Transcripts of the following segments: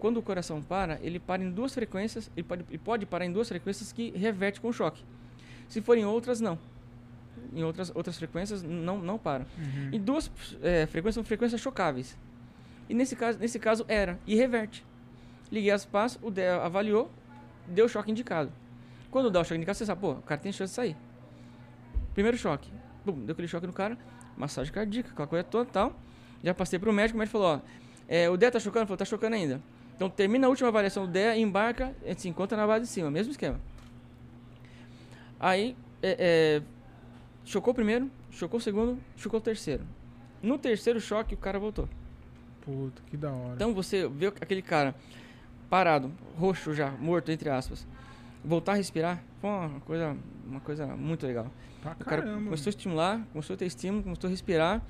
quando o coração para, ele para em duas frequências, ele pode, ele pode parar em duas frequências que reverte com o choque. Se forem outras, não. Em outras, outras frequências, não, não para. Uhum. E duas é, frequências são frequências chocáveis. E nesse caso, nesse caso era, e reverte. Liguei as pás, o DE avaliou, deu o choque indicado. Quando dá o choque indicado, você sabe, pô, o cara tem chance de sair. Primeiro choque. Bum, deu aquele choque no cara, massagem cardíaca, aquela coisa toda tal. Já passei pro médico, o médico falou, ó, é, o DE tá chocando? Falou, tá chocando ainda. Então termina a última avaliação do DE, embarca, a gente se encontra na base de cima, mesmo esquema. Aí, é, é, chocou o primeiro, chocou o segundo, chocou o terceiro. No terceiro choque, o cara voltou. Puta, que da hora. Então você vê aquele cara parado, roxo já, morto, entre aspas, voltar a respirar, foi uma coisa, uma coisa muito legal. pra O cara caramba. começou a estimular, começou a ter estímulo, começou a respirar,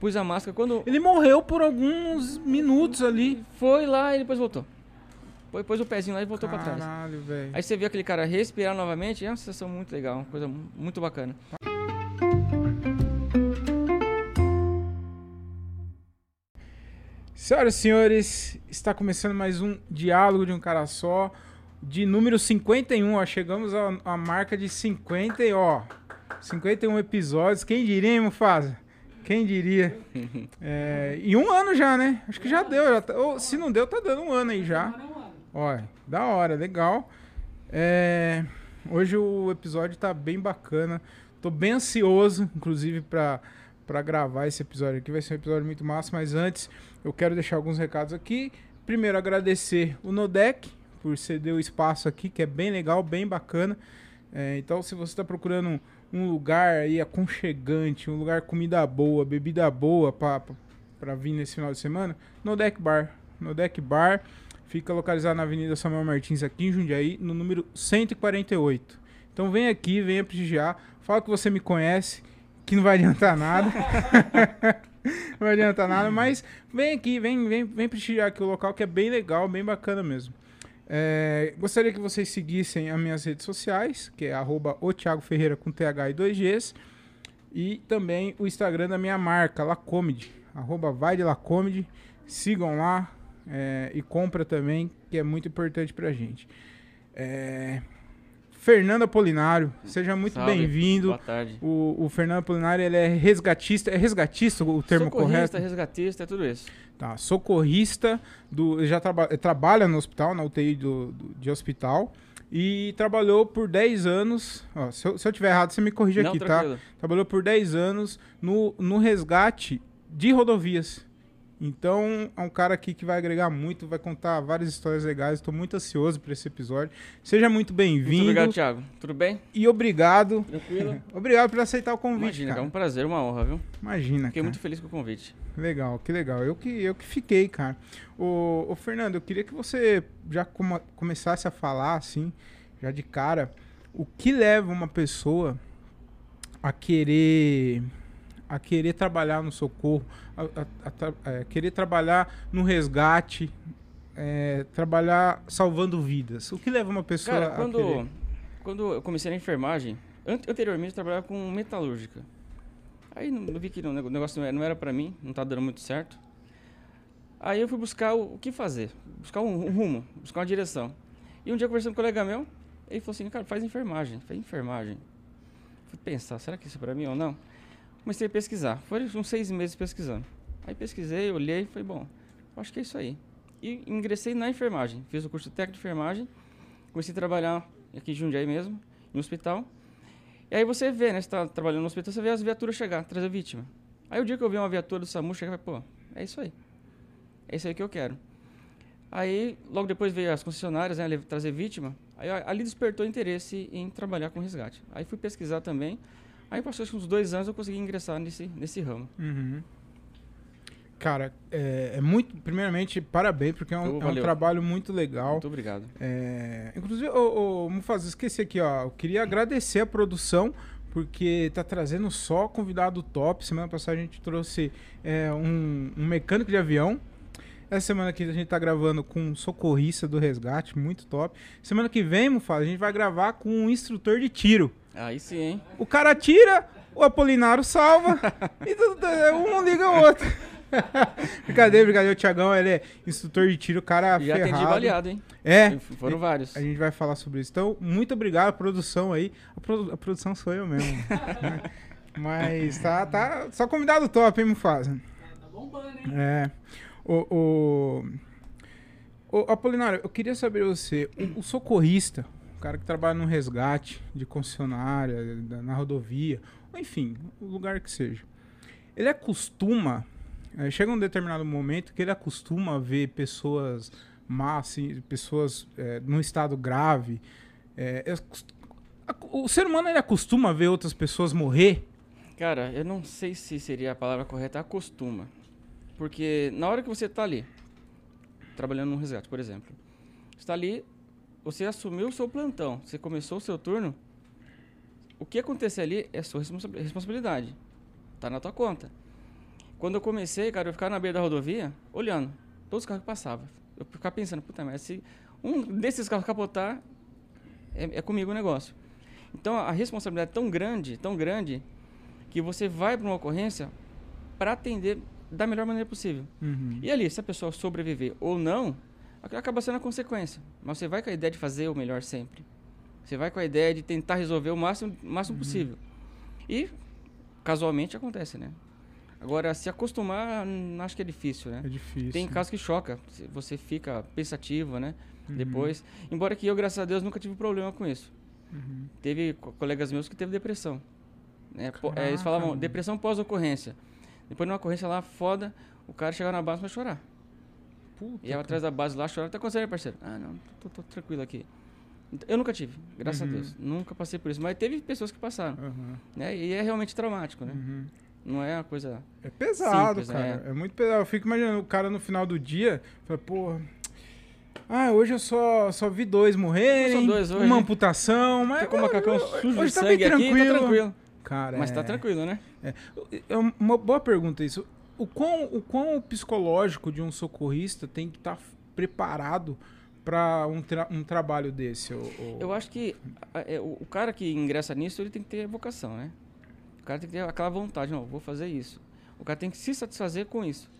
pus a máscara. Quando Ele morreu por alguns minutos ali. foi lá, ele depois voltou. Pôs, o pezinho lá e voltou pra trás. Caralho, velho. Aí você vê aquele cara respirar novamente, é uma sensação muito legal, uma coisa mu- muito bacana. Senhoras e senhores, está começando mais um Diálogo de um Cara Só, de número 51, ó. Chegamos à à marca de 50 e, ó, 51 episódios. Quem diria, hein, Mufasa? Quem diria? É, e um ano já, né? Acho que já deu. Já tá- ou, se não deu, tá dando um ano aí já. Ó, da hora, legal. É, hoje o episódio tá bem bacana. Tô bem ansioso, inclusive, pra, pra gravar esse episódio aqui. Vai ser um episódio muito massa, mas antes eu quero deixar alguns recados aqui. Primeiro, agradecer o Nodec por ceder o espaço aqui, que é bem legal, bem bacana. É, então, se você está procurando um, lugar aí aconchegante, um lugar comida boa, bebida boa para vir nesse final de semana, Nodec Bar. Nodec Bar fica localizado na Avenida Samuel Martins, aqui em Jundiaí, no número 148. Então, vem aqui, venha prestigiar. Fala que você me conhece, que não vai adiantar nada. não vai adiantar nada, mas vem aqui, vem, vem, vem prestigiar aqui o local que é bem legal, bem bacana mesmo. É, gostaria que vocês seguissem as minhas redes sociais, que é arroba o Thiago Ferreira com TH e 2Gs, e também o Instagram da minha marca, Lacomedy, arroba vai de Lacomedy, sigam lá é, e compra também, que é muito importante pra gente. É, Fernando Apolinário, seja muito bem-vindo. Boa tarde. O, o Fernando Apolinário, ele é resgatista, é resgatista o termo Socorrista, correto? resgatista, é tudo isso. Tá, socorrista, do, já traba, trabalha no hospital, na UTI do, do- de hospital, e trabalhou por 10 anos, ó, se, eu, se eu tiver errado, você me corrige Não, aqui, tá? tranquilo. Trabalhou por 10 anos no, no resgate de rodovias. Então, é um cara aqui que vai agregar muito, vai contar várias histórias legais. Estou muito ansioso por esse episódio. Seja muito Muito bem-vindo obrigado, Thiago. Tudo bem? e obrigado. Tranquilo? Obrigado por aceitar o convite, Imagina, cara. cara. é um prazer, uma honra, viu? Imagina, Fiquei cara. muito feliz com o convite. Legal, que legal. Eu que, eu que fiquei, cara. Ô, ô, Fernando, eu queria que você já come- começasse a falar, assim, já de cara, o que leva uma pessoa a querer a querer trabalhar no socorro, a, a- a é, querer trabalhar no resgate, é, trabalhar salvando vidas. O que leva uma pessoa Cara, a quando, querer? quando eu comecei na enfermagem, an- anteriormente eu trabalhava com metalúrgica. Aí não, eu vi que o negócio não era, não era pra mim, não tá dando muito certo. Aí eu fui buscar o, o que fazer, buscar um, um rumo, buscar uma direção. E um dia conversando com um colega meu, ele falou assim, cara, faz enfermagem. Faz enfermagem. Fui pensar, será que isso é pra mim ou não? Comecei a pesquisar. Foram uns seis meses pesquisando. Aí pesquisei, olhei falei, bom, acho que é isso aí. E ingressei na enfermagem. Fiz o curso técnico de enfermagem. Comecei a trabalhar aqui em Jundiaí mesmo, no hospital. E aí você vê, né? Você tá trabalhando no hospital, você vê as viaturas chegar, trazer vítima. Aí o dia que eu vi uma viatura do SAMU chegar, pô, é isso aí. É isso aí que eu quero. Aí, logo depois veio as concessionárias, né? Trazer vítima. Aí ali despertou interesse em trabalhar com resgate. Aí fui pesquisar também. Aí passou uns dois anos eu consegui ingressar nesse, nesse ramo. Uhum. Cara, é, é muito. Primeiramente, parabéns, porque é um, Ô, é um trabalho muito legal. Muito obrigado. É, inclusive, ô, ô, Mufasa, esqueci aqui, ó. Eu queria agradecer a produção, porque tá trazendo só convidado top. Semana passada a gente trouxe é, um, um mecânico de avião. Essa semana aqui a gente tá gravando com um socorrista do resgate, muito top. Semana que vem, Mufasa, a gente vai gravar com um instrutor de tiro. Aí sim, hein? O cara tira, o Apolinário salva, e tudo, um não liga o outro. brincadeira, brincadeira. O Thiagão, ele é instrutor de tiro, cara Já ferrado. atendi baleado, hein? É, Foram vários. a gente vai falar sobre isso. Então, muito obrigado, produção aí. A, produ- a produção sou eu mesmo. né? Mas tá, tá. Só convidado top, hein, Mufasa? Tá bombando, hein? É. O, o, o Apolinário, eu queria saber você, o, o socorrista, o cara que trabalha no resgate de concessionária, na rodovia, enfim, o lugar que seja, ele acostuma, eh, chega um determinado momento que ele acostuma a ver pessoas más, assim, pessoas eh, num estado grave. é o ser humano ele acostuma ver outras pessoas morrer? Cara, eu não sei se seria a palavra correta, acostuma. Porque na hora que você tá ali, trabalhando no resgate, por exemplo, está ali, você assumiu o seu plantão, você começou o seu turno, o que acontecer ali é sua responsa- responsabilidade. Tá na tua conta. Quando eu comecei, cara, eu ficava na beira da rodovia, olhando todos os carros que passavam. Eu ficava pensando, puta, mas se um desses carros capotar, é, é comigo o negócio. Então a responsabilidade é tão grande, tão grande, que você vai para uma ocorrência para atender da melhor maneira possível. Uhum. E ali, se a pessoa sobreviver ou não, acaba sendo a consequência. Mas você vai com a ideia de fazer o melhor sempre. Você vai com a ideia de tentar resolver o máximo, máximo possível. E, casualmente, acontece, né? Agora, se acostumar, hum, acho que é difícil, né? É difícil. Tem casos que choca. Você fica pensativo, né? Uhum. Depois. Embora que eu, graças a Deus, nunca tive problema com isso. Uhum. Teve co- colegas meus que teve depressão. Né? Pô, é, Caraca, eles falavam depressão pós-ocorrência. Depois, numa ocorrência lá foda, o cara chegava na base pra chorar. Puta, Ia atrás da base lá, chorava. Tá acontecendo, parceiro? Ah, não, tô, tô tranquilo aqui. Então, Eu nunca tive, graças Uhum. a Deus. Nunca passei por isso. Mas teve pessoas que passaram. Aham. Né? E é realmente traumático, né? Uhum. Não é uma coisa. É pesado, Simples, cara. é. É. muito pesado. Eu fico imaginando o cara no final do dia, fala, porra. Ah, hoje eu só, só vi dois morrerem. Só dois hoje. Uma amputação, mas. Tô com o macacão hoje- sujo hoje de tá sangue bem aqui, tranquilo. tá tranquilo. Cara, Mas é, tá tranquilo, né? É uma boa pergunta isso. O quão, o quão o psicológico de um socorrista tem que estar preparado para um, tra- um trabalho desse? O, o- Eu acho que é, o, cara que ingressa nisso, ele tem que ter vocação, né? O cara tem que ter aquela vontade, não, vou fazer isso. O cara tem que se satisfazer com isso.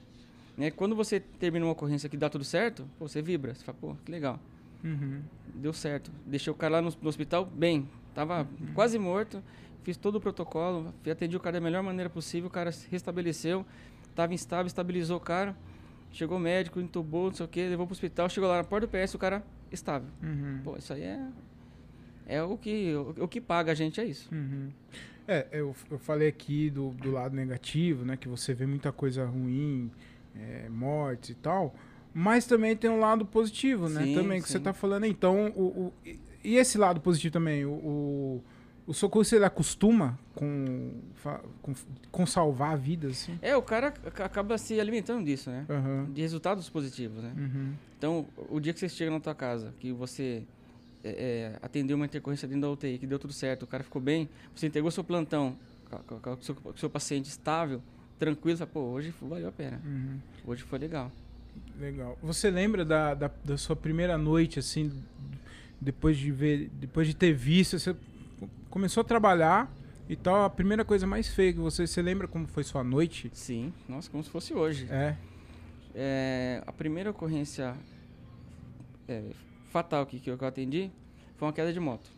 Né? Quando você termina uma ocorrência que dá tudo certo, pô, você vibra, você fala, pô, que legal, Uhum. deu certo. Deixei o cara lá no, no hospital bem, tava quase morto, fiz todo o protocolo, atendi o cara da melhor maneira possível, o cara se restabeleceu, tava instável, estabilizou o cara, chegou o médico, entubou, não sei o que, levou pro hospital, chegou lá na porta do PS, o cara estável. Uhum. Pô, isso aí é. É o que, o, o que paga a gente, é isso. Uhum. É, eu, eu falei aqui do, do lado negativo, né? Que você vê muita coisa ruim, é, mortes e tal. Mas também tem um lado positivo, né? Sim, também que sim. você tá falando. Então, o, o- e- e esse lado positivo também? O, o, o socorrista ele acostuma com, com, com salvar vidas, assim? É, o cara ac- acaba se alimentando disso, né? Aham. De resultados positivos, né? Uhum. Então, o dia que você chega na tua casa, que você é, é, atendeu uma intercorrência dentro da UTI, que deu tudo certo, o cara ficou bem, você entregou seu plantão com, com- com o seu, seu paciente estável, tranquilo, você fala, pô, hoje valeu a pena. Uhum. Hoje foi legal. Legal. Você lembra da, da, da sua primeira noite, assim, depois de ver, depois de ter visto, você começou a trabalhar e tal, a primeira coisa mais feia que você, você lembra como foi sua noite? Sim, nossa, como se fosse hoje. É. É, a primeira ocorrência é, fatal que, que eu atendi foi uma queda de moto.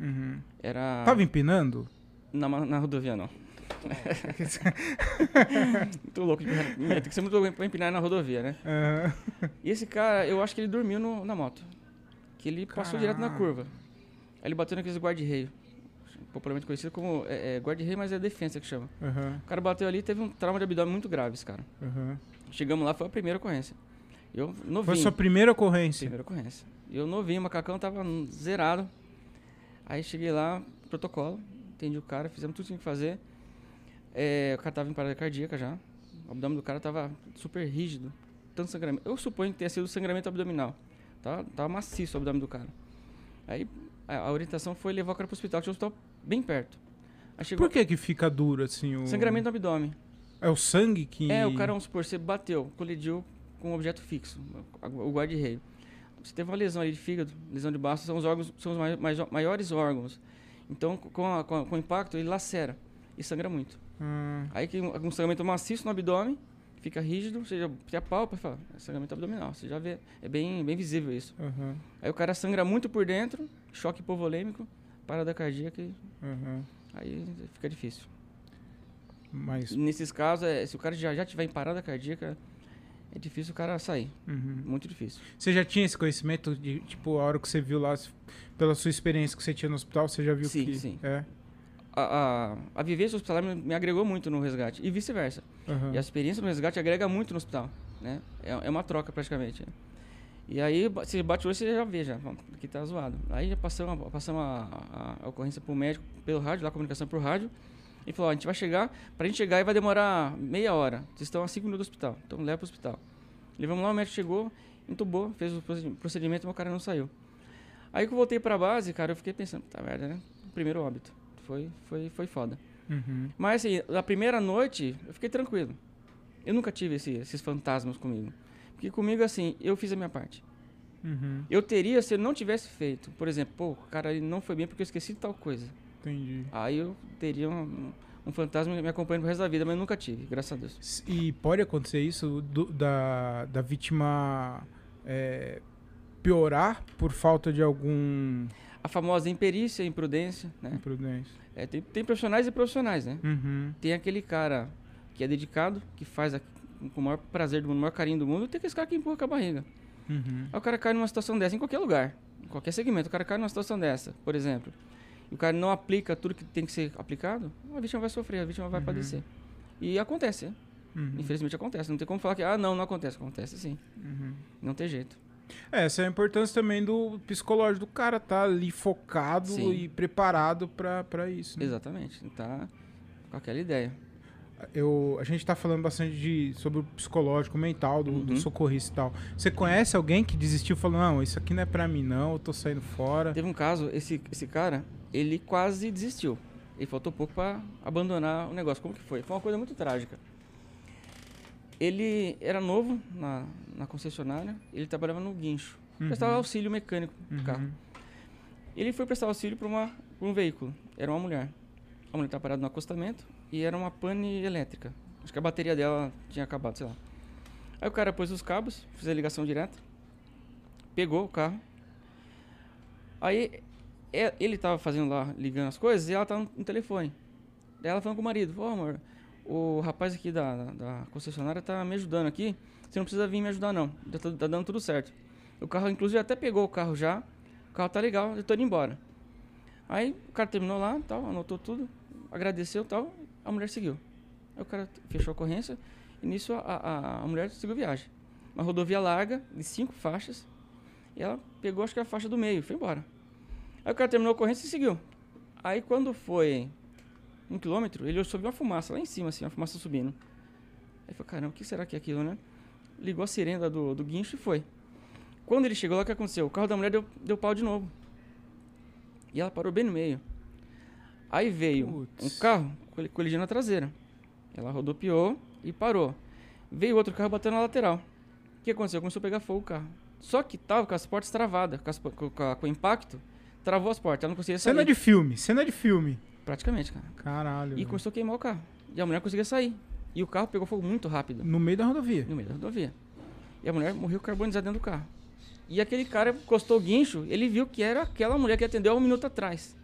Uhum. Era. Tava empinando? Na, na rodovia, não. muito louco. de Tem que ser muito louco pra empinar na rodovia, né? Aham. E esse cara, eu acho que ele dormiu no- na moto. Que ele passou direto na curva. Aí ele bateu naqueles guarda-reio. Popularmente conhecido como é, é, guarda-reio, mas é defensa que chama. Aham. O cara bateu ali e teve um trauma de abdômen muito grave, esse cara. Aham. Chegamos lá, foi a primeira ocorrência. Eu novinho. Foi sua primeira ocorrência? Primeira ocorrência. Eu novinho, o macacão tava zerado. Aí cheguei lá, protocolo, atendi o cara, fizemos tudo que tinha que fazer. É, o cara tava em parada cardíaca já. O abdômen do cara tava super rígido. Tanto sangramento. Eu suponho que tenha sido sangramento abdominal. Tava, tava maciço o abdômen do cara. Aí a, a orientação foi levar o cara pro hospital, que tinha um hospital bem perto. Aí chegou Por que que fica duro, assim, o... sangramento no abdômen. É o sangue que... É, o cara, vamos supor, você bateu, colidiu com um objeto fixo, o guarda-reio. Você teve uma lesão ali de fígado, lesão de baço, são os órgãos, são os mai- mai- maiores órgãos. Então, com, a- com, a- com o impacto, ele lacera e sangra muito. Ah, Aí que um, um sangramento maciço no abdômen, fica rígido, você já você apalpa e fala, é sangramento abdominal. Você já vê, é bem, bem visível isso. Aham. Aí o cara sangra muito por dentro, choque hipovolêmico, parada cardíaca, e Aham. aí fica difícil. Mas. Nesses casos, é, se o cara já, já tiver em parada cardíaca, é difícil o cara sair. Uhum. Muito difícil. Você já tinha esse conhecimento de, tipo, a hora que você viu lá, pela sua experiência que você tinha no hospital, você já viu Sim, que. sim. É. A, a, a vivência hospitalar me, me agregou muito no resgate, e vice-versa. Aham. E a experiência no resgate agrega muito no hospital, né? É, é uma troca praticamente. E aí, você bate o olho, você já vê, já, aqui tá zoado. Aí já passamos, a- passamos a, a- a ocorrência pro médico pelo rádio, lá a comunicação por rádio, e falou, ó, a gente vai chegar, pra gente chegar aí vai demorar meia hora. Vocês estão a cinco minutos do hospital, então leva pro hospital. Levamos lá, o médico chegou, entubou, fez o procedi- procedimento, mas o cara não saiu. Aí que eu voltei pra base, cara, eu fiquei pensando, tá merda, né? Primeiro óbito. Foi, foi, foi foda. Uhum. Mas assim, na primeira noite, eu fiquei tranquilo. Eu nunca tive esse- esses fantasmas comigo. Porque comigo, assim, eu fiz a minha parte. Uhum. Eu teria se eu não tivesse feito. Por exemplo, pô, o cara ele não foi bem porque eu esqueci de tal coisa. Entendi. Aí eu teria um, um fantasma me acompanhando pro resto da vida, mas nunca tive, graças a Deus. E pode acontecer isso do- da, da vítima é, piorar por falta de algum A famosa imperícia, imprudência, né? imprudência. É, tem, tem profissionais e profissionais, né? Uhum. Tem aquele cara que é dedicado, que faz a- com o maior prazer do mundo, o maior carinho do mundo, tem aquele cara que empurra com a barriga. Uhum. Aí o cara cai numa situação dessa, em qualquer lugar, em qualquer segmento, o cara cai numa situação dessa, por exemplo, e o cara não aplica tudo que tem que ser aplicado, a vítima vai sofrer, a vítima vai Uhum. padecer. E acontece, né? Uhum. infelizmente acontece. Não tem como falar que, ah, não, não acontece. Acontece sim, Uhum. não tem jeito. É, Essa é a importância também do psicológico do cara tá ali focado Sim. e preparado pra isso. né? Exatamente, tá com aquela ideia. Eu, a gente tá falando bastante de, sobre o psicológico, mental do, do Uhum. socorrista e tal. Você conhece alguém que desistiu e falou, não, isso aqui não é pra mim não, eu tô saindo fora. Teve um caso, esse, esse cara, ele quase desistiu. Ele faltou pouco para abandonar o negócio. Como que foi? Foi uma coisa muito trágica. Ele era novo na, na concessionária, ele trabalhava no guincho. Uhum. Prestava auxílio mecânico do Uhum. carro. Ele foi prestar auxílio para um veículo. Era uma mulher. A mulher estava parada no acostamento e era uma pane elétrica. Acho que a bateria dela tinha acabado, sei lá. Aí o cara pôs os cabos, fez a ligação direta, pegou o carro. Aí é- ele estava fazendo lá, ligando as coisas, e ela estava no, telefone. Daí ela falando com o marido, ô amor, o rapaz aqui da, da, da concessionária tá me ajudando aqui, você não precisa vir me ajudar não, já tá, tá dando tudo certo. O carro, inclusive, até pegou o carro já, o carro tá legal, eu tô indo embora. Aí o cara terminou lá, tal, anotou tudo, agradeceu tal, a mulher seguiu. Aí o cara fechou a ocorrência e nisso a, a, a mulher seguiu viagem. Uma rodovia larga, de cinco faixas, e ela pegou, acho que a faixa do meio, foi embora. Aí o cara terminou a ocorrência e seguiu. Aí quando foi um quilômetro, ele subiu uma fumaça lá em cima, assim, uma fumaça subindo. Aí falou, caramba, o que será que é aquilo, né? Ligou a sirene lá do, do guincho e foi. Quando ele chegou lá, o que aconteceu? O carro da mulher deu, deu pau de novo. E ela parou bem no meio. Aí veio um carro coli- colidindo na traseira. Ela rodopiou e parou. Veio outro carro batendo na lateral. O que aconteceu? Começou a pegar fogo o carro. Só que tava com as portas travadas, com, as po- com, a- com o impacto, travou as portas. Ela não conseguia sair. Cena de filme, cena de filme. Praticamente, cara. Caralho. E começou a queimar o carro. E a mulher conseguia sair. E o carro pegou fogo muito rápido No meio da rodovia. no meio da rodovia. E a mulher morreu carbonizada dentro do carro. E aquele cara encostou o guincho, ele viu que era aquela mulher que atendeu há um minuto atrás.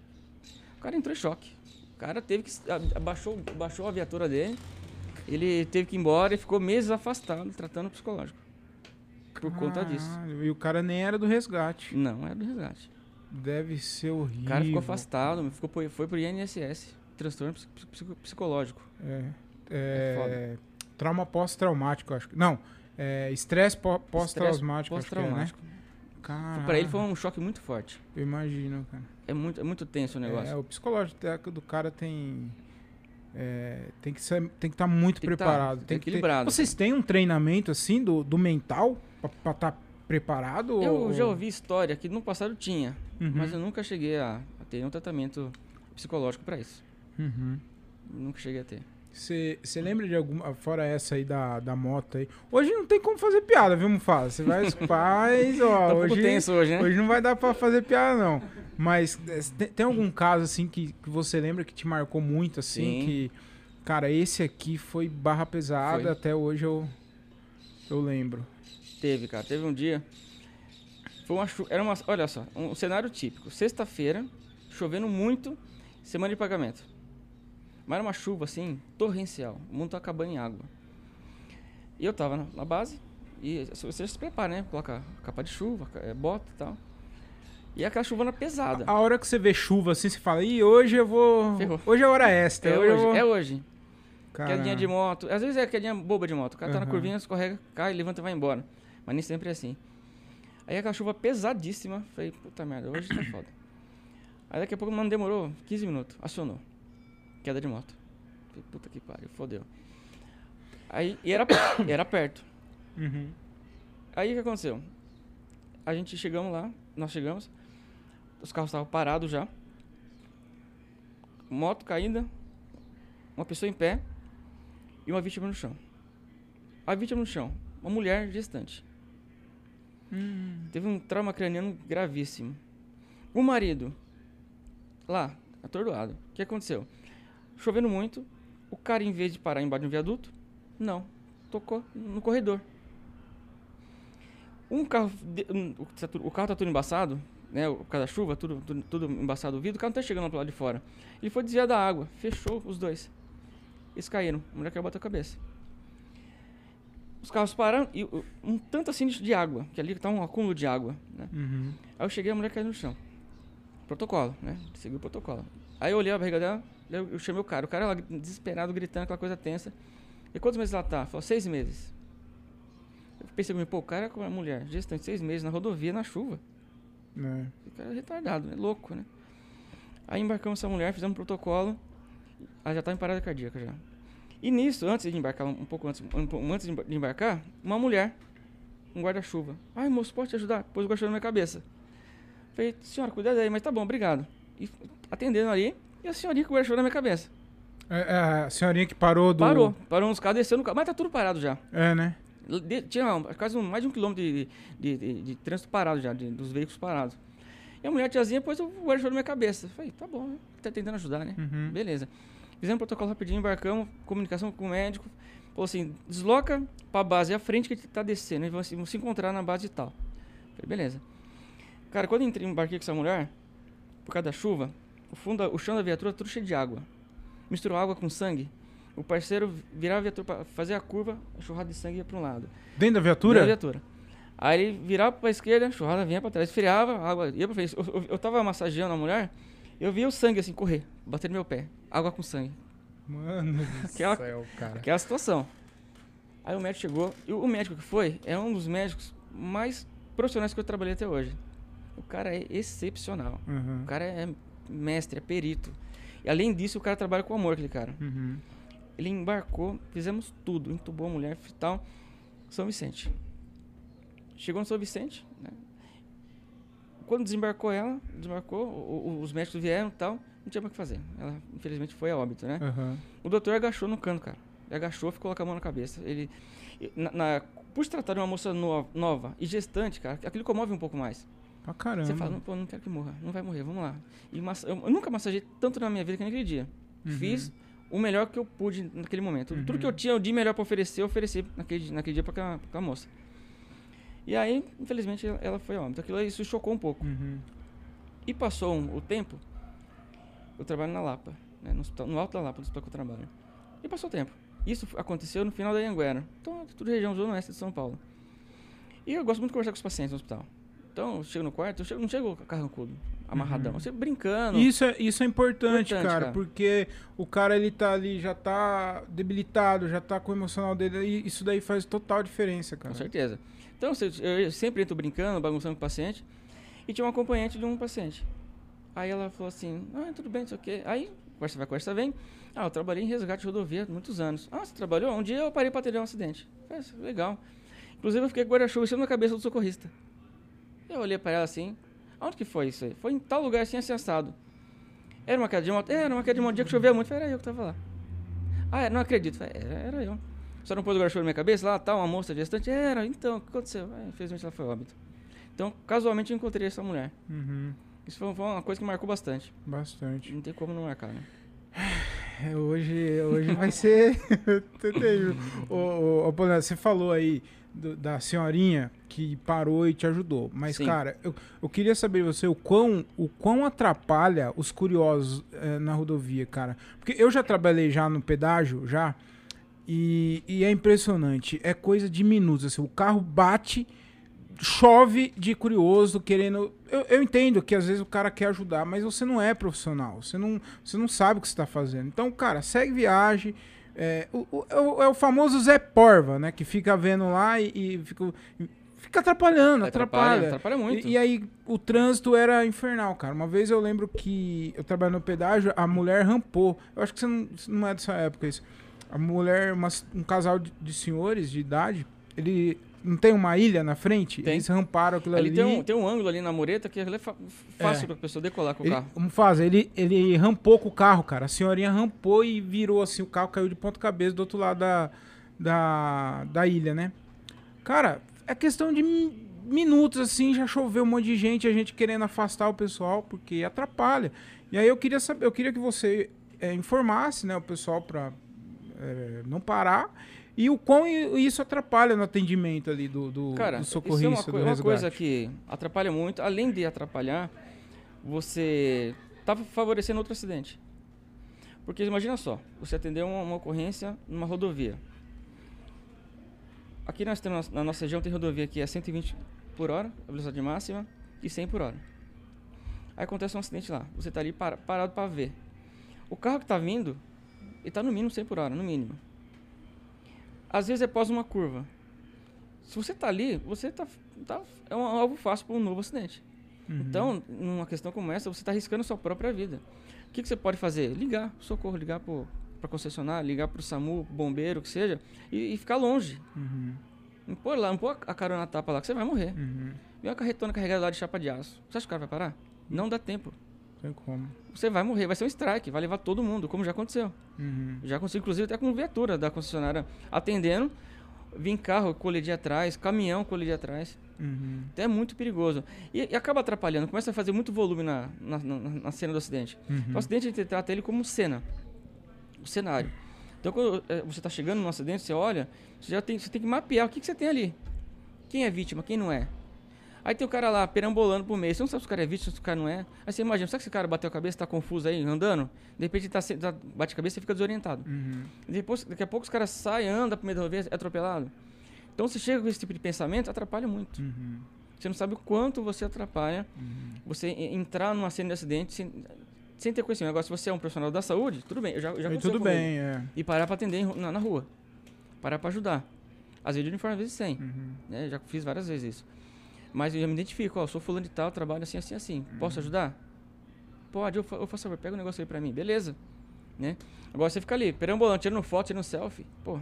O cara entrou em choque. O cara teve que. Abaixou, baixou a viatura dele. Ele teve que ir embora e ficou meses afastado, tratando psicológico. Por conta disso. Caralho, E o cara nem era do resgate. Não, era do resgate. Deve ser horrível. O cara ficou afastado, ficou, pro- foi pro INSS. Transtorno psi- psi- psicológico. É. É é, trauma pós-traumático, acho que. Não. é, Estresse pó- pós-traumático, que é, né? Pós-traumático. Caralho. Pra ele foi um choque muito forte. Eu imagino, cara. É muito, é muito tenso o negócio. É, o psicológico do cara tem. é, tem que ser, tem que estar muito Tem que tá- preparado. tem tem que ter- equilibrado. Vocês têm um treinamento assim do, do mental pra estar preparado? Eu ou- já ouvi história que no passado tinha, Uhum, mas eu nunca cheguei a, a ter um tratamento psicológico pra isso. uhum. Nunca cheguei a ter. Você lembra de alguma, fora essa aí da, da moto aí? Hoje não tem como fazer piada, viu, Mufasa? Você vai pais, ó. Tá hoje, tenso hoje, né? hoje não vai dar pra fazer piada, não. Mas é, tem, tem algum caso, assim, que, que você lembra que te marcou muito, assim, Sim. que, Cara, esse aqui foi barra pesada, Foi. até hoje eu, eu lembro. Teve, cara. Teve um dia. Foi uma chuva. Era uma. Olha só, um cenário típico. Sexta-feira, chovendo muito, semana de pagamento. Mas era uma chuva assim, torrencial. O mundo tá acabando em água. E eu tava na, na base. E você se prepara, né? Coloca capa de chuva, eh, bota e tal. E aquela chuvana pesada. A hora que você vê chuva assim, você fala, ih, hoje eu vou. Ferrou. Hoje é hora extra. é hoje, vou... é hoje. Caramba. Quedinha de moto. Às vezes é quedinha boba de moto. O cara tá na curvinha, escorrega, cai, levanta e vai embora. Mas nem sempre é assim. Aí aquela chuva pesadíssima. Falei, puta merda, hoje tá foda. Aí daqui a pouco, mano, demorou 15 minutos. Acionou. Queda de moto. Falei, puta que pariu, fodeu. Aí, e era, era perto. Uhum. Aí o que aconteceu? A gente chegamos lá, nós chegamos, os carros estavam parados já. Moto caída, uma pessoa em pé e uma vítima no chão. A vítima no chão, uma mulher gestante. Hum. Teve um trauma craniano gravíssimo. O marido, lá, atordoado. O que aconteceu? Chovendo muito, o cara, em vez de parar embaixo de um viaduto, não, tocou no corredor. Um carro, o tá o carro tá tudo embaçado, né? O causa da chuva, tudo, tudo, tudo embaçado o vidro, o carro não tá chegando pro lado de fora. Ele foi desviar da água, fechou os dois. Eles caíram, a mulher caiu bateu a cabeça. Os carros pararam e um tanto assim de água, que ali tá um acúmulo de água, né? Uhum. Aí eu cheguei, a mulher caiu no chão. Protocolo, né? Segui o protocolo. Aí eu olhei a barriga dela, eu, eu chamei o cara. O cara lá desesperado, gritando, aquela coisa tensa. E quantos meses ela tá? Falou, seis meses. Eu pensei comigo, pô, o cara com a mulher, gestante, seis meses, na rodovia, na chuva. É. O cara é retardado, né? Louco, né? Aí embarcamos essa mulher, fizemos um protocolo. Ela já tá em parada cardíaca já. E nisso, antes de embarcar, um pouco antes, um antes de embar- de embarcar, uma mulher, um guarda-chuva. Ai, moço, pode te ajudar? Pôs o guarda-chuva na minha cabeça. Falei, senhora, cuida daí, mas tá bom, obrigado. E atendendo ali, e a senhorinha o guarda-chuva na minha cabeça. É, é a senhorinha que parou do. Parou, parou nos carros, desceu no carro, mas tá tudo parado já. É, né? De- tinha um- quase um- mais de um quilômetro de, de, de- de trânsito parado já, dos veículos parados. E a mulher, tiazinha, pôs o guarda-chuva na minha cabeça. Falei, tá bom, né? tá tentando ajudar, né? Uhum. Beleza. Fizemos o protocolo rapidinho, embarcamos, comunicação com o médico. Falou assim, desloca pra base à frente que tá descendo. E vamos, vamos se encontrar na base e tal. Falei, beleza. Cara, quando eu entrei, embarquei com essa mulher, por causa da chuva, o, fundo, da- o chão da viatura tudo cheio de água. Misturou água com sangue. O parceiro virava a viatura pra fazer a curva, a churrada de sangue ia pra um lado. Dentro da Dentro viatura? da viatura. Aí ele virava pra esquerda, a churrada vinha pra trás, esfriava, a água ia pra frente. Eu, eu, eu tava massageando a mulher, eu via o sangue assim correr, bater no meu pé. Água com sangue. Mano do Aquela- céu, cara. Aquela situação. Aí o médico chegou, e o o médico que foi é um dos médicos mais profissionais que eu trabalhei até hoje. O cara é excepcional. Uhum. O cara é mestre, é perito. E além disso, o cara trabalha com amor, aquele cara. Uhum. Ele embarcou, fizemos tudo, entubou a mulher e tal. São Vicente. Chegou no São Vicente, né? Quando desembarcou ela, desembarcou, o- o- os médicos vieram e tal, não tinha mais o que fazer. Ela, infelizmente, foi a óbito, né? Uhum. O doutor agachou no canto, cara. Ele agachou, ficou com a mão na cabeça. Ele, na, na- por se tratar de uma moça no- nova e gestante, cara, aquilo comove um pouco mais. Pra caramba. Você fala, não, pô, não quero que morra, não vai morrer, vamos lá. E massa- eu, nunca massageei tanto na minha vida que naquele dia. Uhum. Fiz o melhor que eu pude naquele momento. Tudo que eu Uhum. tinha de melhor pra oferecer, eu ofereci naquele, naquele dia pra aquela, pra aquela moça. E aí, infelizmente, ela- foi óbito. Aquilo isso chocou um pouco. Uhum. E passou um- o tempo, eu trabalho na Lapa, né, no, hospital- no alto da Lapa, do hospital que eu trabalho. E passou o tempo. Isso aconteceu no final da Anguera. Então, tudo região zona oeste de São Paulo. E eu gosto muito de conversar com os pacientes no hospital. Então, eu chego no quarto, eu chego- não chego carrancudo, amarradão. Uhum. Chego brincando. Isso é, isso é importante, Importante, cara, cara. porque o cara ele tá ali, já tá debilitado, já tá com o emocional dele, e isso daí faz total diferença, cara. Com certeza. Então, eu sempre entro brincando, bagunçando com o paciente. E tinha um acompanhante de um paciente. Aí ela falou assim, ah, tudo bem, não sei o quê. Aí, conversa vai, conversa vem. Ah, eu trabalhei em resgate de rodovia há muitos anos. Ah, você trabalhou? Um dia eu parei pra atender um acidente. Falei, "Ah, legal. Inclusive, eu fiquei com guarda-chuva em cima da cabeça do socorrista. Eu olhei pra ela assim, aonde que foi isso aí? Foi em tal lugar assim, assim, assado. Era uma queda de moto? Era uma queda de moto, dia que chovia muito. Falei, era eu que tava lá. Ah, é, não acredito. Falei, era, era eu. Só não pôs o guarda-chuva na minha cabeça lá, tal, uma moça gestante. Era, então, o que aconteceu? Ah, infelizmente ela foi óbito. Então, casualmente eu encontrei essa mulher. Uhum. Isso foi, foi uma coisa que marcou bastante. Bastante. Não tem como não marcar, né? É, hoje, hoje vai ser terrível. Ô, ô, você falou aí do- da senhorinha que parou e te ajudou. Mas, Sim. cara, eu, eu queria saber de você o quão, o quão atrapalha os curiosos eh, na rodovia, cara. Porque eu já trabalhei já no pedágio, já, e, e é impressionante. É coisa de minutos. Assim, o carro bate, chove de curioso querendo. Eu, eu entendo que às vezes o cara quer ajudar, mas você não é profissional. Você não, você não sabe o que você está fazendo. Então, cara, segue viagem. É o, o- é o- é o famoso Zé Porva, né? Que fica vendo lá e, e fica, fica atrapalhando, atrapalha. Atrapalha muito. E, e aí o trânsito era infernal, cara. Uma vez eu lembro que eu trabalhava no pedágio, a mulher rampou. Eu acho que você não, não é dessa época isso. A mulher, uma- um casal de, de senhores de idade, ele não tem uma ilha na frente? Tem. Eles ramparam aquilo Ali ali. tem um, tem um ângulo ali na mureta que é fácil É. pra pessoa decolar com o Ele, carro. como faz? Ele, ele rampou com o carro, cara. A senhorinha rampou e virou assim, o carro caiu de ponta cabeça do outro lado da, da, da ilha, né? Cara, é questão de mi- minutos, assim, já choveu um monte de gente, a gente querendo afastar o pessoal, porque atrapalha. E aí eu queria saber, eu queria que você eh, informasse, né, o pessoal pra eh, não parar. E o quão isso atrapalha no atendimento ali do, do, Cara, do isso é uma, socorrista, do uma coisa que atrapalha muito. Além de atrapalhar, você tá favorecendo outro acidente. Porque imagina só, você atendeu uma, uma ocorrência numa rodovia. Aqui nós temos, na nossa região tem rodovia que é 120 por hora, a velocidade máxima, e 100 por hora. Aí acontece um acidente lá, você tá ali para- parado para ver. O carro que tá vindo, ele tá no mínimo 100 por hora, no mínimo. Às vezes é após uma curva. Se você tá ali, você tá, tá é um alvo fácil para um novo acidente. Uhum. Então, numa questão como essa, você está arriscando sua própria vida. O que, que você pode fazer? Ligar, socorro, ligar para a concessionária, ligar para o SAMU, bombeiro, o que seja, e, e ficar longe. Uhum, Não pôr lá, não pôr a carona na tapa lá, que você vai morrer. uhum. E uma carretona carregada lá de chapa de aço. Você acha que o cara vai parar? Não dá tempo. Tem como. Você vai morrer, vai ser um strike, vai levar todo mundo, como já aconteceu. Uhum. Já aconteceu, inclusive, até com viatura da concessionária atendendo, vim carro colidir atrás, caminhão colidir atrás. Uhum. Então é muito perigoso. E, e acaba atrapalhando, começa a fazer muito volume na, na, na- na cena do acidente. Uhum. O acidente a gente trata ele como cena, o cenário. Então quando eh, você está chegando num acidente, você olha, você já tem, você tem que mapear o que, que você tem ali. Quem é vítima, quem não é. Aí tem o cara lá perambulando por meio. Você não sabe se o cara é vítima, se o cara não é. Aí você imagina, sabe que esse cara bateu a cabeça, tá confuso aí, andando? De repente tá, tá- bate a cabeça e fica desorientado. Uhum. E depois, daqui a pouco os caras saem, andam pro meio da rodovia, é atropelado. Então você chega com esse tipo de pensamento, atrapalha muito. Uhum. Você não sabe o quanto você atrapalha você e- entrar numa cena de acidente sem, sem ter conhecimento. Agora, se você é um profissional da saúde, tudo bem. Eu já, já aconteceu tudo bem, é. E parar pra atender na, na rua. Parar pra ajudar. Às vezes de uniforme, às vezes sem. Uhum. né? Já fiz várias vezes isso. Mas eu já me identifico, ó, eu sou fulano de tal, trabalho assim, assim, assim. Uhum. Posso ajudar? Pode, eu, fa eu faço favor, pega o negócio aí pra mim. Beleza. Né? Agora você fica ali, perambulando, tirando foto, tirando selfie. Pô,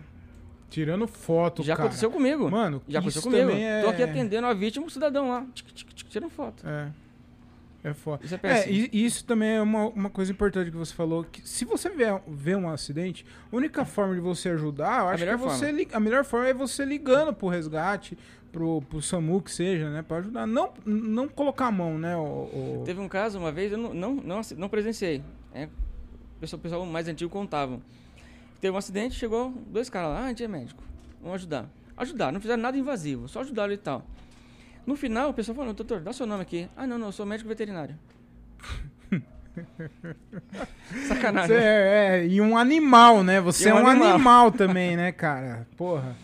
Tirando foto, já cara. aconteceu comigo. Mano, já isso aconteceu comigo. também é... Tô aqui atendendo a vítima, um cidadão lá, tic, tic, tic, tirando foto. É. É foda. Isso é É, péssimo. e e isso também é uma, uma coisa importante que você falou, que se você vê, vê um acidente, a única forma de você ajudar, eu acho que é melhor você a melhor forma é você ligando pro resgate, pro, pro SAMU que seja, né, pra ajudar. Não, não colocar a mão, né, o, o- Teve um caso uma vez, eu não, não, não, não presenciei. É, o pessoal, pessoal mais antigo contavam. Teve um acidente, chegou dois caras lá, ah, a gente é médico, vamos ajudar. Ajudar, não fizeram nada invasivo, só ajudaram e tal. No final, o pessoal falou, doutor, dá seu nome aqui. Ah, não, não, eu sou médico veterinário. Sacanagem. É, é, e um animal, né? Você é um um animal. animal. também, né, cara? Porra.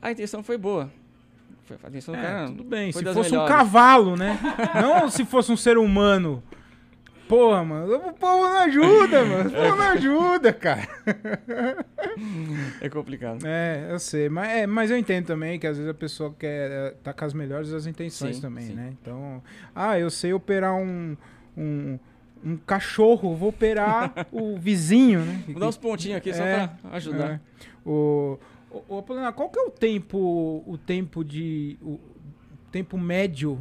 A intenção foi boa. Foi- A intenção do É, cara tudo bem. Se fosse um melhores. cavalo, né? Não se fosse um ser humano. Porra, mano. O povo não ajuda, mano. O povo não ajuda, cara. É complicado. É, eu sei. Mas, é, mas eu entendo também que às vezes a pessoa quer é, tá com as melhores das intenções Sim, também, sim. né? Então, ah, eu sei operar um, um, um cachorro, vou operar o vizinho, né? Vou dar uns pontinhos aqui só É, pra ajudar. É. O, o, o Apolinar, qual que é o tempo, o tempo de, o tempo médio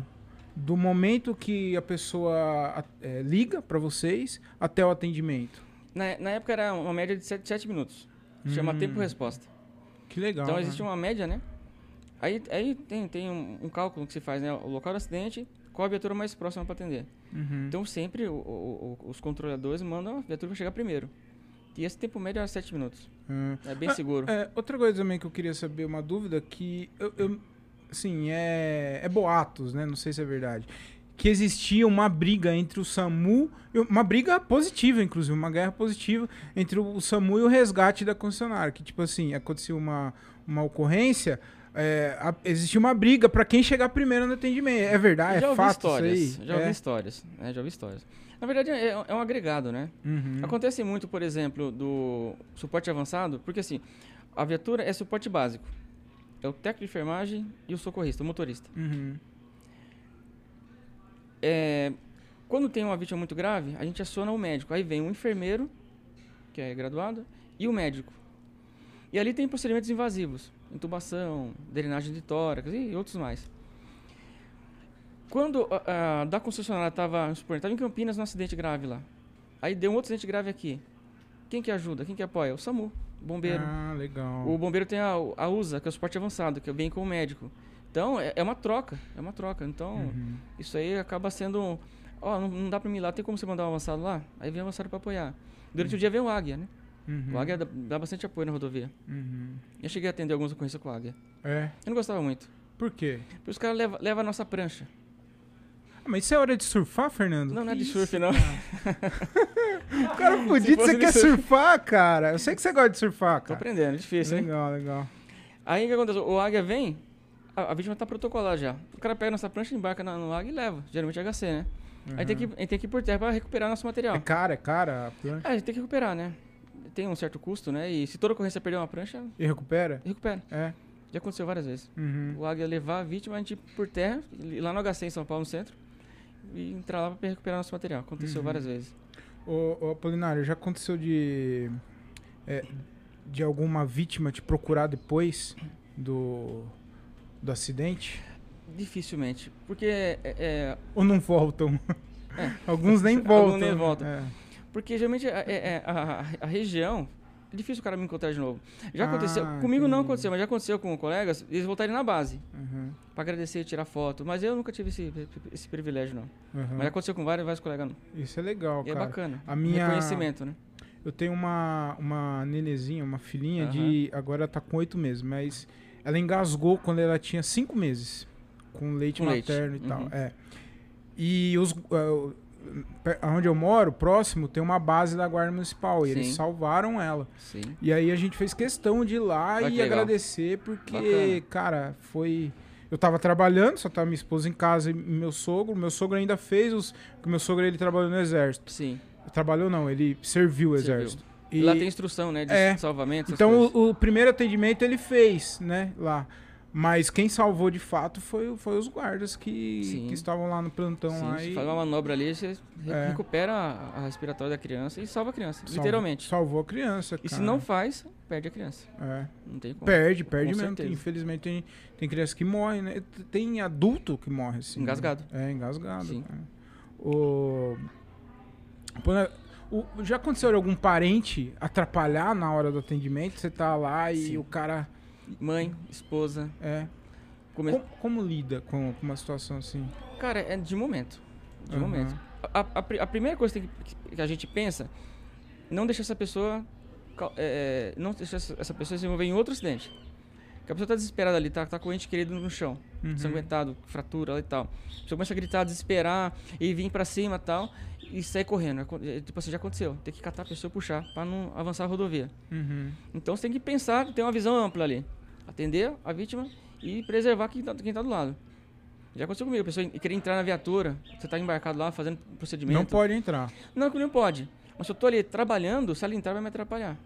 do momento que a pessoa é, liga pra vocês até o atendimento? Na, na época era uma média de 7, minutos. Chama Hum. tempo-resposta. Que legal. Então né? existe uma média, né? Aí, aí tem, tem um, um cálculo que se faz, né? O local do acidente, qual a viatura mais próxima para atender. Uhum. Então sempre o- o- os controladores mandam a viatura pra chegar primeiro. E esse tempo médio é 7 minutos. Hum. É bem Ah, seguro. É, outra coisa também que eu queria saber, uma dúvida, que eu, eu assim, é, é boatos, né? Não sei se é verdade. Que existia uma briga entre o SAMU, uma briga positiva, inclusive, uma guerra positiva entre o SAMU e o resgate da concessionária. Que, tipo assim, aconteceu uma, uma ocorrência, é, a- existia uma briga pra quem chegar primeiro no atendimento. É verdade? já é ouvi fato histórias. isso aí? Já ouvi é. histórias. né, já ouvi histórias. Na verdade, é, é um agregado, né? Uhum. Acontece muito, por exemplo, do suporte avançado, porque assim, a viatura é suporte básico. É o técnico de enfermagem e o socorrista, o motorista. Uhum. É, quando tem uma vítima muito grave, a gente aciona o médico. Aí vem o enfermeiro, que é graduado, e o médico. E ali tem procedimentos invasivos, intubação, drenagem de tórax e outros mais. Quando a, a da concessionária estava estava em Campinas num acidente grave lá. Aí deu um outro acidente grave aqui. Quem que ajuda? Quem que apoia? O SAMU, bombeiro. Ah, legal. O bombeiro tem a, a USA, que é o suporte avançado, que vem com o médico. Então, é, é uma troca, é uma troca. Então, Uhum. isso aí acaba sendo. Ó, não, não dá pra mim ir lá, tem como você mandar um avançado lá? Aí vem o avançado pra apoiar. Durante o dia vem o Águia, né? Uhum. O Águia dá, dá bastante apoio na rodovia. Uhum. Eu cheguei a atender algumas ocorrências com o Águia. É. Eu não gostava muito. Por quê? Porque os caras levam leva a nossa prancha. Ah, mas isso é hora de surfar, Fernando? Não, não é de surf, não. O cara fudido, você quer surf. surfar, cara? Eu sei que você gosta de surfar, Tô cara. aprendendo, é difícil, hein? Legal, legal. Aí o que acontece? O Águia vem, a, a vítima tá protocolar já. O cara pega nossa prancha, embarca na- no Águia e leva. Geralmente é HC, né? Aí tem que, a gente tem que ir por terra pra recuperar nosso material. É cara, é cara. a plancha. É, a gente tem que recuperar, né? Tem um certo custo, né? E se toda ocorrência perder uma prancha, E recupera? recupera. É. Já aconteceu várias vezes. Uhum. O Águia levar a vítima, a gente ir por terra, ir lá no HC em São Paulo, no centro, e entrar lá pra recuperar nosso material. Aconteceu Uhum. várias vezes. Ô, ô, Apolinário, já aconteceu de. é, de alguma vítima te procurar depois do. do acidente? Dificilmente. Porque é, é- Ou não voltam? É. Alguns nem Alguns voltam. nem voltam. É. Porque geralmente é- é a, a região. É difícil o cara me encontrar de novo. Já Ah, aconteceu. Comigo não entendi. aconteceu, mas já aconteceu com colegas, eles voltarem na base. Uhum. Pra agradecer e tirar foto. Mas eu nunca tive esse, esse privilégio, não. Uhum. Mas já aconteceu com vários, vários colegas. Isso é legal, E é cara. bacana. A minha- Reconhecimento, né? Eu tenho uma, uma nenezinha, uma filhinha de. Agora tá com oito meses, mas ela engasgou quando ela tinha cinco meses. Com leite Com leite. materno e tal. Uhum. É. E os. Uh, onde eu moro, próximo, tem uma base da Guarda Municipal. E eles Sim. salvaram ela. Sim. E aí a gente fez questão de ir lá Olha e que legal. agradecer, porque, Bacana. cara, foi. Eu tava trabalhando, só tava minha esposa em casa e meu sogro. Meu sogro ainda fez os. Porque meu sogro ele trabalhou no exército. Sim. Trabalhou não, ele serviu o Serviu. exército. E Lá tem instrução, né? De É. salvamento. então o, o primeiro atendimento ele fez, né, lá. Mas quem salvou de fato foi, foi os guardas que, que estavam lá no plantão Sim, lá e faz uma manobra ali, você É. recupera a, a respiratória da criança e salva a criança. salvou- literalmente. salvou a criança. E se cara. não faz, perde a criança. É. Não tem como. Perde, perde Com mesmo. Tem- infelizmente tem, tem criança que morre, né? Tem adulto que morre assim. né? Engasgado. É, engasgado. Sim. cara. O... Né, o- Já aconteceu algum parente atrapalhar na hora do atendimento? Você tá lá e Sim. o cara. Mãe, esposa. É. Come... Como, como lida com, com uma situação assim? Cara, é de momento. De Aham. momento. A, a- a pri- a primeira coisa que, que a gente pensa, não deixar essa pessoa. cal- é, não deixar essa pessoa se envolver em outro acidente. Porque a pessoa tá desesperada ali, tá, tá com o ente querido no chão, Uhum. ensanguentado, fratura lá e tal. A pessoa começa a gritar, desesperar e vir pra cima e tal, e sair correndo. É é, Tipo assim, já aconteceu. Tem que catar a pessoa e puxar pra não avançar a rodovia. Uhum. Então você tem que pensar, ter uma visão ampla ali. Atender a vítima e preservar quem tá, quem tá do lado. Já aconteceu comigo, a pessoa querer entrar na viatura, você tá embarcado lá fazendo procedimento. Não pode entrar. Não, que não pode. Mas se eu tô ali trabalhando, se ela entrar vai me atrapalhar.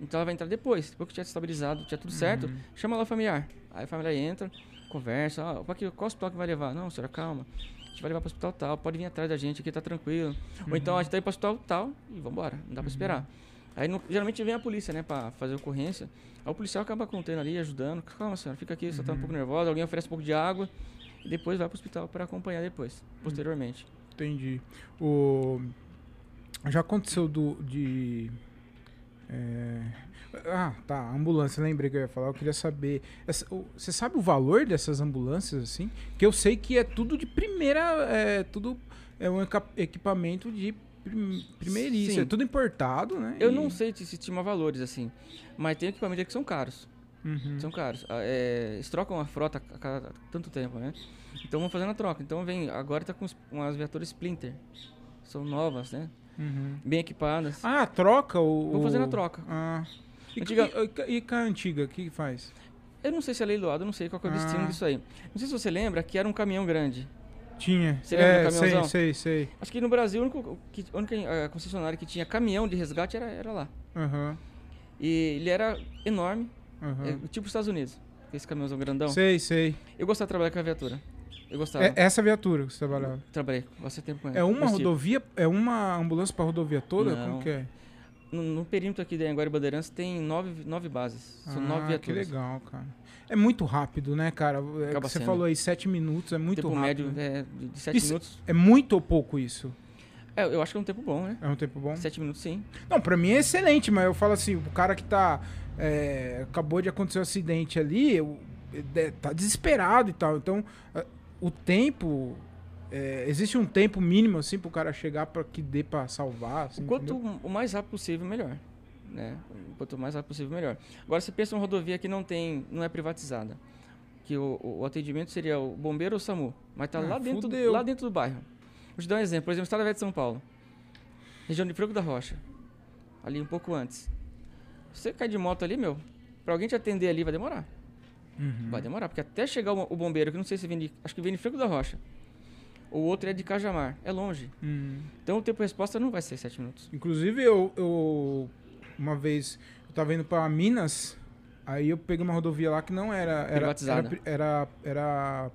Então ela vai entrar depois, depois que tiver estabilizado, tiver tudo certo, Uhum. chama lá o familiar. Aí a família entra, conversa, ah, pra que, qual hospital que vai levar? Não, senhora, calma. A gente vai levar para hospital tal, pode vir atrás da gente aqui, tá tranquilo. Ou então a gente tá indo para hospital tal e vambora, não dá pra esperar. Aí no- geralmente vem a polícia, né, pra fazer ocorrência. Aí o policial acaba contendo ali, ajudando. Calma, senhora, fica aqui, você tá um pouco nervosa, alguém oferece um pouco de água e depois vai pro hospital para acompanhar depois, posteriormente. Entendi. O... Já aconteceu do, de. É, Ah, tá. Ambulância, lembrei que eu ia falar. Eu queria saber. essa- Você sabe o valor dessas ambulâncias, assim? Que eu sei que é tudo de primeira. É tudo. É um equipamento de prim- primeiríssimo. Sim. É tudo importado, né? Eu E- não sei se estima valores, assim, mas tem equipamentos que são caros. Uhum. São caros. Ah, é, eles trocam a frota a cada tanto tempo, né? Então vão fazendo a troca. Então vem, agora tá com umas viaturas Splinter. São novas, né? Uhum. Bem equipadas. Ah, troca o. Vou fazendo a troca. Ah. E, Antiga- e, e com a antiga, o que faz? Eu não sei se é leiloado, não sei qual que é o destino Ah. disso aí. Não sei se você lembra que era um caminhão grande. Tinha. Você lembra é, do sei, caminhãozão? sei, sei. Acho que no Brasil, o único que, a única eh, concessionária que tinha caminhão de resgate era, era lá. Aham. E ele era enorme, aham. é, tipo os Estados Unidos. Esse caminhãozão grandão. Sei, sei. Eu gostava de trabalhar com a viatura. Eu gostava. É essa viatura que você trabalhava. Trabalhei bastante tempo com ela. É uma rodovia? É uma ambulância pra rodovia toda? Não. Como que é? No, no perímetro aqui da Anguera Bandeirantes tem nove, nove bases. São nove Ah, viaturas. Que legal, cara. É muito rápido, né, cara? É você sendo. falou aí, sete minutos, é muito tempo rápido. médio é, de, de sete Isso- minutos. É muito ou pouco isso? É, eu acho que é um tempo bom, né? É um tempo bom? Sete minutos, sim. Não, pra mim é excelente, mas eu falo assim, o cara que tá. é, acabou de acontecer um acidente ali, eu- é, tá desesperado e tal. Então, o tempo. é, existe um tempo mínimo, assim, pro cara chegar pra que dê pra salvar. Assim, Quanto entendeu? o mais rápido possível, melhor. Né? Quanto mais rápido possível, melhor. Agora, você pensa em uma rodovia que não tem, não é privatizada. Que o, o- atendimento seria o bombeiro ou o SAMU. Mas tá Ah, lá, dentro, lá dentro do bairro. Vou te dar um exemplo. Por exemplo, Estrada Velha de São Paulo. Região de Franco da Rocha. Ali um pouco antes. Você cai de moto ali, meu, pra alguém te atender ali vai demorar. Uhum. Vai demorar, porque até chegar o, o bombeiro, que não sei se vem de, acho que vem de Franco da Rocha. O outro é de Cajamar, é longe. Hum. Então o tempo de resposta não vai ser sete minutos. Inclusive, eu, eu- Uma vez. Eu tava indo pra Minas. Aí eu peguei uma rodovia lá que não era. Era, Privatizada. era, era, era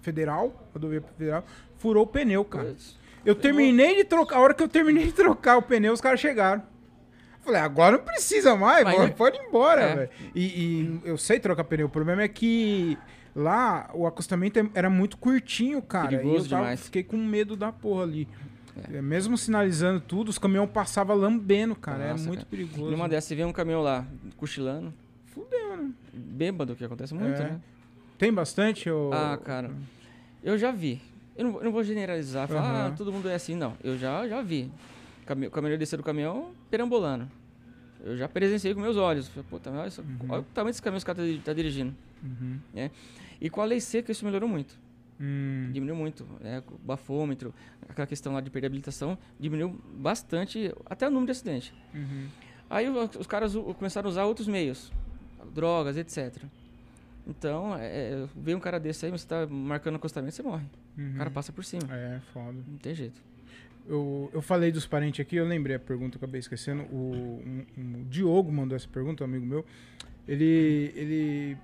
federal, rodovia federal. Furou o pneu, cara. Putz. Eu terminei de trocar. A hora que eu terminei de trocar o pneu, os caras chegaram. Falei, agora não precisa mais, é- pode ir embora, é. velho. E, e eu sei trocar pneu. O problema é que lá o acostamento é- era muito curtinho, cara. Perigoso e eu tava- demais. fiquei com medo da porra ali. É, Mesmo sinalizando tudo, os caminhões passavam lambendo, cara. Nossa, é muito cara. perigoso. Numa dessas, você vê um caminhão lá, cochilando, Fudeu, né? bêbado, que acontece muito, É. né? Tem bastante? Ou... Ah, cara. Eu já vi. Eu não, eu não vou generalizar, falar, Aham. ah, todo mundo é assim, não. Eu já, já vi. O caminhoneiro descer do caminhão, perambulando. Eu já presenciei com meus olhos. Falei, Puta, olha, só- olha o tamanho desse caminhão que esse cara tá, tá dirigindo. Uhum. E com a lei seca, isso melhorou muito. Hum. Diminuiu muito. Né? O bafômetro, aquela questão lá de perder habilitação, diminuiu bastante, até o número de acidente. Uhum. Aí o- os caras começaram a usar outros meios, drogas, etc. Então, é, é, veio um cara desse aí, você tá marcando acostamento, você morre. Uhum. O cara passa por cima. É, foda. Não tem jeito. Eu, eu falei dos parentes aqui, eu lembrei a pergunta, acabei esquecendo. O, um- um- o Diogo mandou essa pergunta, um amigo meu. Ele, ele,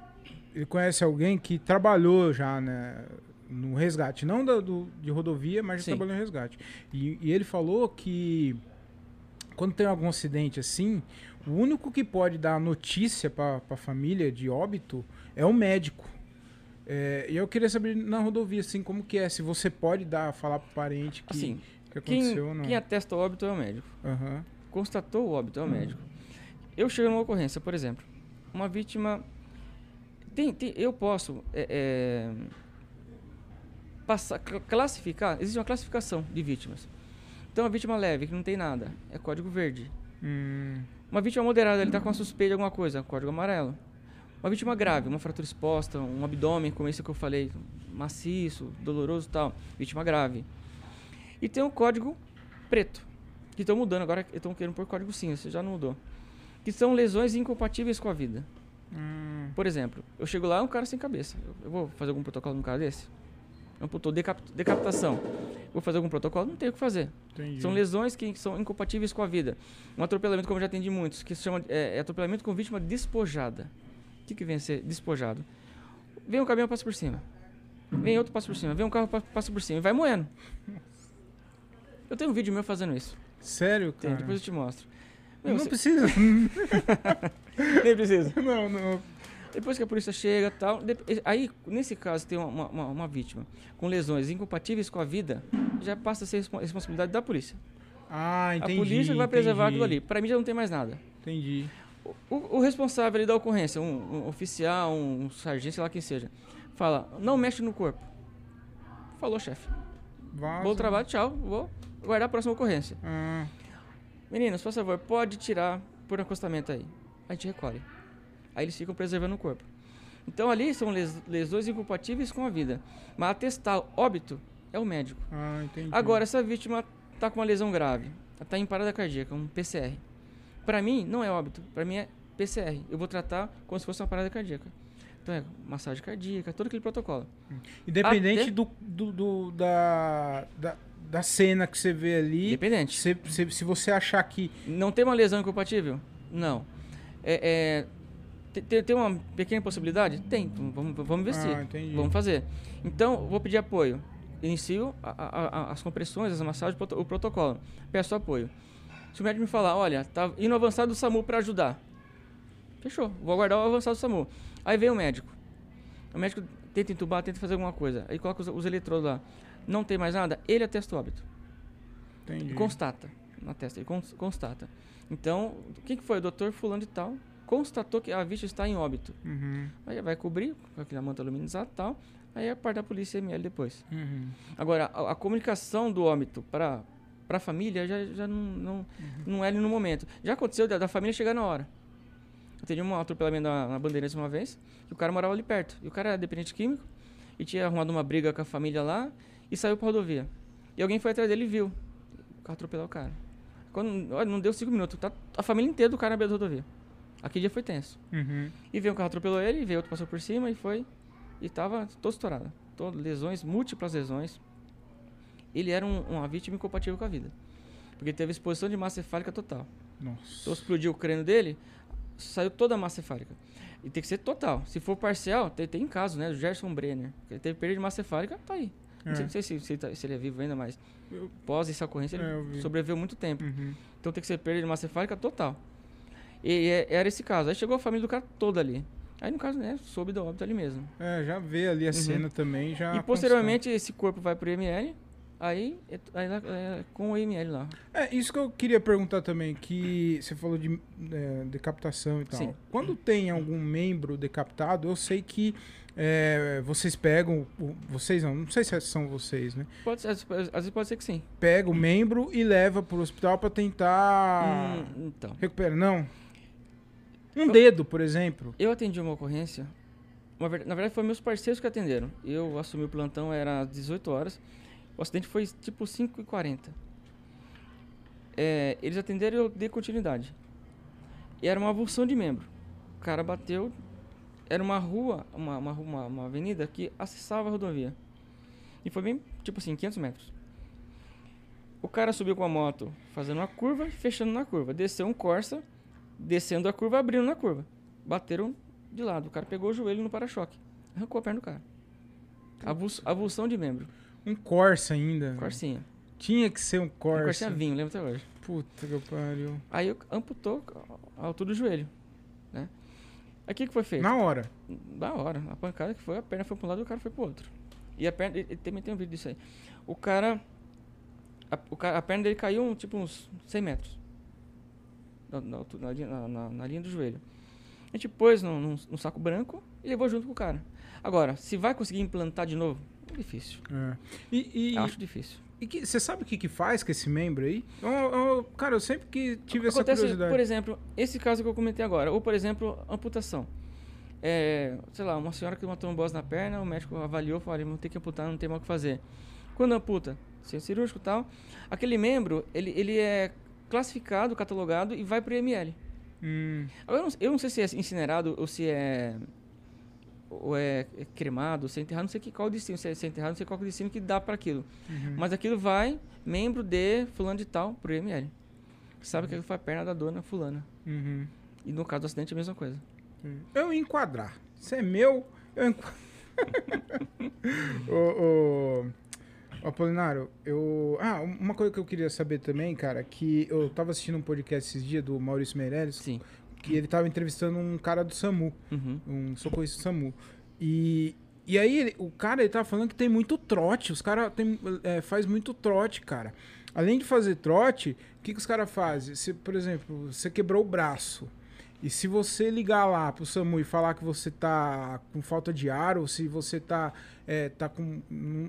ele conhece alguém que trabalhou já né, no resgate, não da- do, de rodovia, mas já Sim. trabalhou no resgate. E, e ele falou que quando tem algum acidente assim, o único que pode dar notícia para a família de óbito é o médico. É, e eu queria saber na rodovia, assim, como que é, se você pode dar, falar pro parente que, Assim, que quem, aconteceu ou não. quem atesta o óbito é o médico. Aham. Constatou o óbito é o Hum. médico. Eu chego numa ocorrência, por exemplo, uma vítima. Tem, tem- eu posso é, é, passar, cl- classificar. Existe uma classificação de vítimas. Então, a vítima leve, que não tem nada, é código verde. Hum, Uma vítima moderada, ele está com uma suspeita de alguma coisa, código amarelo. Uma vítima grave, uma fratura exposta, um abdômen, como esse que eu falei, maciço, doloroso e tal, vítima grave. E tem o código preto, que estão mudando agora, estão querendo pôr código cinza, já não mudou. Que são lesões incompatíveis com a vida. hum, Por exemplo, eu chego lá, é um cara sem cabeça. Eu, eu vou fazer algum protocolo num cara desse? Amputou decap, decapitação. Vou fazer algum protocolo? Não tenho o que fazer. entendi. São lesões que são incompatíveis com a vida. Um atropelamento, como eu já atendi muitos, que se chama é, é atropelamento com vítima despojada. O que, que vem a ser despojado? Vem um caminhão, passa por cima. Vem outro, passa por cima. Vem um carro, pa- passa por cima. E vai moendo. Eu tenho um vídeo meu fazendo isso. Sério, Tem, cara? depois eu te mostro. Meu, não você- precisa. Nem precisa. não, não. Depois que a polícia chega tal. dep- Aí, nesse caso, tem uma, uma, uma vítima com lesões incompatíveis com a vida, já passa a ser respo- responsabilidade da polícia. Ah, entendi. a polícia vai preservar entendi, aquilo ali. Pra mim já não tem mais nada. Entendi. O, o responsável ali da ocorrência, um, um oficial, um sargento, sei lá quem seja, fala: não mexe no corpo. Falou, chefe. Bom trabalho, tchau. Vou. Guardar a próxima ocorrência. Ah, Meninas, por favor, pode tirar por acostamento aí. A gente recolhe. Aí eles ficam preservando o corpo. Então ali são les- lesões incompatíveis com a vida. Mas atestar óbito é o médico. ah, entendi. Agora, essa vítima tá com uma lesão grave. Ela tá em parada cardíaca, um PCR. Para mim, não é óbito. Para mim é PCR. Eu vou tratar como se fosse uma parada cardíaca. Então é massagem cardíaca, todo aquele protocolo. Independente Até- do, do, do- da, da, da cena que você vê ali, Independente. se, se, se você achar que. Não tem uma lesão incompatível? Não. É, é, te- te- tem uma pequena possibilidade? Tem. Vamos, vamos investir. Ah, entendi. Vamos fazer. Então, vou pedir apoio. Inicio a- a- a- as compressões, as massagens, o protocolo. Peço apoio. Se o médico me falar, olha, tá indo avançado do SAMU para ajudar. Fechou. Vou aguardar o avançado do SAMU. Aí vem o médico. O médico tenta entubar, tenta fazer alguma coisa. Aí coloca os, os eletrodos lá. Não tem mais nada, ele atesta o óbito. Entendi. Constata. Na testa, ele cons- constata. Então, o que, foi? O doutor fulano de tal constatou que a vítima está em óbito. Uhum, Aí vai cobrir com aquela manta aluminizada e tal. Aí é a parte da polícia ML depois. uhum. Agora, a, a comunicação do óbito para a família já, já não, não, não é ali no momento. Já aconteceu da, da família chegar na hora. Eu teve um atropelamento na, na Bandeirantes uma vez, e o cara morava ali perto. E o cara era dependente químico, e tinha arrumado uma briga com a família lá, e saiu pra rodovia. E alguém foi atrás dele e viu o carro atropelar o cara. Quando, olha, não deu cinco minutos, tá a família inteira do cara na beira da rodovia. Aquele dia foi tenso. Uhum. E veio um carro atropelou ele, veio outro passou por cima e foi. E tava todo estourado. Todo, lesões, múltiplas lesões. Ele era um- uma vítima incompatível com a vida. Porque teve exposição de massa cefálica total. Então Nossa. explodiu o crânio dele, saiu toda a massa cefálica. E tem que ser total. Se for parcial, tem, tem caso, né? O Gerson Brenner. que Ele teve perda de massa cefálica, tá aí. Não, sei, É. não sei se, se, ele tá- se ele é vivo ainda, mas Eu- pós essa ocorrência, É, ele vi. sobreviveu muito tempo. Uhum. Então tem que ser perda de massa cefálica total. E, é- era esse caso. Aí chegou a família do cara toda ali. Aí no caso, né, soube do óbito ali mesmo. É, já vê ali a cena também, já. Uhum. e posteriormente esse corpo vai pro IML, aí, é, aí é, com o IML lá. É, isso que eu queria perguntar também, que você falou de é, decapitação e tal. Sim. Quando tem algum membro decapitado, eu sei que é, vocês pegam, vocês não, não sei se são vocês, né? Pode, ser- às, às vezes pode ser que sim. Pega o membro e leva pro hospital pra tentar Hum, então, recuperar. Não. Um dedo, por exemplo. eu atendi uma ocorrência, uma na verdade foi meus parceiros que atenderam. Eu assumi o plantão, era às 18 horas, o acidente foi tipo 5h40. É, eles atenderam e eu dei continuidade. E era uma avulsão de membro. O cara bateu, era uma rua, uma, uma, uma, uma avenida que acessava a rodovia. E foi bem, tipo assim, 500 metros. O cara subiu com a moto fazendo uma curva fechando na curva. Desceu um Corsa, descendo a curva, abrindo na curva. Bateram de lado. O cara pegou o joelho no para-choque. Arrancou a perna do cara. Avuls- avulsão de membro. Um Corsa ainda. Corsinha. Tinha que ser um Um Corsa. Corsinha vinho, lembro até hoje. Puta que pariu. Aí eu amputou a altura do joelho. Né? Aí o que, que foi feito? Na hora. Da hora. A pancada que foi, a perna foi para um lado e o cara foi pro outro. E a perna, ele, ele também tem um vídeo disso aí. O cara, a, o cara, a perna dele caiu um, tipo uns 100 metros. Na, na, na na- na- na linha do joelho. A gente pôs num, num- num saco branco e levou junto com o cara. Agora, se vai conseguir implantar de novo, é difícil. É. E, e, Acho difícil. E que- você sabe o que, que faz com esse membro aí? Eu- eu- cara, eu sempre que tive essa Acontece, curiosidade. por exemplo, esse caso que eu comentei agora, ou por exemplo, amputação. É, sei lá, uma senhora que tem uma trombose na perna, o médico avaliou, falou, vamos ter que amputar, não tem mais o que fazer. Quando amputa, sem cirúrgico e tal, aquele membro, ele, ele é classificado, catalogado e vai para o IML. Hum, eu não, eu não sei se é incinerado ou se é ou é cremado, se é enterrado, não sei que, qual o destino, se é, se é enterrado, não sei qual o destino que dá para aquilo. uhum. Mas aquilo vai, membro de fulano de tal, pro IML. Sabe que aquilo foi a perna da dona fulana. Uhum. E no caso do acidente é a mesma coisa. Eu enquadrar. Isso é meu, eu enquadro. ô, Apolinário, eu. Ah, uma coisa que eu queria saber também, cara, que eu tava assistindo um podcast esses dias do Maurício Meirelles, Sim. Que ele tava entrevistando um cara do SAMU, Uhum. um socorrista do SAMU. E. E aí, ele- o cara, ele tava falando que tem muito trote. Os caras é, faz muito trote, cara. Além de fazer trote, o que, que os caras fazem? Se, por exemplo, você quebrou o braço. E se você ligar lá pro SAMU e falar que você tá com falta de ar, ou se você tá, é, tá com,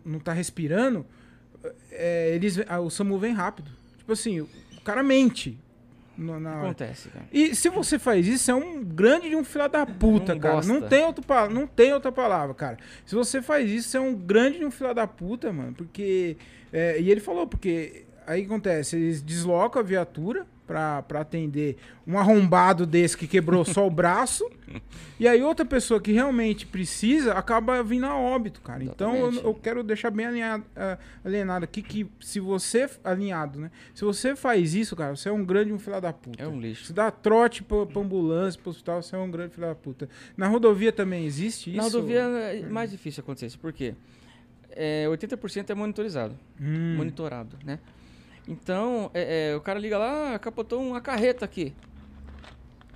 não, tá respirando, é, eles, o SAMU vem rápido. Tipo assim, o cara mente. No- na hora. Acontece, cara. E se você faz isso, é um grande de um filho da puta, Um cara. Não tem, outro, não tem outra palavra, cara. Se você faz isso, é um grande de um filho da puta, mano. Porque. é, e ele falou, porque. Aí acontece, eles deslocam a viatura pra, pra atender um arrombado desse que quebrou só o braço. E aí outra pessoa que realmente precisa acaba vindo a óbito, cara. Então eu, Exatamente. eu quero deixar bem alinhado, alienado aqui que se você. Alinhado, né? Se você faz isso, cara, você é um grande um filho da puta. É um lixo. Se dá trote pra, pra ambulância, pro hospital, você é um grande filho da puta. Na rodovia também existe isso? Na rodovia é mais difícil acontecer isso, por quê? É, 80% é monitorizado, Hum, monitorado, né? Então, é, é, o cara liga lá, "Ah, capotou uma carreta aqui.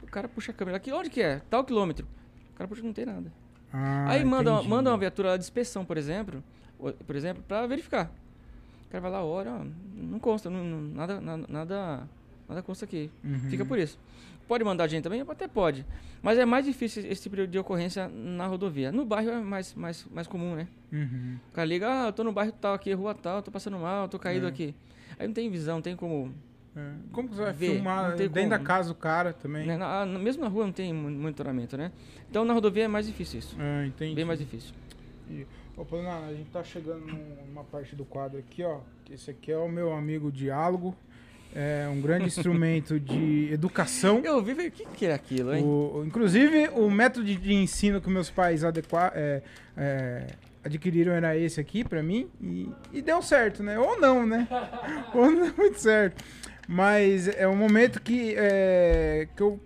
O cara puxa a câmera aqui, onde que é? Tal quilômetro. O cara puxa, não tem nada. ah, Aí manda, entendi. manda uma viatura de inspeção, por exemplo, por exemplo, pra verificar. O cara vai lá, olha, não consta, não, nada, nada, nada consta aqui. Uhum. Fica por isso. Pode mandar gente também? Até pode. Mas é mais difícil esse tipo de ocorrência na rodovia. No bairro é mais, mais, mais comum, né? Uhum. O cara liga, ah, eu tô no bairro tal aqui, rua tal, tô passando mal, tô caído É. aqui. Aí não tem visão, não tem como. É. Como que você vai Ver, filmar dentro da como. casa do cara também? né? Na- na- mesmo na rua não tem mon- monitoramento, né? Então na rodovia é mais difícil isso. Ah, entendi. Bem mais difícil. Ô, Polinar, a gente tá chegando num- numa parte do quadro aqui, ó. Esse aqui é o meu amigo Diálogo. É um grande instrumento de educação. Eu vi, o que, que é aquilo, hein? O- inclusive, o método de, ensino que meus pais adequa, é, é, adquiriram era esse aqui pra mim. E, e deu certo, né? Ou não, né? Ou não deu muito certo. Mas é um momento que, é, que eu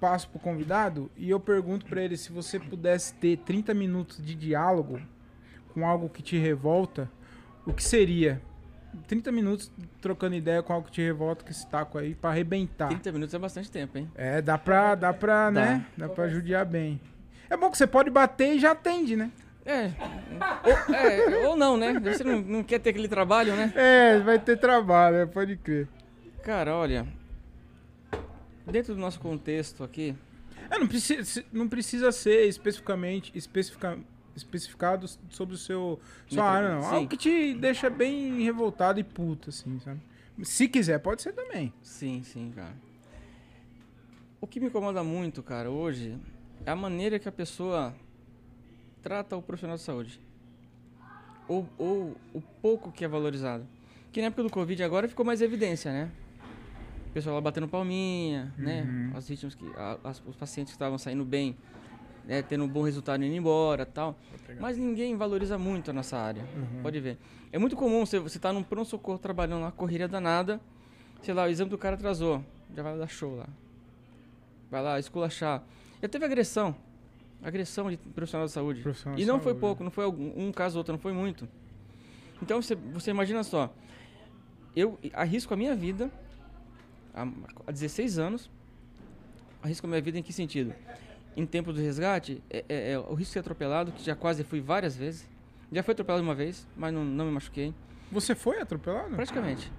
passo pro convidado e eu pergunto pra ele se você pudesse ter 30 minutos de diálogo com algo que te revolta, o que seria? 30 minutos trocando ideia com algo que te revolta, com esse taco aí, pra arrebentar. 30 minutos é bastante tempo, hein? É, dá pra, dá pra, Dá. né? Dá pra judiar bem. É bom que você pode bater e já atende, né? É. ou, é, ou não, né? Você não, não quer ter aquele trabalho, né? É, vai ter trabalho, é, pode crer. Cara, olha. Dentro do nosso contexto aqui, É, não, precisa, não precisa ser especificamente especifica, especificado sobre o seu sua área, não. Algo que te deixa bem revoltado e puto, assim, sabe? Se quiser, pode ser também. Sim, sim, cara. O que me incomoda muito, cara, hoje é a maneira que a pessoa trata o profissional de saúde. Ou, ou o pouco que é valorizado. Que na época do Covid agora ficou mais evidência, né? O pessoal lá batendo palminha, né? Uhum. As vítimas que. a- as- os pacientes que estavam saindo bem, né? tendo um bom resultado e indo embora tal. Mas ninguém valoriza muito a nossa área. Uhum. Pode ver. É muito comum você, você tá num pronto-socorro trabalhando uma correria danada, sei lá, o exame do cara atrasou, já vai dar show lá. Vai lá, esculachar. Já teve agressão. Agressão de profissional de saúde. Profissional e não foi saúde. pouco, não foi algum, um caso ou outro, não foi muito. Então você, você imagina só, eu arrisco a minha vida há 16 anos. Arrisco a minha vida em que sentido? Em tempo do resgate, é, é- é o risco de ser atropelado, que já quase fui várias vezes. Já fui atropelado uma vez, mas não, não me machuquei. Você foi atropelado? Praticamente.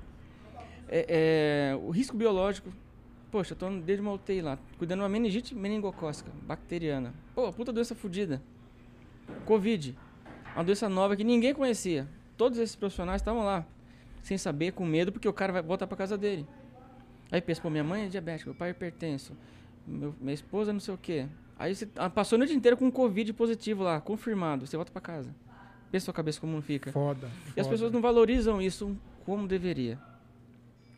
É, é, o risco biológico. Poxa, eu tô desde uma UTI lá, cuidando de uma meningite meningocócica, bacteriana. Pô, puta doença fodida. Covid. Uma doença nova que ninguém conhecia. Todos esses profissionais estavam lá, sem saber, com medo, porque o cara vai voltar pra casa dele. Aí pensa, pô, minha mãe é diabética, meu pai é hipertenso, meu- minha esposa não sei o quê. Aí você ah, passou a noite inteira com um Covid positivo lá, confirmado. Você volta pra casa. Pensa sua cabeça como não fica. Foda. E as pessoas não valorizam isso como deveria.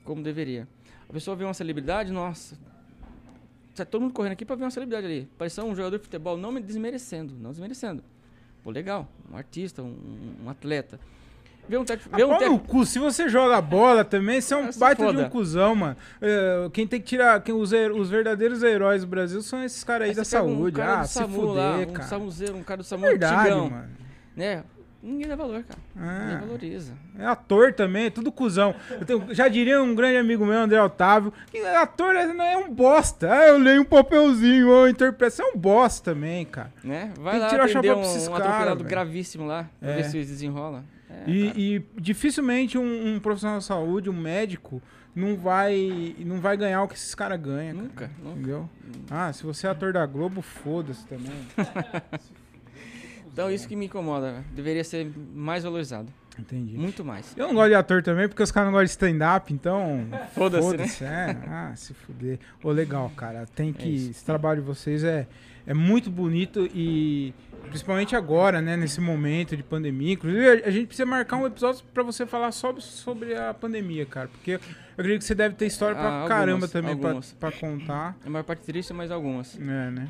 Como deveria. A pessoa vê uma celebridade, nossa. Sai todo mundo correndo aqui pra ver uma celebridade ali. Parecia um jogador de futebol, não me desmerecendo, não desmerecendo. Pô, legal, um artista, um, um atleta. Vê um técnico. Ah, Vê um pau no técnico. cu, se você joga bola também, você é um Ah, baita de um foda. cuzão, mano. É, quem tem que tirar. Quem, os, os verdadeiros heróis do Brasil são esses caras aí, Aí da saúde. Um ah, se SAMU fuder, lá, um cara. SAMUzeiro, um cara do É SAMU verdade, antigão, mano. né? Ninguém dá valor, cara. Ninguém Ah, valoriza. é ator também, é tudo cuzão. Eu tenho- já diria um grande amigo meu, André Otávio, que ator é, não é um bosta. Ah, eu leio um papelzinho, eu interpreto. Você é um bosta também, cara. Né? Vai Tem que lá tirar o chapéu um, pra esses um gravíssimo lá, pra É. ver se desenrola. É. E, e dificilmente um, um profissional de saúde, um médico, não vai, não vai ganhar o que esses caras ganham. cara. Nunca, nunca. Entendeu? Ah, se você é ator da Globo, foda-se também. Então isso que me incomoda, deveria ser mais valorizado. Entendi. Muito mais. Eu não gosto de ator também, porque os caras não gostam de stand-up, então. Foda-se, né? é. Ah, se fuder. Ô, legal, cara. Tem que. isso. esse trabalho de vocês é, é muito bonito e. Principalmente agora, né? Nesse momento de pandemia. Inclusive, a, gente precisa marcar um episódio pra você falar sobre, sobre a pandemia, cara. Porque eu acredito que você deve ter história pra Ah, algumas, caramba também pra contar. A maior parte triste, mas algumas. É, né?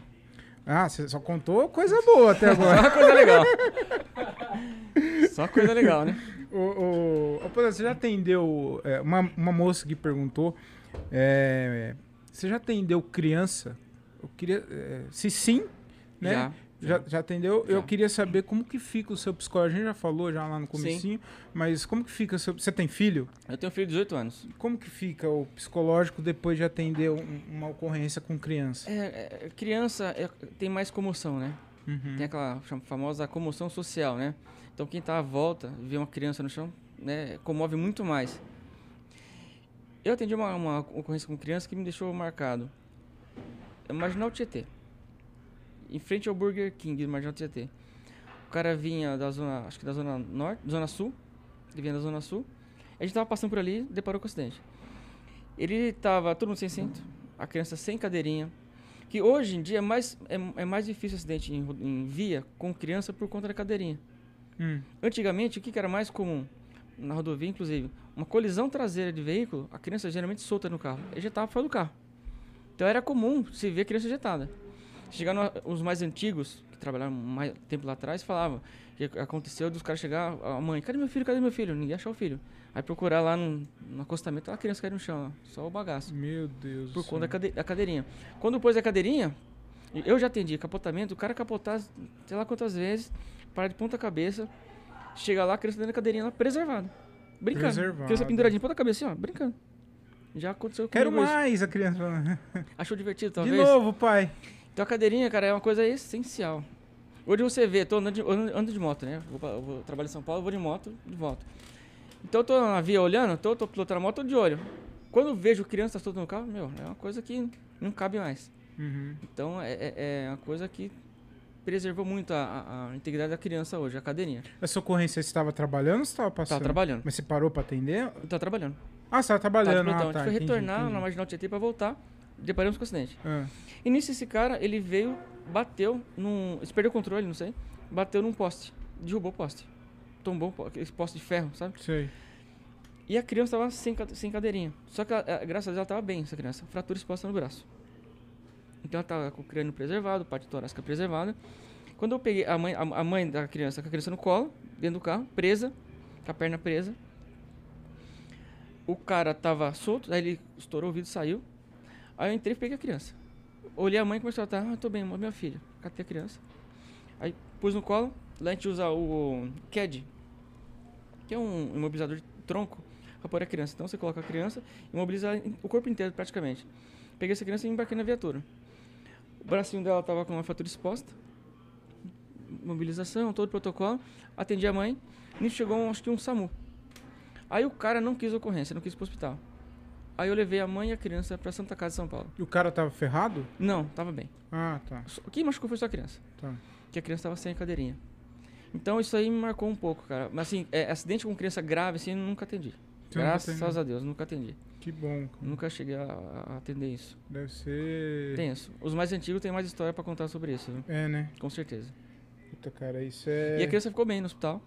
Ah, você só contou coisa boa até agora. Só coisa legal. Só coisa legal, né? Ô, Pô, você já atendeu. é, uma, uma moça que perguntou. é, você já atendeu criança? Eu queria. é, se sim, né? Já. Já, já atendeu? Eu Já. queria saber como que fica o seu psicólogo. A gente já falou já lá no comecinho, mas como que fica o seu. Você tem filho? Eu tenho um filho de 18 anos. Como que fica o psicológico depois de atender um- uma ocorrência com criança? É, é, criança é- tem mais comoção, né? Uhum. Tem aquela famosa comoção social, né? Então quem tá à volta, vê uma criança no chão, né, comove muito mais. Eu atendi uma, uma ocorrência com criança que me deixou marcado. Marginal Tietê. Em frente ao Burger King do Marginal Tietê. O cara vinha da zona, acho que da zona norte, zona sul. Ele vinha da zona sul. A gente tava passando por ali, deparou com o acidente. Ele tava todo mundo sem cinto, a criança sem cadeirinha, que hoje em dia é mais, é, é mais difícil acidente em, em via com criança por conta da cadeirinha. Hum. Antigamente, o que, que era mais comum? Na rodovia, inclusive, uma colisão traseira de veículo, a criança geralmente solta no carro. Ejetava fora do carro. Então era comum se ver criança ejetada. Chegaram a- os mais antigos, que trabalharam mais tempo lá atrás, falavam que aconteceu dos caras chegar, a mãe, cadê meu filho, cadê meu filho? Ninguém achou o filho. Aí procurar lá no, no acostamento, a criança caiu no chão, só o bagaço Meu Deus. por conta da, céu. cade- da cadeirinha. Quando pôs a cadeirinha, eu já atendi capotamento, o cara capotar sei lá quantas vezes, para de ponta cabeça, chega lá, a criança dentro da cadeirinha lá, preservado. Brincando. Preservado. Criança penduradinha ponta cabeça, assim, ó, brincando. Já aconteceu Quero comigo isso. mais a criança falando. Achou divertido, De talvez? novo, pai. Então a cadeirinha, cara, é uma coisa essencial. Hoje você vê, tô andando de, ando de moto, né? Vou, eu vou trabalhar em São Paulo, vou de moto, de volta. Então eu tô na via olhando, tô, tô pilotando a moto, tô de olho. Quando vejo criança solta no carro, meu, é uma coisa que não cabe mais. Uhum. Então é, é- é uma coisa que preservou muito a, a- integridade da criança hoje, a cadeirinha. Essa ocorrência você estava trabalhando ou você estava passando? Tava trabalhando. Mas você parou pra atender? Tá trabalhando. Ah, você Tá trabalhando. de ah, tá, a gente foi entendi, retornar entendi. na Marginal Tietê pra voltar. Deparamos com o acidente. Ah, E nisso esse cara, ele veio, bateu num. Ele perdeu o controle, não sei. Bateu num poste. Derrubou o poste. Tombou aquele poste de ferro, sabe? sei. E a criança tava sem, sem cadeirinha. Só que, ela- graças a Deus, ela tava bem, essa criança. Fratura exposta no braço. Então ela tava com o crânio preservado, parte torácica preservada. Quando eu peguei a mãe, a, a mãe da criança com a criança no colo, dentro do carro, presa, com a perna presa. O cara tava solto, aí ele estourou o vidro saiu. Aí eu entrei e peguei a criança. Olhei a mãe e começou a tratar, ah, tô bem, minha filha. Catei a criança. Aí pus no colo, lá a gente usa o CAD, que é um imobilizador de tronco para pôr a criança. Então você coloca a criança e o corpo inteiro praticamente. Peguei essa criança e embarquei na viatura. O bracinho dela tava com uma fratura exposta. Mobilização, todo o protocolo. Atendi a mãe. Nisso chegou, acho que um SAMU. Aí o cara não quis ocorrência, não quis ir pro hospital. Aí eu levei a mãe e a criança pra Santa Casa de São Paulo. E o cara tava ferrado? Não, tava bem. Ah, tá. Só- Quem machucou foi só a criança. tá. Que a criança tava sem a cadeirinha. Então isso aí me marcou um pouco, cara. Mas assim, é, acidente com criança grave, assim, eu nunca atendi. Você nunca Graças atendeu? a Deus, nunca atendi. Que bom. cara. Nunca cheguei a, a atender isso. Deve ser. Tenso. Os mais antigos têm mais história pra contar sobre isso, viu? É, né? com certeza. Puta, cara, isso é. E a criança ficou bem no hospital.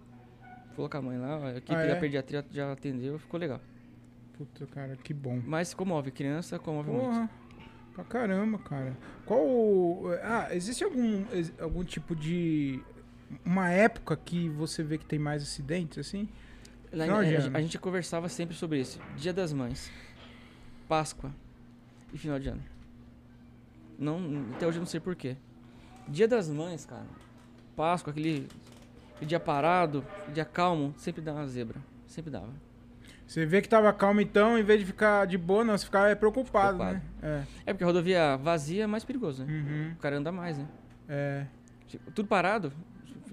Com a mãe lá, a equipe Ah, da é? pediatria já atendeu, ficou legal. Puta, cara, que bom. Mas comove, criança comove muito. Porra. Pra caramba, cara. Qual. Ah, existe algum, algum tipo de. Uma época que você vê que tem mais acidentes, assim? Lá Final de a, a gente conversava sempre sobre isso. Dia das Mães, Páscoa e final de ano. Não, até hoje eu não sei porquê. Dia das Mães, cara. Páscoa, aquele, aquele dia parado, dia calmo, sempre dá uma zebra. Sempre dava. Você vê que tava calmo então, em vez de ficar de boa, não, você ficava é, preocupado, né? É porque a rodovia vazia é mais perigoso, É. né? Uhum. O cara anda mais, né? É. Tipo, Tudo parado,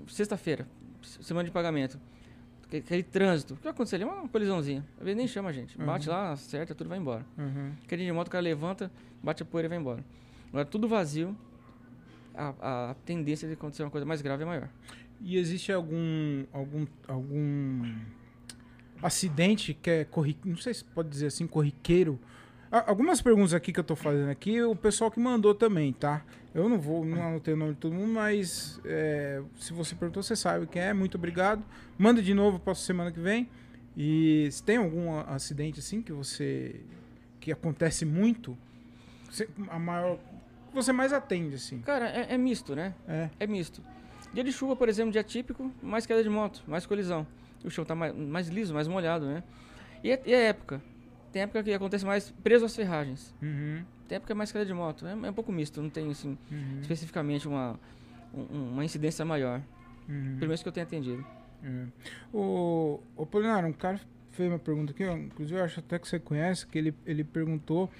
sexta-feira, semana de pagamento. Aquele, aquele trânsito. O que vai acontecer ali? É Uma colisãozinha. Às vezes nem chama a gente. Bate Uhum. lá, acerta, tudo vai embora. Uhum. Aquele de moto, o cara levanta, bate a poeira e vai embora. Agora, tudo vazio, a, a tendência de acontecer uma coisa mais grave é maior. E existe algum. algum. algum. acidente que é corriqueiro, não sei se pode dizer assim, corriqueiro. Algumas perguntas aqui que eu tô fazendo aqui, o pessoal que mandou também, tá? Eu não vou, não anotei o nome de todo mundo, mas é, se você perguntou, você sabe quem é. Muito obrigado. Manda de novo para semana que vem. E se tem algum acidente assim que você que acontece muito, você- a maior você mais atende assim. Cara, é, é misto, né? É. É misto. Dia de chuva, por exemplo, dia típico, mais queda de moto, mais colisão. O chão tá mais, mais liso, mais molhado, né? E é, e é época. Tem época que acontece mais preso às ferragens. Uhum, Tem época que é mais queda de moto. É, é um pouco misto, não tem assim, uhum, especificamente uma, um- uma incidência maior. uhum. Pelo menos que eu tenha atendido. É. O, o Polinário, um cara fez uma pergunta aqui, ó, inclusive eu acho até que você conhece, que ele, ele perguntou.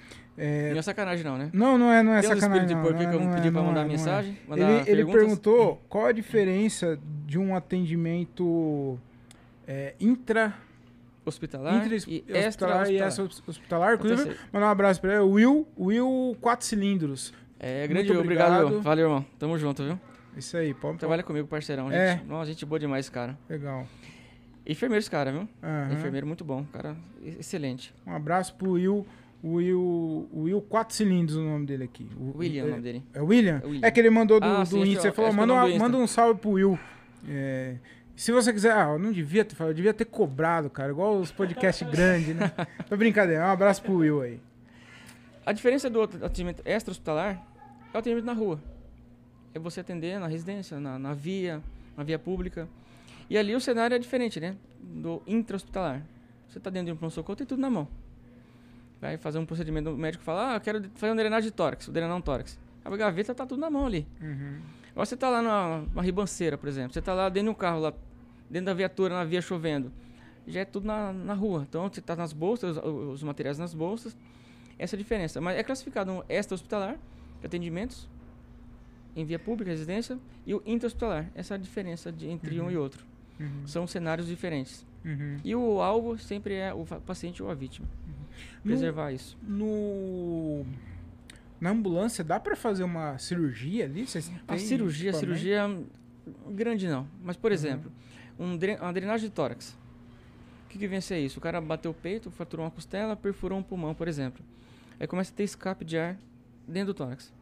É, Não é sacanagem, não, né? não, não é, não é Tem sacanagem. espíritos de não, porquê não que eu é, não pedi é, pra mandar é, é. mensagem? Mandar Ele, ele perguntou qual a diferença de um atendimento é, intra, Hospitalar, intra e hospitalar extra e extra hospitalar. Inclusive, mandar um abraço pra ele. Will, Will 4 cilindros. É, grande, Muito obrigado. obrigado. Will. Valeu, irmão. Tamo junto, viu? Isso aí, pode Trabalha comigo, parceirão. É. Gente. Nossa, gente boa demais, cara. Legal. Enfermeiro esse cara, viu? Aham. Enfermeiro muito bom, cara. Excelente. Um abraço pro Will. Will, Will 4 cilindros o nome dele aqui. O- William, é, o nome dele. É William? É William. É que ele mandou do, Ah, do sim, Insta. que- falou, é o manda, uma- manda um salve pro Will. É, se você quiser, ah, eu não devia ter falado, eu devia ter cobrado, cara, igual os podcasts grandes, né? Tô brincadeira, um abraço pro Will aí. A diferença do atendimento extra-hospitalar é o atendimento na rua. É você atender na residência, na, na via, na via pública. E ali o cenário é diferente, né? Do intra-hospitalar. Você tá dentro de um pronto-socorro, tem tudo na mão. Vai fazer um procedimento, o médico fala, ah, eu quero fazer uma drenagem de tórax, drenar um tórax. A gaveta tá tudo na mão ali. Uhum. Agora você tá lá numa, numa ribanceira, por exemplo. Você tá lá dentro de um carro, lá dentro da viatura, na via chovendo. Já é tudo na, na rua. Então você tá nas bolsas, os, os materiais nas bolsas. Essa é a diferença. Mas é classificado um extra-hospitalar, de atendimentos, em via pública, residência, e o intra-hospitalar. Essa é a diferença de, entre um e outro. Uhum. São cenários diferentes. Uhum. E o alvo sempre é o paciente ou a vítima. No- Preservar isso. No... Na ambulância, dá pra fazer uma cirurgia ali? Vocês A cirurgia, cirurgia grande não. Mas, por exemplo, um dre- uma drenagem de tórax. O que, que vem a ser isso? O cara bateu o peito, fraturou uma costela, perfurou um pulmão, por exemplo. Aí começa a ter escape de ar dentro do tórax.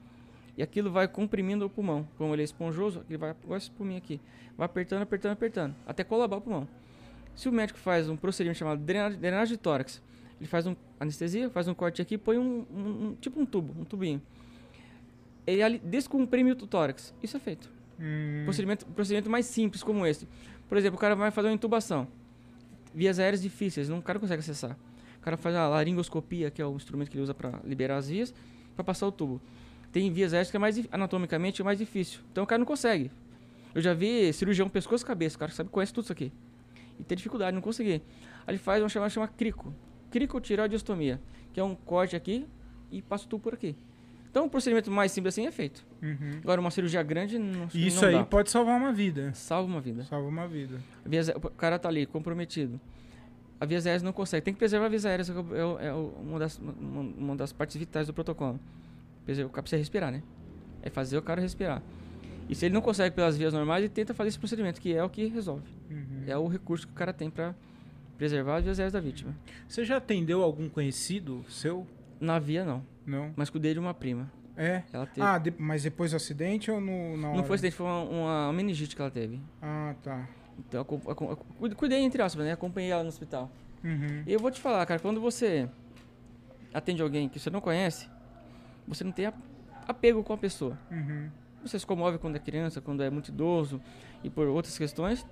E aquilo vai comprimindo o pulmão. Como ele é esponjoso, ele vai, igual esse pulmão aqui. Vai apertando, apertando, apertando. Até colabar o pulmão. Se o médico faz um procedimento chamado drenagem, drenagem de tórax, ele faz um anestesia, faz um corte aqui, põe um, um- um- tipo um tubo, um tubinho. Ele ali descomprime o tórax. Isso é feito. Hum, Procedimento, procedimento mais simples como esse. Por exemplo, o cara vai fazer uma intubação. Vias aéreas difíceis, não, o cara consegue acessar. O cara faz a laringoscopia, que é o instrumento que ele usa para liberar as vias, para passar o tubo. Tem vias aéreas que é mais anatomicamente é mais difícil. Então o cara não consegue. Eu já vi cirurgião pescoço e cabeça, o cara sabe conhece tudo isso aqui. E tem dificuldade, não conseguir. Aí ele faz uma chamada chama crico. Cricotireoidiostomia, que é um corte aqui e passa o tubo por aqui. Então o procedimento mais simples assim é feito. uhum. Agora uma cirurgia grande não Isso não aí dá. pode salvar uma vida. Salva uma vida. Salva uma vida. Vias- o cara tá ali, comprometido. A vias aéreas não consegue. Tem que preservar a vias aéreas, é, é o- uma, das, uma, uma das partes vitais do protocolo. O cara precisa respirar, né? É fazer o cara respirar. E se ele não consegue pelas vias normais, ele tenta fazer esse procedimento, que é o que resolve. Uhum. É o recurso que o cara tem para preservar vias aéreas da vítima. Você já atendeu algum conhecido seu? Na via, não. Não. Mas cuidei de uma prima. É? Ela teve. Ah, de- mas depois do acidente ou no, na hora? não foi acidente, foi uma, uma meningite que ela teve. Ah, tá. Então, eu cuidei, entre aspas, né? Acompanhei ela no hospital. Uhum. E eu vou te falar, cara, quando você atende alguém que você não conhece, você não tem apego com a pessoa. Uhum. Você se comove quando é criança, quando é muito idoso e por outras questões,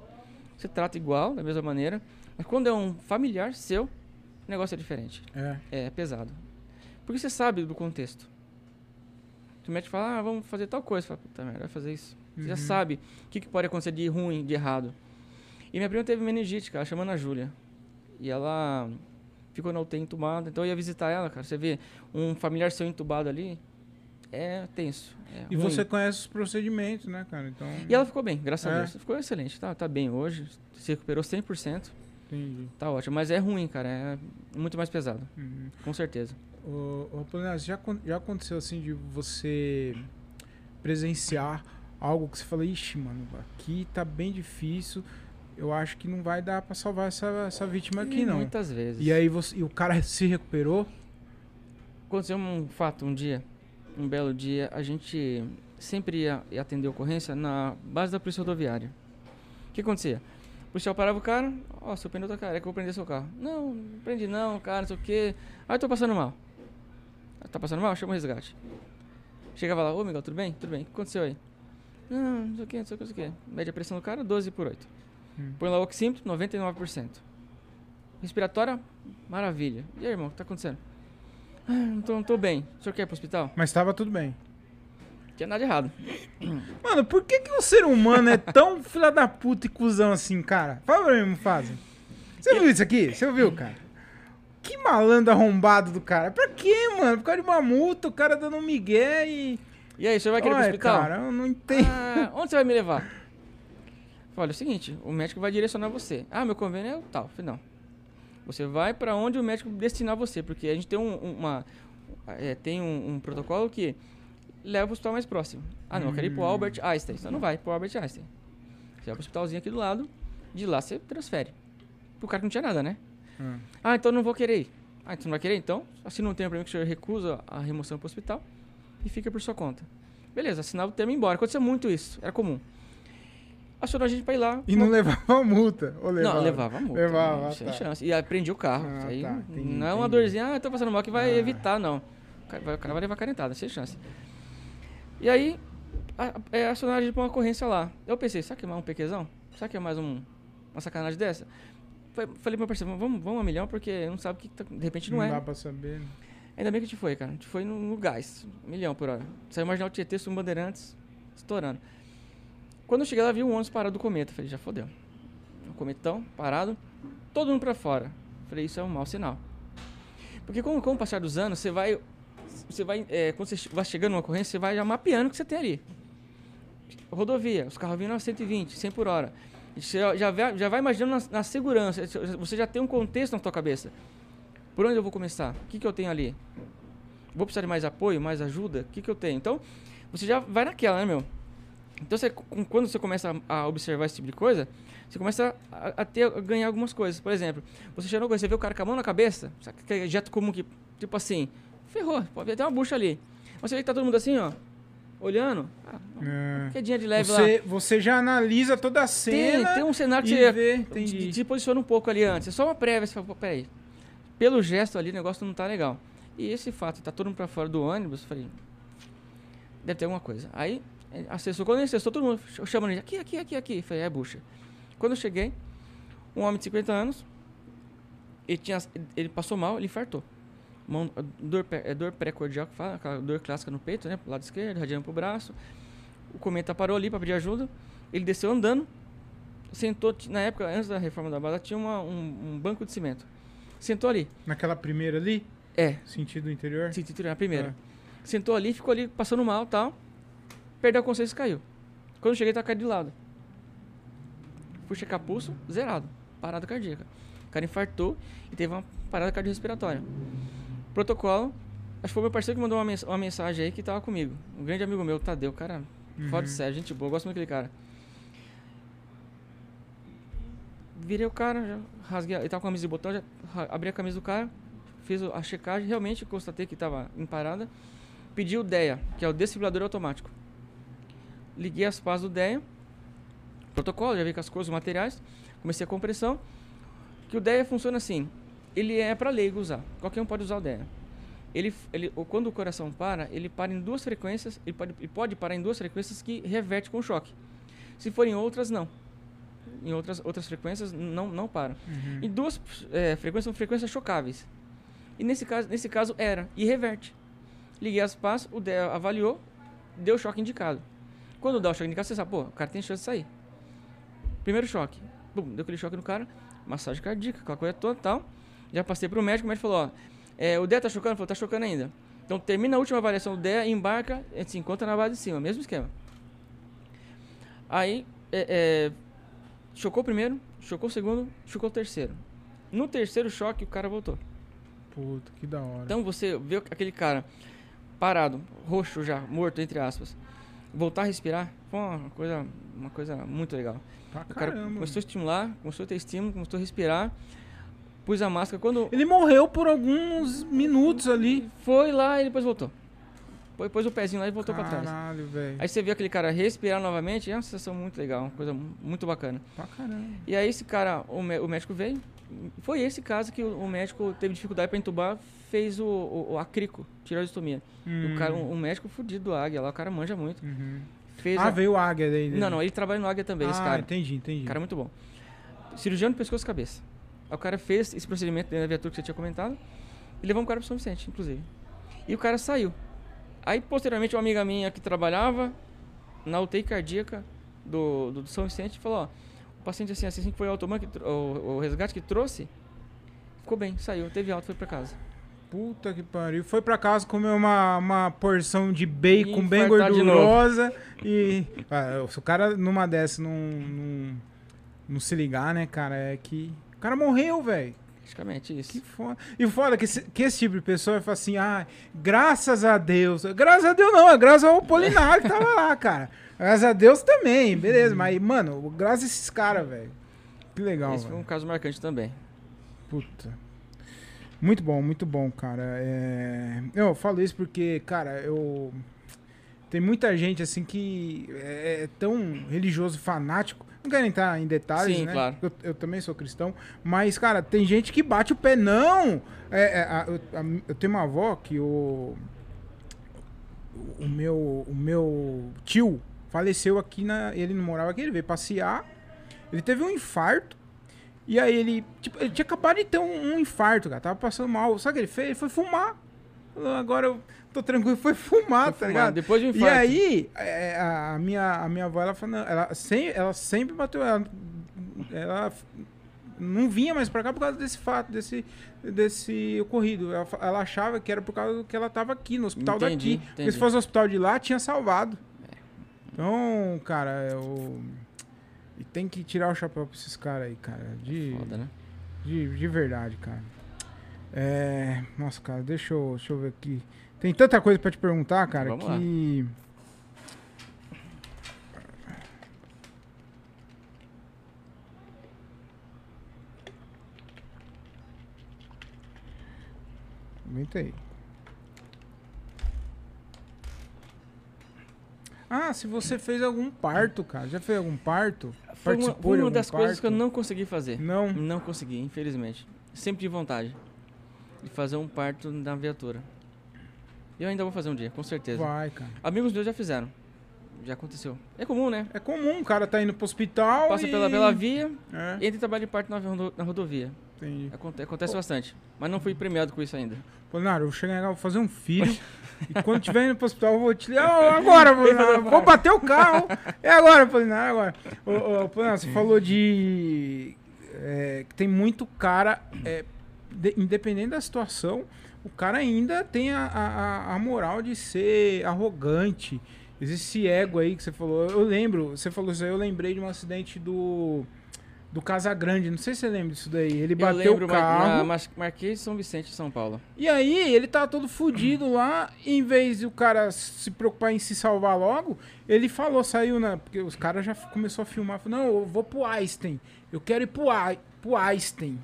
você trata igual, da mesma maneira. Mas quando é um familiar seu, o negócio é diferente. É. É pesado. Porque você sabe do contexto. O médico fala, ah, vamos fazer tal coisa. Você fala, puta merda, vai fazer isso. Você já Uhum. sabe o que, que pode acontecer de ruim, de errado. E minha prima teve meningite, cara, chamando a Júlia. E ela ficou na UTI entubada. Então eu ia visitar ela, cara. Você vê um familiar seu entubado ali, é tenso. é E ruim. você conhece os procedimentos, né, cara? Então. E ela ficou bem, graças É. a Deus. Ficou excelente, tá, tá bem hoje. Se recuperou 100%. Entendi. Tá ótimo. Mas é ruim, cara. É muito mais pesado, Uhum. com certeza. Ô, ô já, já aconteceu assim de você presenciar algo que você fala, ixi, mano, aqui tá bem difícil. eu acho que não vai dar pra salvar essa, essa vítima aqui, E não. Muitas vezes. E aí você, e o cara se recuperou? Aconteceu um fato um dia, um belo dia, a gente sempre ia, ia atender ocorrência na base da polícia rodoviária. O que acontecia? O policial parava o cara, ó, seu pneu tá careca, eu vou prender seu carro. Não, não prende não, cara, não sei o quê. Ah, eu tô passando mal. Ah, Tá passando mal? Chama o resgate. Chegava lá, ô Miguel, tudo bem? Tudo bem, o que aconteceu aí? Não, não sei o que, não sei o que, não sei o que. Média pressão do cara, 12 por 8. Hum. Põe lá o oxímetro, 99%. Respiratória, maravilha. E aí, irmão, o que tá acontecendo? Ah, não tô, não tô bem. O senhor quer ir pro hospital? Mas tava tudo bem. Tinha nada de errado. Mano, por que, que o ser humano é tão filha da puta e cuzão assim, cara? Fala pra mim, Mufasa. Você viu isso aqui? Você ouviu, cara? Que malandro arrombado do cara. Pra quê, mano? Por causa de uma multa, o cara dando um migué e... E aí, o senhor vai querer ir pro hospital? cara, eu não entendo. Ah, onde você vai me levar? Olha, é o seguinte, o médico vai direcionar você. Ah, meu convênio é o tal. Falei, não. Você vai pra onde o médico destinar você, porque a gente tem um, uma é, tem um, um protocolo que leva pro hospital mais próximo. Ah, não, eu quero ir pro Hum. Albert Einstein. Você não vai pro Albert Einstein. Você vai pro hospitalzinho aqui do lado, de lá você transfere. Pro cara que não tinha nada, né? Hum. Ah, então não vou querer ir. Ah, então não vai querer? Então, assina um termo pra mim que o senhor recusa a remoção pro hospital e fica por sua conta. Beleza, assinava o termo e embora. Acontecia muito isso, era comum. Acionou a gente pra ir lá. E não levava multa. Ou levava? Não, levava multa. Levava, não, sem tá. chance. E aprendi o carro. Ah, aí tá, entendi, não é uma dorzinha, ah, tô passando mal que vai Ah. evitar, não. O cara, vai, o cara vai levar carentada, sem chance. E aí, é, acionaram a gente pra uma ocorrência lá. Eu pensei, será que é mais um pequezão? Será que é mais um, uma sacanagem dessa? Fa- Falei pro meu parceiro, vamos, vamos a milhão, porque não sabe o que tá- de repente não, Não é. dá pra saber. né? Ainda bem que a gente foi, cara. A gente foi no, no gás. Milhão por hora. Saiu marginal Tietê, Sul Bandeirantes, estourando. Quando eu cheguei lá, vi um ônibus parado do cometa. Falei, já fodeu. O cometão, parado, todo mundo pra fora. Falei, isso é um mau sinal. Porque com, com o passar dos anos, você vai. Você vai. é, quando você vai chegando numa ocorrência, você vai já mapeando o que você tem ali. Rodovia, os carros vindo a 120, 100 por hora. Você já, vai, já vai imaginando na, na segurança. Você já tem um contexto na tua cabeça. Por onde eu vou começar? O que, que eu tenho ali? Vou precisar de mais apoio, mais ajuda? O que, que eu tenho? Então, você já vai naquela, né, meu? Então, você, quando você começa a, observar esse tipo de coisa, você começa a, a ter, a ganhar algumas coisas. Por exemplo, você chegou, você vê o cara com a mão na cabeça, sabe aquele jeito comum que, tipo assim, ferrou, pode ver até uma bucha ali. Mas Você vê que tá todo mundo assim, ó, olhando. Ah, É. quedinha de leve lá. Você, você já analisa toda a Tem, cena tem um cenário que você te, te posiciona um pouco ali antes. É só uma prévia, você fala, pô, peraí. Pelo gesto ali, o negócio não tá legal. E esse fato, tá todo mundo pra fora do ônibus, eu falei, deve ter alguma coisa. Aí, acessou, quando ele acessou, todo mundo ch- chamando ele, aqui, aqui, aqui, aqui. Eu Falei, é bucha. Quando eu cheguei, um homem de 50 anos, ele, tinha, ele passou mal, ele infartou. Mão, dor, é dor pré-cordial que fala, aquela dor clássica no peito, né? Pro lado esquerdo, radiando pro braço. O cometa parou ali pra pedir ajuda. Ele desceu andando, sentou, na época, antes da reforma da bala, tinha uma- um, um banco de cimento. Sentou ali. Naquela primeira ali, É, sentido interior. se titular na primeira. É. Sentou ali, ficou ali passando mal tal. Perdeu a consciência e caiu. Quando eu cheguei, tá caído de lado. Fui checar pulso, zerado. Parada cardíaca. O cara infartou e teve uma parada cardiorrespiratória. Protocolo. Acho que foi meu parceiro que mandou uma, mens- uma mensagem aí que tava comigo. Um grande amigo meu, Tadeu, cara. Uhum. sério, gente boa, eu gosto muito daquele cara. Virei o cara, já rasguei, ele tava com a camisa de botão, já abri a camisa do cara, fiz a checagem, realmente constatei que tava em parada. Pedi o DEA, que é o desfibrilador automático. Liguei as pás do DEA, protocolo, já vi com as coisas, os materiais, comecei a compressão. Que o DEA funciona assim, ele é para leigo usar, qualquer um pode usar o DEA. Ele, ele, quando o coração para, ele para em duas frequências, ele pode, ele pode parar em duas frequências que reverte com choque. Se forem outras, não. Em outras, outras frequências, não, não para. Uhum. E duas é, frequências são frequências chocáveis. E nesse caso, nesse caso era, e reverte. Liguei as pás, o DEA avaliou, deu choque indicado. Quando dá o choque indicado, você sabe, pô, o cara tem chance de sair. Primeiro choque, bum, deu aquele choque no cara, massagem cardíaca, aquela coisa toda e tal. Já passei pro médico, o médico falou, ó, é, o DEA tá chocando? Falou, tá chocando ainda. Então termina a última avaliação do DEA, embarca, a gente se encontra na base de cima, mesmo esquema. Aí, é, é, chocou o primeiro, chocou o segundo, chocou o terceiro. No terceiro choque, o cara voltou. Puta, que da hora. Então você vê aquele cara parado, roxo já, morto, entre aspas. Voltar a respirar, foi uma coisa, uma coisa muito legal. Pra O cara começou a estimular, começou a ter estímulo, começou a respirar, pus a máscara. Quando Ele morreu por alguns minutos ali. foi lá, e depois voltou. Pôs, pôs o pezinho lá e voltou pra trás. Caralho, velho. Aí você vê aquele cara respirar novamente, é uma sensação muito legal, uma coisa mu- muito bacana. Pra caramba. E aí esse cara, o, o médico veio, foi esse caso que o, o médico teve dificuldade para entubar, fez o, o, o acrico, tiroidostomia. E O cara, um, um médico fudido do Águia lá, o cara manja muito. Uhum. Fez Ah, a- veio o águia daí. dele. Não, não, ele trabalha no Águia também, esse ah, cara. entendi, entendi. Cara muito bom. Cirurgião de pescoço e cabeça. Aí o cara fez esse procedimento dentro da viatura que você tinha comentado e levou um cara pro São Vicente, inclusive. E o cara saiu. Aí, posteriormente, uma amiga minha que trabalhava na UTI cardíaca do, do, do São Vicente falou, ó, o paciente assim, assim que foi o automan, que, o, o resgate que trouxe, ficou bem, saiu, teve alta, foi pra casa. Puta que pariu. Foi pra casa comer uma, uma porção de bacon E bem gordurosa. E. Ah, se o cara numa dessa não, não, não se ligar, né, cara, é que. O cara morreu, velho. Praticamente isso. Que foda. E foda que esse, que esse tipo de pessoa fala assim, ah, graças a Deus. Graças a Deus não, é graças ao Polinário que tava lá, cara. Graças a Deus também, beleza. Mas, mano, graças a esses caras, velho. Que legal, Esse foi velho. um caso marcante também. Puta. Muito bom, muito bom, cara. É... Eu falo isso porque, cara, eu. Tem muita gente assim que é é tão religioso fanático. Não quero entrar em detalhes, Sim, né? claro. Eu, eu também sou cristão. Mas, cara, tem gente que bate o pé. Não! É, é, a- eu, a- eu tenho uma avó que o. O meu, o meu tio faleceu aqui na. Ele não morava aqui, ele veio passear. Ele teve um infarto. E aí ele, tipo, ele tinha acabado de ter um, um infarto, cara. Tava passando mal. Sabe o que ele fez? Ele foi fumar. Agora eu tô tranquilo. Foi fumar, Foi tá fumar, ligado? Depois de um E infarto. aí, é, a, minha, a minha avó, ela falou, ela, sem, ela sempre bateu, ela, ela não vinha mais pra cá por causa desse fato, desse, desse ocorrido. Ela, ela achava que era por causa que ela tava aqui, no hospital Entendi, daqui. Porque entendi. se fosse o hospital de lá, tinha salvado. Então, cara, eu... E tem que tirar o chapéu pra esses caras aí, cara. De, Foda, né? de, de verdade, cara. É. Nossa, cara, deixa eu, deixa eu ver aqui. Tem tanta coisa pra te perguntar, cara, Vamos lá. que. Aguenta aí. Ah, se você fez algum parto, cara. Já fez algum parto? Foi uma, foi uma das coisas que eu parto? não consegui fazer. Não. Não consegui, infelizmente. Sempre de vontade de fazer um parto na viatura. Eu ainda vou fazer um dia, com certeza. Vai, cara. Amigos meus já fizeram. Já aconteceu. É comum, né? É comum, o cara tá indo pro hospital. Passa e... pela, pela via, É, entra e trabalha de parto na, na rodovia. Entendi. Aconte- acontece bastante. Mas não fui premiado com isso ainda. Polinário, eu vou chegar lá, vou fazer um filho. e quando tiver indo pro hospital, eu vou te ligar. Ô, agora, vou bater o carro. É agora, Polinário, é agora. Ô, ô, Polinário, você falou de. é, que tem muito cara. é, de- independente da situação, o cara ainda tem a, a, a- a moral de ser arrogante. Existe esse ego aí que você falou. Eu lembro, você falou isso aí, eu lembrei de um acidente do. Do Casagrande, não sei se você lembra disso daí. Ele Eu bateu lembro o carro. Mas- Marquês São Vicente, São Paulo. E aí, ele tava todo fudido lá, e em vez de o cara se preocupar em se salvar logo, ele falou, saiu na. Porque os caras já começou a filmar, falou, não, eu vou pro Einstein. Eu quero ir pro, Ai- pro Einstein.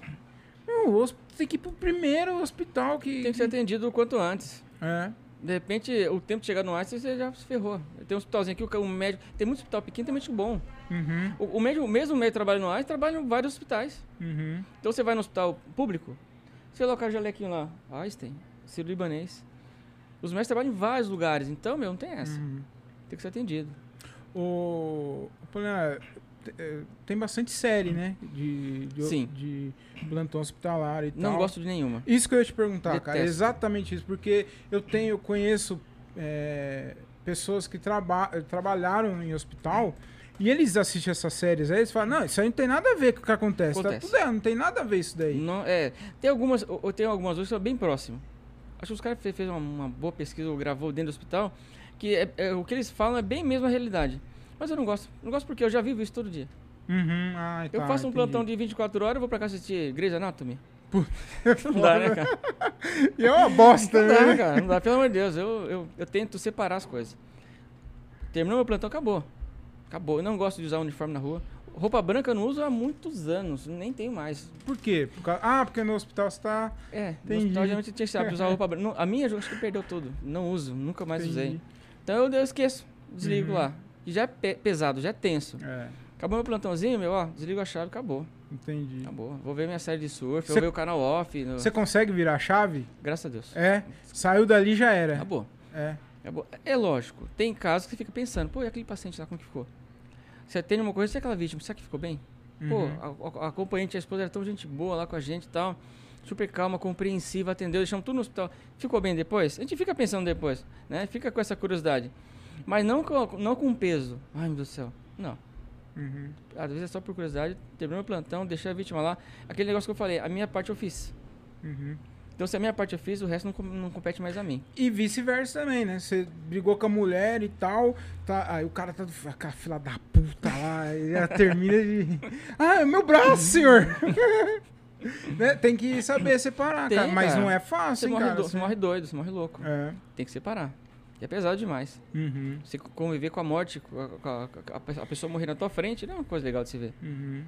Não, tem que ir pro primeiro hospital que. Tem que ser atendido o quanto antes. É. De repente, o tempo de chegar no Einstein, você já se ferrou. Tem um hospitalzinho aqui, o médico... Tem muito hospital pequeno, tem médico bom. Uhum, O, o médico, mesmo médico que trabalha no Einstein, trabalha em vários hospitais. uhum. Então você vai no hospital público, você coloca o jalequinho lá, Einstein, Ciro Libanês. Os médicos trabalham em vários lugares, então, meu, não tem essa. uhum. Tem que ser atendido. O. Te- eh, Tem bastante série, né? De, de, Sim. de plantão hospitalar e Não tal. gosto de nenhuma. Isso que eu ia te perguntar, cara. Detesto. Exatamente isso. Porque eu tenho, eu conheço é, pessoas que traba trabalharam em hospital e eles assistem essas séries aí eles falam, não, isso aí não tem nada a ver com o que acontece. Tá Acontece. tudo errado, não tem nada a ver isso daí. Não, é, tem algumas, ou tem algumas outras que são bem próximas. Acho que os caras fe- fez uma, uma boa pesquisa ou gravou dentro do hospital, que é, é- o que eles falam é bem mesmo a realidade. Mas eu não gosto. Não gosto porque eu já vivo isso todo dia. Uhum, ai, Eu tá, faço um entendi. plantão de 24 horas, eu vou pra casa assistir Grey's Anatomy. Não dá, né, cara? E é uma bosta, Não dá, né? cara. Não dá, pelo amor de Deus. Eu, eu, eu tento separar as coisas. Terminou meu plantão, acabou. Acabou. Eu não gosto de usar uniforme na rua. Roupa branca eu não uso há muitos anos, nem tenho mais. Por quê? Por causa- Ah, porque no hospital você tá. É, no Entendi. hospital geralmente tinha que saber usar roupa branca. Não, A minha eu acho que perdeu tudo. Não uso, nunca mais Entendi. usei. Então eu, eu esqueço, desligo Uhum. lá. E já é pe- pesado, já é tenso. É, Acabou meu plantãozinho, meu, ó, desligo a chave, acabou. entendi. Acabou. Vou ver minha série de surf, Cê- vou ver o canal off. no- Você consegue virar a chave? Graças a Deus. É. Saiu dali já era. Acabou. É. Acabou. É lógico, tem casos que você fica pensando, pô, e aquele paciente lá, como que ficou? Você tem uma coisa, e aquela vítima, será que ficou bem? Pô, Uhum. a, a, a acompanhante, a esposa era tão gente boa lá com a gente e tal. Super calma, compreensiva, atendeu, deixamos tudo no hospital. Ficou bem depois? A gente fica pensando depois, né? Fica com essa curiosidade. Mas não com, não com peso. Ai, meu Deus do céu. Não. Uhum. Às vezes é só por curiosidade. Terminou o plantão, deixei a vítima lá. Aquele negócio que eu falei, a minha parte eu fiz. Uhum. Então, se a minha parte eu fiz, o resto não, não compete mais a mim. E vice-versa também, né? Você brigou com a mulher e tal, tá, aí o cara tá com aquela fila da puta lá, e ela termina de. Ah, meu braço, senhor! Né? Tem que saber separar, Tem, cara. Mas cara. não é Você fácil, hein, morre, cara. do- você morre doido, você morre louco. É. Tem que separar. E é pesado demais. Uhum. Você conviver com a morte, com a, com a- a pe- a pessoa morrer na tua frente, não é uma coisa legal de se ver. Uhum.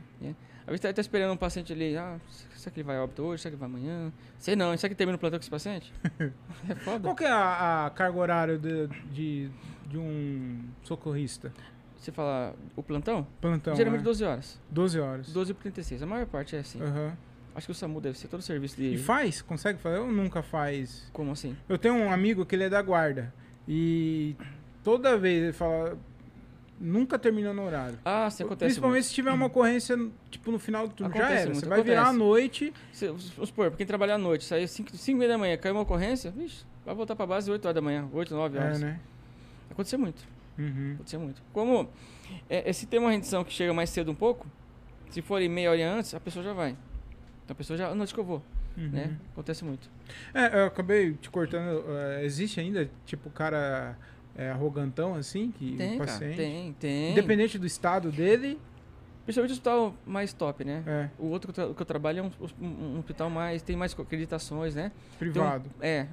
Às vezes tá, tá esperando um paciente ali, ah, será que ele vai óbito hoje, será que ele vai amanhã? Sei não, será que termina o plantão com esse paciente? é foda. Qual que é a, a carga horária de, de, de um socorrista? Você fala, o plantão? Plantão. Geralmente né? 12 horas. 12 horas. 12 por 36. A maior parte é assim. Aham. Acho que o SAMU deve ser todo serviço de. E faz? Consegue fazer ou nunca faz? Como assim? Eu tenho um amigo que ele é da guarda. E toda vez ele fala. Nunca termina no horário. Ah, isso acontece. Principalmente se tiver uma ocorrência, tipo, no final do turno. Já Acontece era. muito, Você vai virar à noite. muito. Se, vamos supor, pra quem trabalha à noite, sair 5 e meia da manhã, caiu uma ocorrência, vixe, vai voltar pra base 8 horas da manhã, 8, 9 horas. É, né? Aconteceu muito. Uhum. Aconteceu muito. Como é, é, se tem uma rendição que chega mais cedo um pouco, se for meia hora antes, a pessoa já vai. Então a pessoa já, onde que eu vou? Uhum. Né? Acontece muito. É, eu acabei te cortando. é, existe ainda, tipo, cara é, arrogantão, assim? Que Tem, o cara. paciente. Tem, tem. Independente do estado dele. Principalmente o hospital mais top, né? É, O outro que eu, que eu trabalho é um, um- hospital mais. tem mais acreditações, né? privado. É.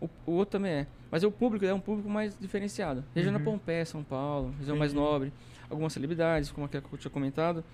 O, o outro também é. Mas o público é um público mais diferenciado. Região da Uhum. Pompeia, São Paulo, região mais Entendi. nobre. Algumas celebridades, como aquela que eu tinha comentado.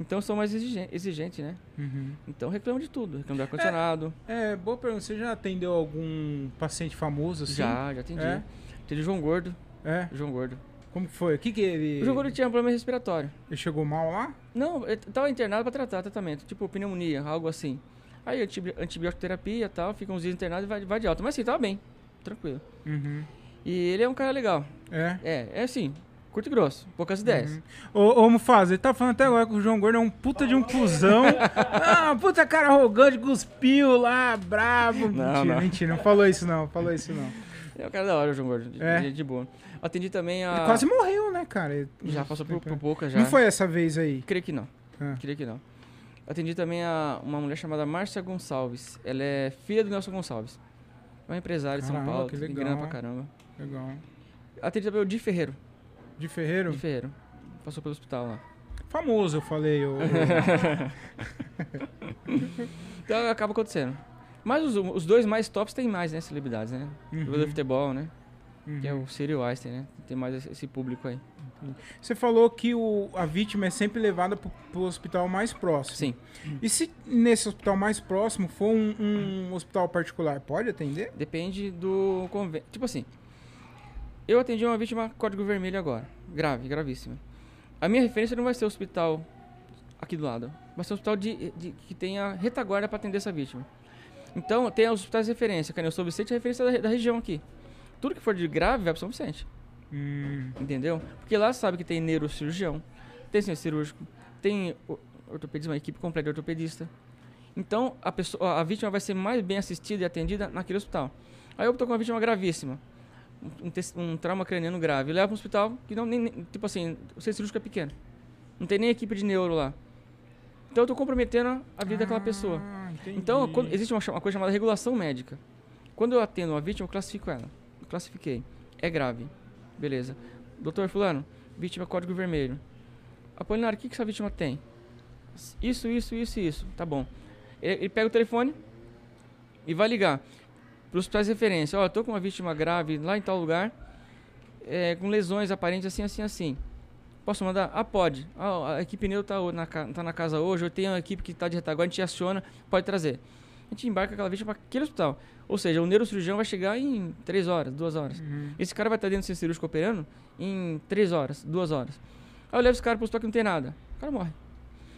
Então são mais exigen- exigentes, né? Uhum. Então reclamam de tudo. Reclamam do ar-condicionado. É, boa pergunta. Você já atendeu algum paciente famoso assim? Já, já atendi. É? Atendi o João Gordo. É? o João Gordo. Como que foi? O que que ele... O João Gordo tinha um problema respiratório. Ele chegou mal lá? Não, ele tava internado pra tratar tratamento, tipo pneumonia, algo assim. Aí antibi antibiótico terapia e tal, fica uns dias internado e vai, vai de alta. Mas assim, tava bem, tranquilo. Uhum. E ele é um cara legal. É? É, é assim, curto e grosso, poucas ideias. Uhum. Ô, ô Mufasa, ele tá falando até agora que o João Gordo é um puta de um cuzão. ah, puta cara arrogante, cuspiu lá, bravo. Não, mentira, não. mentira, não falou isso não, falou isso não. É um cara da hora, o João Gordo, de, É. de- de boa. Atendi também a... Ele quase morreu, né, cara? Ele- Já passou por, por pouca já. Não foi essa vez aí? Creio que não. Ah. Creio que não. Atendi também a uma mulher chamada Márcia Gonçalves. Ela é filha do Nelson Gonçalves. É uma empresária de São Paulo, que tem legal. grana pra caramba. Legal. Atendi também o Di Ferreiro. De Ferreiro? Di Ferreiro. Passou pelo hospital lá. Famoso, eu falei. O, o- Então acaba acontecendo. Mas os, os dois mais tops tem mais, né? Celebridades, né? Uhum. Jogador de futebol, né? Uhum. Que é o Círio Einstein, né? Tem mais esse, público aí. Você falou que o, a vítima é sempre levada pro, pro hospital mais próximo. Sim. E se nesse hospital mais próximo for um, um hospital particular, pode atender? Depende do convênio. Tipo assim, eu atendi uma vítima código vermelho agora. Grave, gravíssima. A minha referência não vai ser o hospital aqui do lado. Vai ser um hospital de, de- que tenha retaguarda para atender essa vítima. Então, tem os hospitais de referência. O São Vicente é referência da, da região aqui. Tudo que for de grave vai para São Vicente. Hum, Entendeu? Porque lá sabe que tem neurocirurgião, tem centro cirúrgico, tem ortopedista, uma equipe completa de ortopedista. Então, a, pessoa, a vítima vai ser mais bem assistida e atendida naquele hospital. Aí eu tô com uma vítima gravíssima, um, um trauma craniano grave. Leva para um hospital que não, nem, nem- tipo assim, o centro cirúrgico é pequeno. Não tem nem equipe de neuro lá. Então eu tô comprometendo a vida daquela pessoa. Ah, entendi. Então, quando- existe uma, uma coisa chamada regulação médica. Quando eu atendo uma vítima, eu classifico ela. Eu classifiquei. É grave. Beleza. Doutor Fulano, vítima código vermelho. Apolinário, o que, que essa vítima tem? Isso, isso, isso isso. Tá bom. Ele, ele pega o telefone e vai ligar para os hospitais de referência. Ó, eu tô com uma vítima grave lá em tal lugar. é, com lesões aparentes assim, assim, assim. Posso mandar? Ah, pode. Ah, a equipe neutra tá, na, tá na casa hoje, eu tenho uma equipe que está de retaguarda, a gente aciona, pode trazer. A gente embarca aquela vítima para aquele hospital. Ou seja, o neurocirurgião vai chegar em 3 horas, 2 horas. Uhum. Esse cara vai estar dentro do centro cirúrgico operando em 3 horas, 2 horas. Aí eu levo esse cara para o hospital que não tem nada. O cara morre.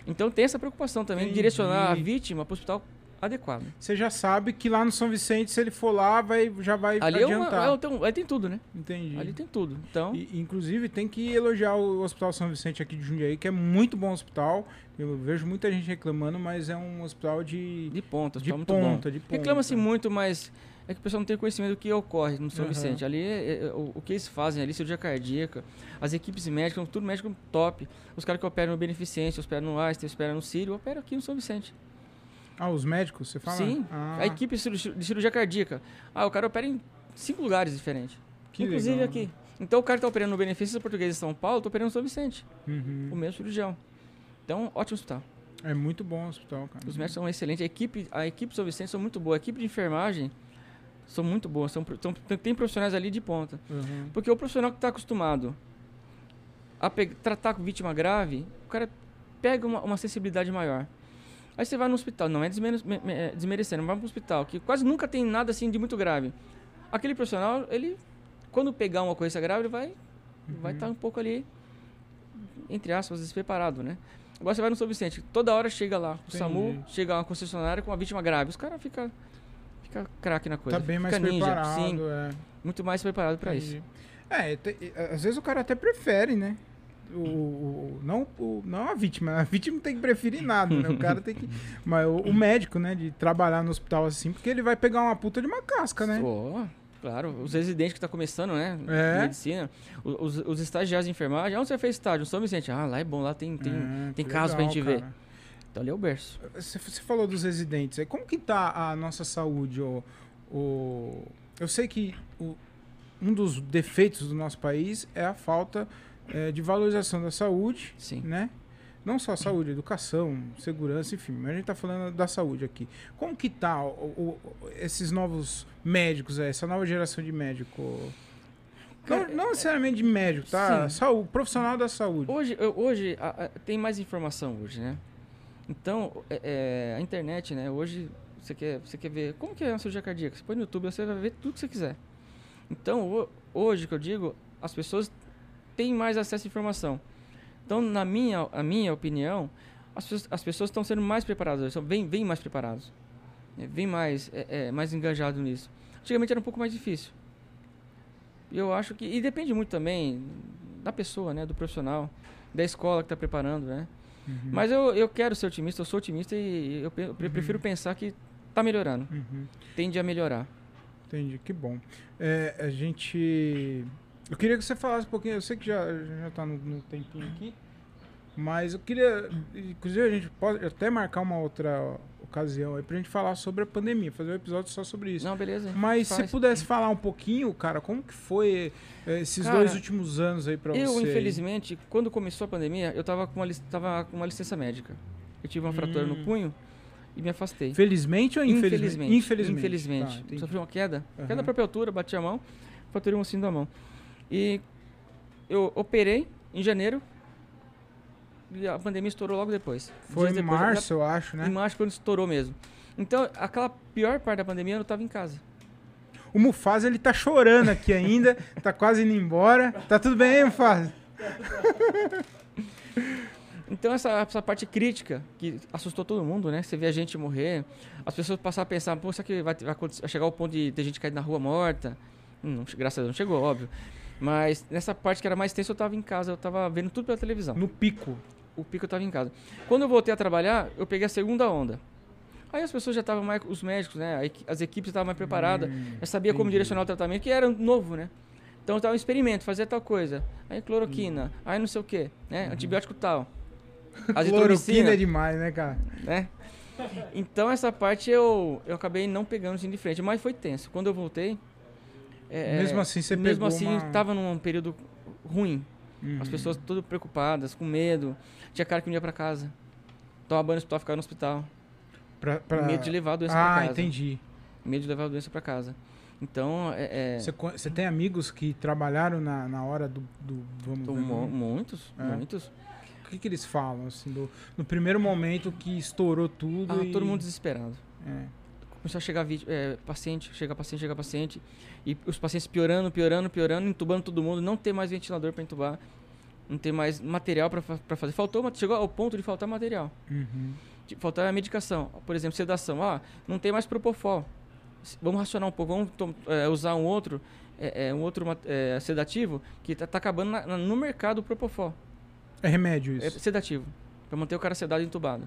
Então tem essa preocupação também de direcionar a vítima para o hospital adequado. Você já sabe que lá no São Vicente, se ele for lá, vai, já vai Ali, é uma, adiantar. é, tem, ali tem tudo, né? Entendi. Ali tem tudo. Então, E, inclusive, tem que elogiar o Hospital São Vicente aqui de Jundiaí, que é muito bom hospital. Eu vejo muita gente reclamando, mas é um hospital de, de ponta, de ponta, de ponta. Reclama-se muito, mas é que o pessoal não tem conhecimento do que ocorre no São Aham. Vicente. Ali, é- é- o, o que eles fazem ali, cirurgia cardíaca, as equipes médicas, tudo médico top. Os caras que operam no Beneficência, operam no Einstein, operam no Sírio, operam aqui no São Vicente. Ah, os médicos, você fala? Sim, Ah, a equipe de cirurgia, cardíaca. Ah, o cara opera em cinco lugares diferentes. que inclusive legal. aqui. Então o cara que tá operando no Benefício Português de São Paulo, tá operando no São Vicente, Uhum. o mesmo cirurgião. Então, ótimo hospital. É muito bom o hospital, cara. Os médicos são excelentes. A equipe, a equipe do São Vicente são muito boa. A equipe de enfermagem são muito boas. São, são- tem profissionais ali de ponta. Uhum. Porque o profissional que está acostumado a tratar com vítima grave, o cara pega uma, uma sensibilidade maior. Aí você vai no hospital, não é é, desmerecendo, vai para um hospital que quase nunca tem nada assim de muito grave. Aquele profissional, ele, quando pegar uma ocorrência grave, ele vai vai Uhum. estar um pouco ali, entre aspas, despreparado, né? Agora você vai no São Vicente, toda hora chega lá, o Entendi. SAMU, chega uma concessionária com uma vítima grave. Os caras ficam fica craque na coisa. Tá bem mais ninja, preparado, sim, é. muito mais preparado para isso. É, te- às vezes o cara até prefere, né? O, o- não, o, não a vítima. A vítima não tem que preferir nada, né? O cara tem que. Mas o, o médico, né? De trabalhar no hospital assim, porque ele vai pegar uma puta de uma casca, né? Pô, claro, os residentes que estão começando, né? É. Medicina, os, os estagiários de enfermagem. Onde você fez estágio? São Vicente. Ah, lá é bom, lá tem, tem, É, tem que caso pra gente ver. cara. Então ali é o berço. Você, falou dos residentes. aí. Como que tá a nossa saúde? O, o, eu sei que o- um dos defeitos do nosso país é a falta eh, de valorização da saúde, Sim. né? Não só saúde, educação, segurança, enfim. Mas a gente tá falando da saúde aqui. Como que tá o- o- esses novos médicos, essa nova geração de médico? Não, Cara, não necessariamente de médico, tá? Sim. Saúde, profissional da saúde. Hoje, hoje a- a- tem mais informação hoje, né? Então, é- é, a internet, né? Hoje, você quer, você quer ver como que é uma cirurgia cardíaca? Você põe no YouTube, você vai ver tudo que você quiser. Então, ho- hoje, que eu digo, as pessoas têm mais acesso à informação. Então, na minha, a minha opinião, as, pessoas- as pessoas estão sendo mais preparadas, são bem, bem mais preparados. né? Bem mais, é, é, mais engajados nisso. Antigamente era um pouco mais difícil. Eu acho que... E depende muito também da pessoa, né? Do profissional, da escola que está preparando, né? Uhum. Mas eu, eu quero ser otimista, eu sou otimista e eu, eu Uhum. prefiro pensar que tá melhorando. Uhum. Tende a melhorar. Entendi, que bom. É, a gente. Eu queria que você falasse um pouquinho, eu sei que já, já tá no, no tempinho aqui, mas eu queria. Inclusive, a gente pode até marcar uma outra ocasião aí pra gente falar sobre a pandemia, fazer um episódio só sobre isso. Não, beleza. Mas se faz. pudesse falar um pouquinho, cara, como que foi eh, esses Cara, dois últimos anos aí pra Eu, você? infelizmente, quando começou a pandemia, eu tava com uma, tava com uma licença médica. Eu tive uma fratura no Hum. punho e me afastei. Felizmente ou infelizmente? Infelizmente. Infelizmente. Infelizmente. Tá. Sofri uma queda. Aham. Queda da própria altura, bati a mão, fraturei um ossinho da mão. E eu operei em janeiro e a pandemia estourou logo depois. Foi em depois, março, eu acho, Em né? março, quando estourou mesmo. Então, aquela pior parte da pandemia, eu estava em casa. O Mufasa, ele tá chorando aqui ainda, tá quase indo embora. Tá tudo bem, Mufasa? Então, essa, essa parte crítica, que assustou todo mundo, né? Você vê a gente morrer, as pessoas passaram a pensar, pô, será que vai, vai vai chegar ao ponto de ter gente cair na rua morta? Hum, não graças a Deus não chegou, óbvio. Mas nessa parte que era mais tensa, eu tava em casa, eu tava vendo tudo pela televisão. No pico. O pico eu tava em casa. Quando eu voltei a trabalhar, eu peguei a segunda onda. Aí as pessoas já estavam mais, os médicos, né? As equipes estavam mais preparadas, Hum, já sabia como entendi. direcionar o tratamento, que era novo, né? Então estava um experimento, fazia tal coisa. Aí cloroquina, aí não sei o quê, né? Antibiótico tal. Cloroquina é demais, né, cara? né? Então essa parte eu, eu acabei não pegando assim de frente, mas foi tenso. Quando eu voltei, é, mesmo assim, você mesmo assim uma... tava num período ruim. Uhum. As pessoas todas preocupadas, com medo. Tinha cara que não ia pra casa. Tomar banho no hospital, ficar no hospital. Pra, pra- Medo de levar a doença pra Ah, casa. entendi. Medo de levar a doença pra casa. Então, é. é Você, tem amigos que trabalharam na, na hora do, do vamos então, ver, mu- né? muitos, É. muitos. O que, que eles falam, assim, do, no primeiro momento que estourou tudo Ah, e... todo mundo desesperado. É. Começou a chegar vídeo, é, paciente, chega paciente, chega paciente. E os pacientes piorando, piorando, piorando, entubando todo mundo, não ter mais ventilador para entubar, não ter mais material para fazer. Faltou, chegou ao ponto de faltar material. Uhum. de faltar a medicação. Por exemplo, sedação. Ah, não tem mais propofol. Vamos racionar um pouco, vamos é, usar um outro, é, é, um outro é, sedativo que está acabando na- na- no mercado o propofol. É remédio É isso. sedativo. Para manter o cara sedado e entubado.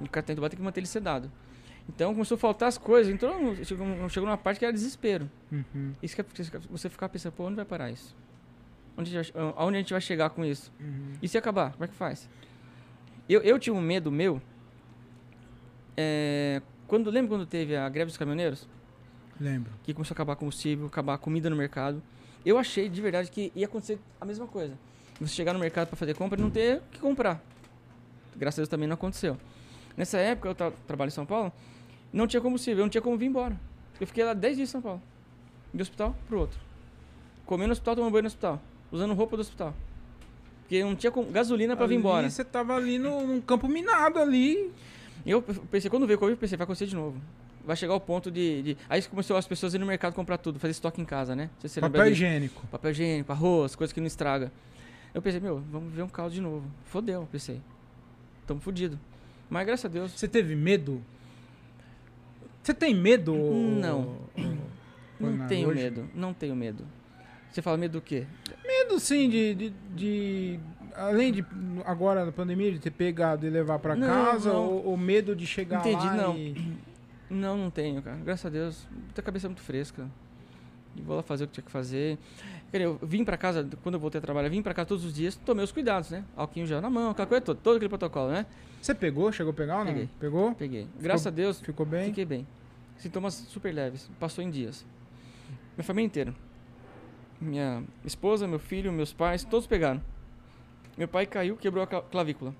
O cara tá entubado tem que manter ele sedado. Então começou a faltar as coisas. Então chegou, chegou numa parte que era desespero. Uhum. Isso que é- você ficar pensando, pô, onde vai parar isso? Onde a gente vai, aonde a gente vai chegar com isso? Uhum. E se acabar, como é que faz? Eu, eu tinha um medo meu. é, quando, lembra quando teve a greve dos caminhoneiros? Lembro. Que começou a acabar combustível, acabar comida no mercado. Eu achei de verdade que ia acontecer a mesma coisa. Você chegar no mercado para fazer compra e não ter o que comprar. Graças a Deus também não aconteceu. Nessa época, eu tra trabalho em São Paulo, não tinha combustível, eu não tinha como vir embora. Eu fiquei lá 10 dias em São Paulo. De um hospital pro outro. Comendo no hospital, tomando banho no hospital. Usando roupa do hospital. Porque não tinha gasolina para vir embora. Você tava ali no, num campo minado ali. Eu pensei, quando veio o Covid, eu pensei, vai acontecer de novo. Vai chegar o ponto de, de- Aí começou as pessoas ir no mercado comprar tudo, fazer estoque em casa, né? Se você Papel higiênico. Papel higiênico, arroz, coisas que não estraga. Eu pensei, meu, vamos ver um caos de novo. Fodeu, pensei. Tamo fudido. Mas graças a Deus. Você teve medo? Você tem medo? Não. Não tenho hoje? medo. Não tenho medo. Você fala medo do quê? Medo, sim, de, de, de- Além de, agora na pandemia, de ter pegado e levar pra Não, casa, não. Ou, ou medo de chegar Entendi, lá não. e... Não, não tenho, cara. Graças a Deus. Muita cabeça muito fresca. E vou lá fazer o que tinha que fazer. Eu vim pra casa, quando eu voltei a trabalhar, vim pra casa todos os dias, tomei os cuidados, né? Alquinho gel na mão, aquela coisa toda, todo aquele protocolo, né? Você pegou? Chegou a pegar ou não? Peguei. Pegou? Peguei. Graças a Deus, Ficou bem? fiquei bem. Sintomas super leves, passou em dias. Minha família inteira. Minha esposa, meu filho, meus pais, todos pegaram. Meu pai caiu, quebrou a cla- clavícula.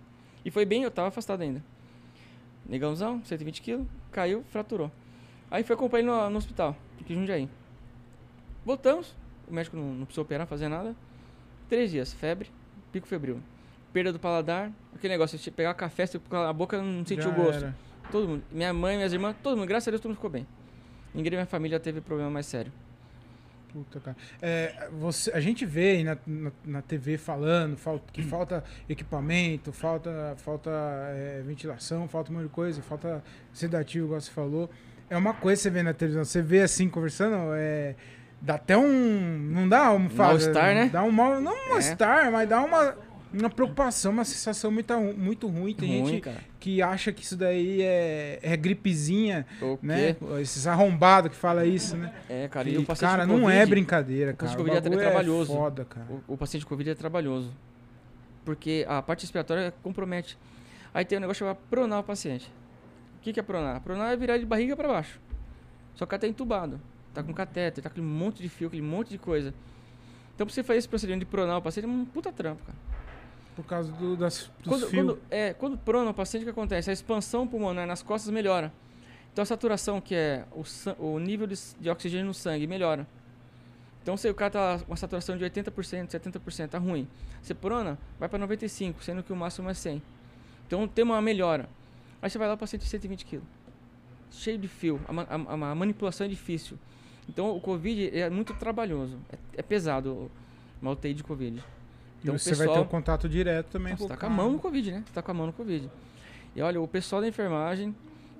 E foi bem, eu tava afastado ainda. Negãozão, 120 quilos, caiu, fraturou. Aí foi acompanhar ele no, no hospital, aqui em Jundiaí. Voltamos, o médico não, não precisou operar, fazer nada. Três dias, febre, pico febril. Perda do paladar, aquele negócio de pegar café, você a boca não sentiu o gosto. era. Todo mundo. Minha mãe, minhas irmãs, todo mundo. Graças a Deus, todo mundo ficou bem. Ninguém da minha família teve problema mais sério. Puta, cara. É, você, a gente vê na, na, na TV falando fal- que falta equipamento, falta, falta é, ventilação, falta um monte de coisa, falta sedativo, igual você falou. É uma coisa que você vê na televisão, você vê assim conversando, é, dá até um. Não dá um Mal-estar, né? Dá um mal. Não um É. mal-estar, mas dá uma, uma preocupação, uma sensação muito, muito ruim. Tem Ruim, gente cara. que acha que isso daí é, é gripezinha, O né? quê? Esses arrombados que fala isso, né? É, cara. E, E, o paciente cara, com não Covid, é brincadeira, o cara. paciente O com Covid é bagulho trabalhoso. foda, cara. O, o paciente com Covid é trabalhoso. Porque a parte respiratória compromete. Aí tem um negócio chamado pronar o paciente. O que, que é pronar? Pronar é virar de barriga para baixo. Só que cara tá entubado. Tá com catéter, tá com aquele monte de fio, aquele monte de coisa. Então, pra você fazer esse procedimento de pronar o paciente, é um puta trampo, cara. Por causa do, das, dos Quando, fios. quando, é, quando prona o paciente, o que acontece? A expansão pulmonar nas costas melhora. Então a saturação, que é o, o nível de, de oxigênio no sangue, melhora. Então se o cara tá com uma saturação de 80%, 70%, tá ruim. Você prona, vai para 95%, sendo que o máximo é 100%. Então tem uma melhora. Aí você vai lá, o paciente de 120 kg. Cheio de fio. A- a- a manipulação é difícil. Então o Covid é muito trabalhoso. É, é pesado uma UTI de Covid. e o você vai ter pessoal- um contato direto também Nossa, com tá o com a mão no Covid, né? Tá com a mão no Covid. E olha, o pessoal da enfermagem,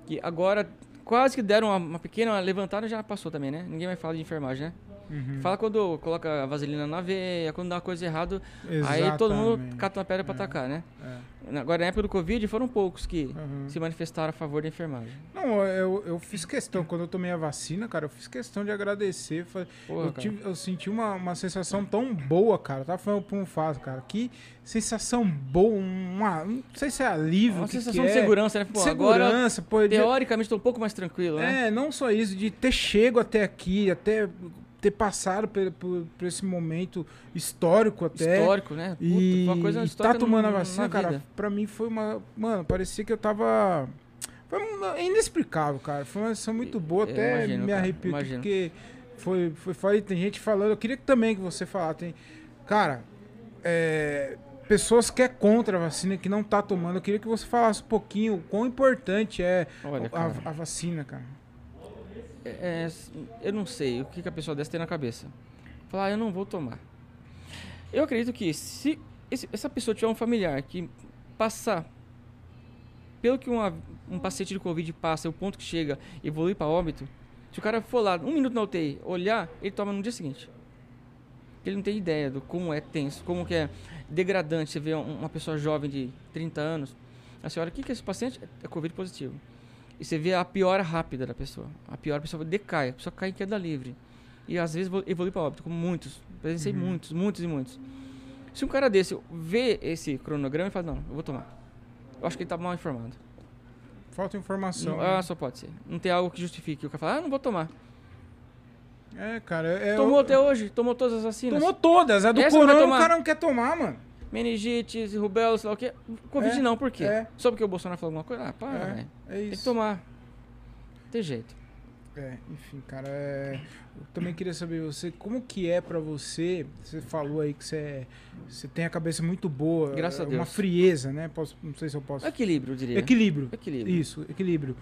que agora quase que deram uma, uma pequena levantada, já passou também, né? Ninguém vai falar de enfermagem, né? Uhum. Fala quando coloca a vaselina na veia, quando dá uma coisa errada, aí todo mundo cata uma pedra pra É. atacar, né? É. Agora, na época do Covid, foram poucos que Uhum. se manifestaram a favor da enfermagem. Não, eu, eu fiz questão, quando eu tomei a vacina, cara, eu fiz questão de agradecer. Porra, eu, tive- eu senti uma, uma sensação tão boa, cara. Eu tava falando pro um fato, cara. Que sensação boa, uma, não sei se é alívio, Uma que sensação que de é. segurança, né? Pô, agora, segurança, pô. de- teoricamente, tô um pouco mais tranquilo, né? É, não só isso, de ter chego até aqui, até ter passado por, por, por esse momento histórico até. Histórico, né? Puta, E foi uma coisa tá histórica tomando a na vacina, cara, pra mim foi uma. Mano, parecia que eu tava Foi inexplicável, cara. Foi uma sessão muito boa, Eu até imagino, me arrepio, porque foi, foi e tem gente falando. Eu queria que também que você falasse. Tem, cara, é, pessoas que é contra a vacina, que não tá tomando. Eu queria que você falasse um pouquinho o quão importante é Olha, a, a vacina, cara. É, é, eu não sei o que, que a pessoa dessa tem na cabeça. Falar, ah, eu não vou tomar. Eu acredito que se esse- essa pessoa tiver um familiar que passar pelo que uma- um paciente de Covid passa, o ponto que chega, evolui para óbito, se o cara for lá, um minuto na UTI, olhar, ele toma no dia seguinte. Ele não tem ideia do como é tenso, como que é degradante. Você um- uma pessoa jovem de 30 anos, a senhora, o que, que é esse paciente? É Covid positivo. E você vê a piora rápida da pessoa. A pior a pessoa decai, a pessoa cai em queda livre. E às vezes vo- evolui para óbito, como muitos. Presenciei Uhum. muitos, muitos e muitos. Se um cara desse vê esse cronograma e fala, não, eu vou tomar. Eu acho que ele tá mal informado. Falta informação. Não- né? ah, só pode ser. Não tem algo que justifique. O cara fala, ah, não vou tomar. É, cara. É, tomou eu- até hoje, tomou todas as vacinas. Tomou todas. A do Essa corona o cara não quer tomar, mano. Meningite, rubéola, sei lá o quê. Covid É, não, por quê? é. Só porque o Bolsonaro falou alguma coisa? Ah, para, É, é Tem que tomar. Tem jeito. É, enfim, cara, é, eu também queria saber você, como que é pra você, você falou aí que você, é- você tem a cabeça muito boa, Graças a é, uma Deus. frieza, né? Posso, não sei se eu posso. Equilíbrio, eu diria. Equilíbrio. Equilíbrio. Isso, equilíbrio.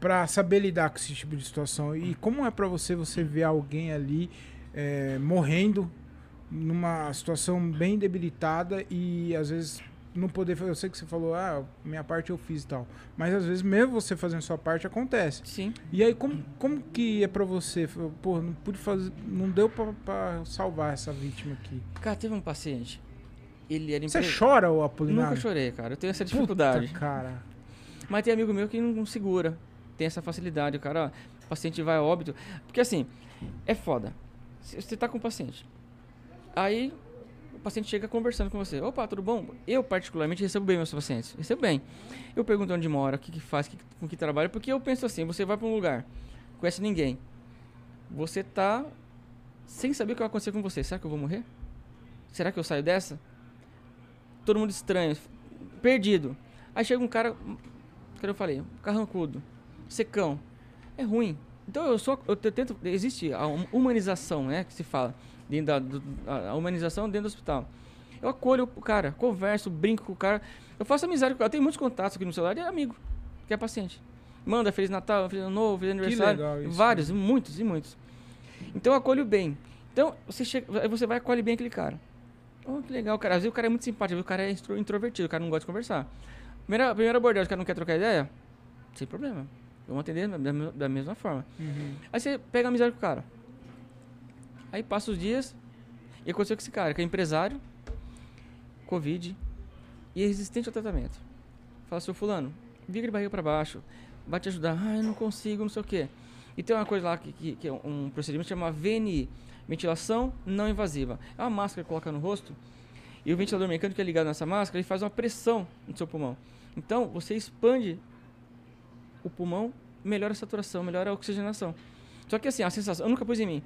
Pra saber lidar com esse tipo de situação. E como é pra você você ver alguém ali é, morrendo numa situação bem debilitada e às vezes não poder fazer. Eu sei que você falou, ah, minha parte eu fiz e tal. Mas às vezes, mesmo você fazendo sua parte, acontece. Sim. E aí, como, como que é pra você? Pô, não pude fazer. Não deu pra, pra salvar essa vítima aqui. Cara, teve um paciente. Ele era Você empre- chora, ô Apolinário? Nunca chorei, cara. Eu tenho essa Puta, dificuldade. cara. Mas tem amigo meu que não, segura. Tem essa facilidade. O cara, o paciente vai a óbito. Porque assim, é foda. Se Você tá com o paciente. Aí o paciente chega conversando com você. Opa, tudo bom? Eu, particularmente, recebo bem meus pacientes. Recebo bem. Eu pergunto onde mora, o que, que faz, que, com que trabalha. Porque eu penso assim, você vai pra um lugar, conhece ninguém. Você tá sem saber o que vai acontecer com você. Será que eu vou morrer? Será que eu saio dessa? Todo mundo estranho, perdido. Aí chega um cara, que eu falei, carrancudo, secão. É ruim. Então eu só eu te- tento existe a hum- humanização, né, que se fala, dentro da do- a humanização dentro do hospital. Eu acolho o cara, converso, brinco com o cara. Eu faço amizade com o cara. Eu tenho muitos contatos aqui no celular de amigo, que é paciente. Manda Feliz Natal, Feliz Ano Novo, Feliz aniversário. isso, vários, muitos e muitos. Então eu acolho bem. Então você chega, você vai e acolhe bem aquele cara. Oh, que legal, cara. Às vezes o cara é muito simpático, o cara é introvertido, o cara não gosta de conversar. Primeira, primeira abordagem, o cara não quer trocar ideia? Sem problema. Vamos atender da, mesma forma. Uhum. Aí você pega amizade com o cara. Aí passa os dias. E aconteceu com esse cara, que é empresário, Covid e é resistente ao tratamento. Fala, seu fulano, viga de barriga pra baixo, vai te ajudar. Ah, eu não consigo, não sei o quê. E tem uma coisa lá que, que, que é um procedimento que chama VNI, ventilação não invasiva. É uma máscara que coloca no rosto e o ventilador mecânico que é ligado nessa máscara, ele faz uma pressão no seu pulmão. Então, você expande o pulmão, melhora a saturação, melhora a oxigenação. Só que assim, a sensação, eu nunca pus em mim.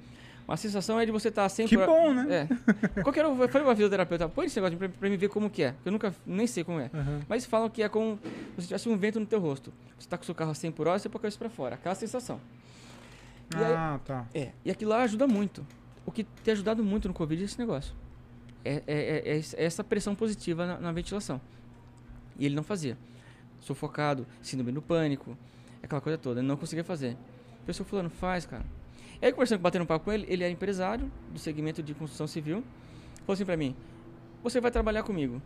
A sensação é de você estar sempre. Que bom, né? É. Qualquer um, eu falei pra fisioterapeuta, põe esse negócio pra, pra mim ver como que é. Eu nunca nem sei como é. Uhum. Mas falam que é como se tivesse um vento no teu rosto. Você tá com o seu carro a 100 por hora, você põe cabeça pra fora. Aquela sensação. E aí- Ah, tá. É, e aquilo lá ajuda muito. O que tem ajudado muito no Covid é esse negócio. É, é, é- é é essa pressão positiva na, na ventilação. E ele não fazia. Sufocado, síndrome do pânico, aquela coisa toda. Ele não conseguia fazer. O pessoal fulano, faz, cara. E aí, conversando, batendo um papo com ele, ele é empresário do segmento de construção civil. Falou assim pra mim, você vai trabalhar comigo.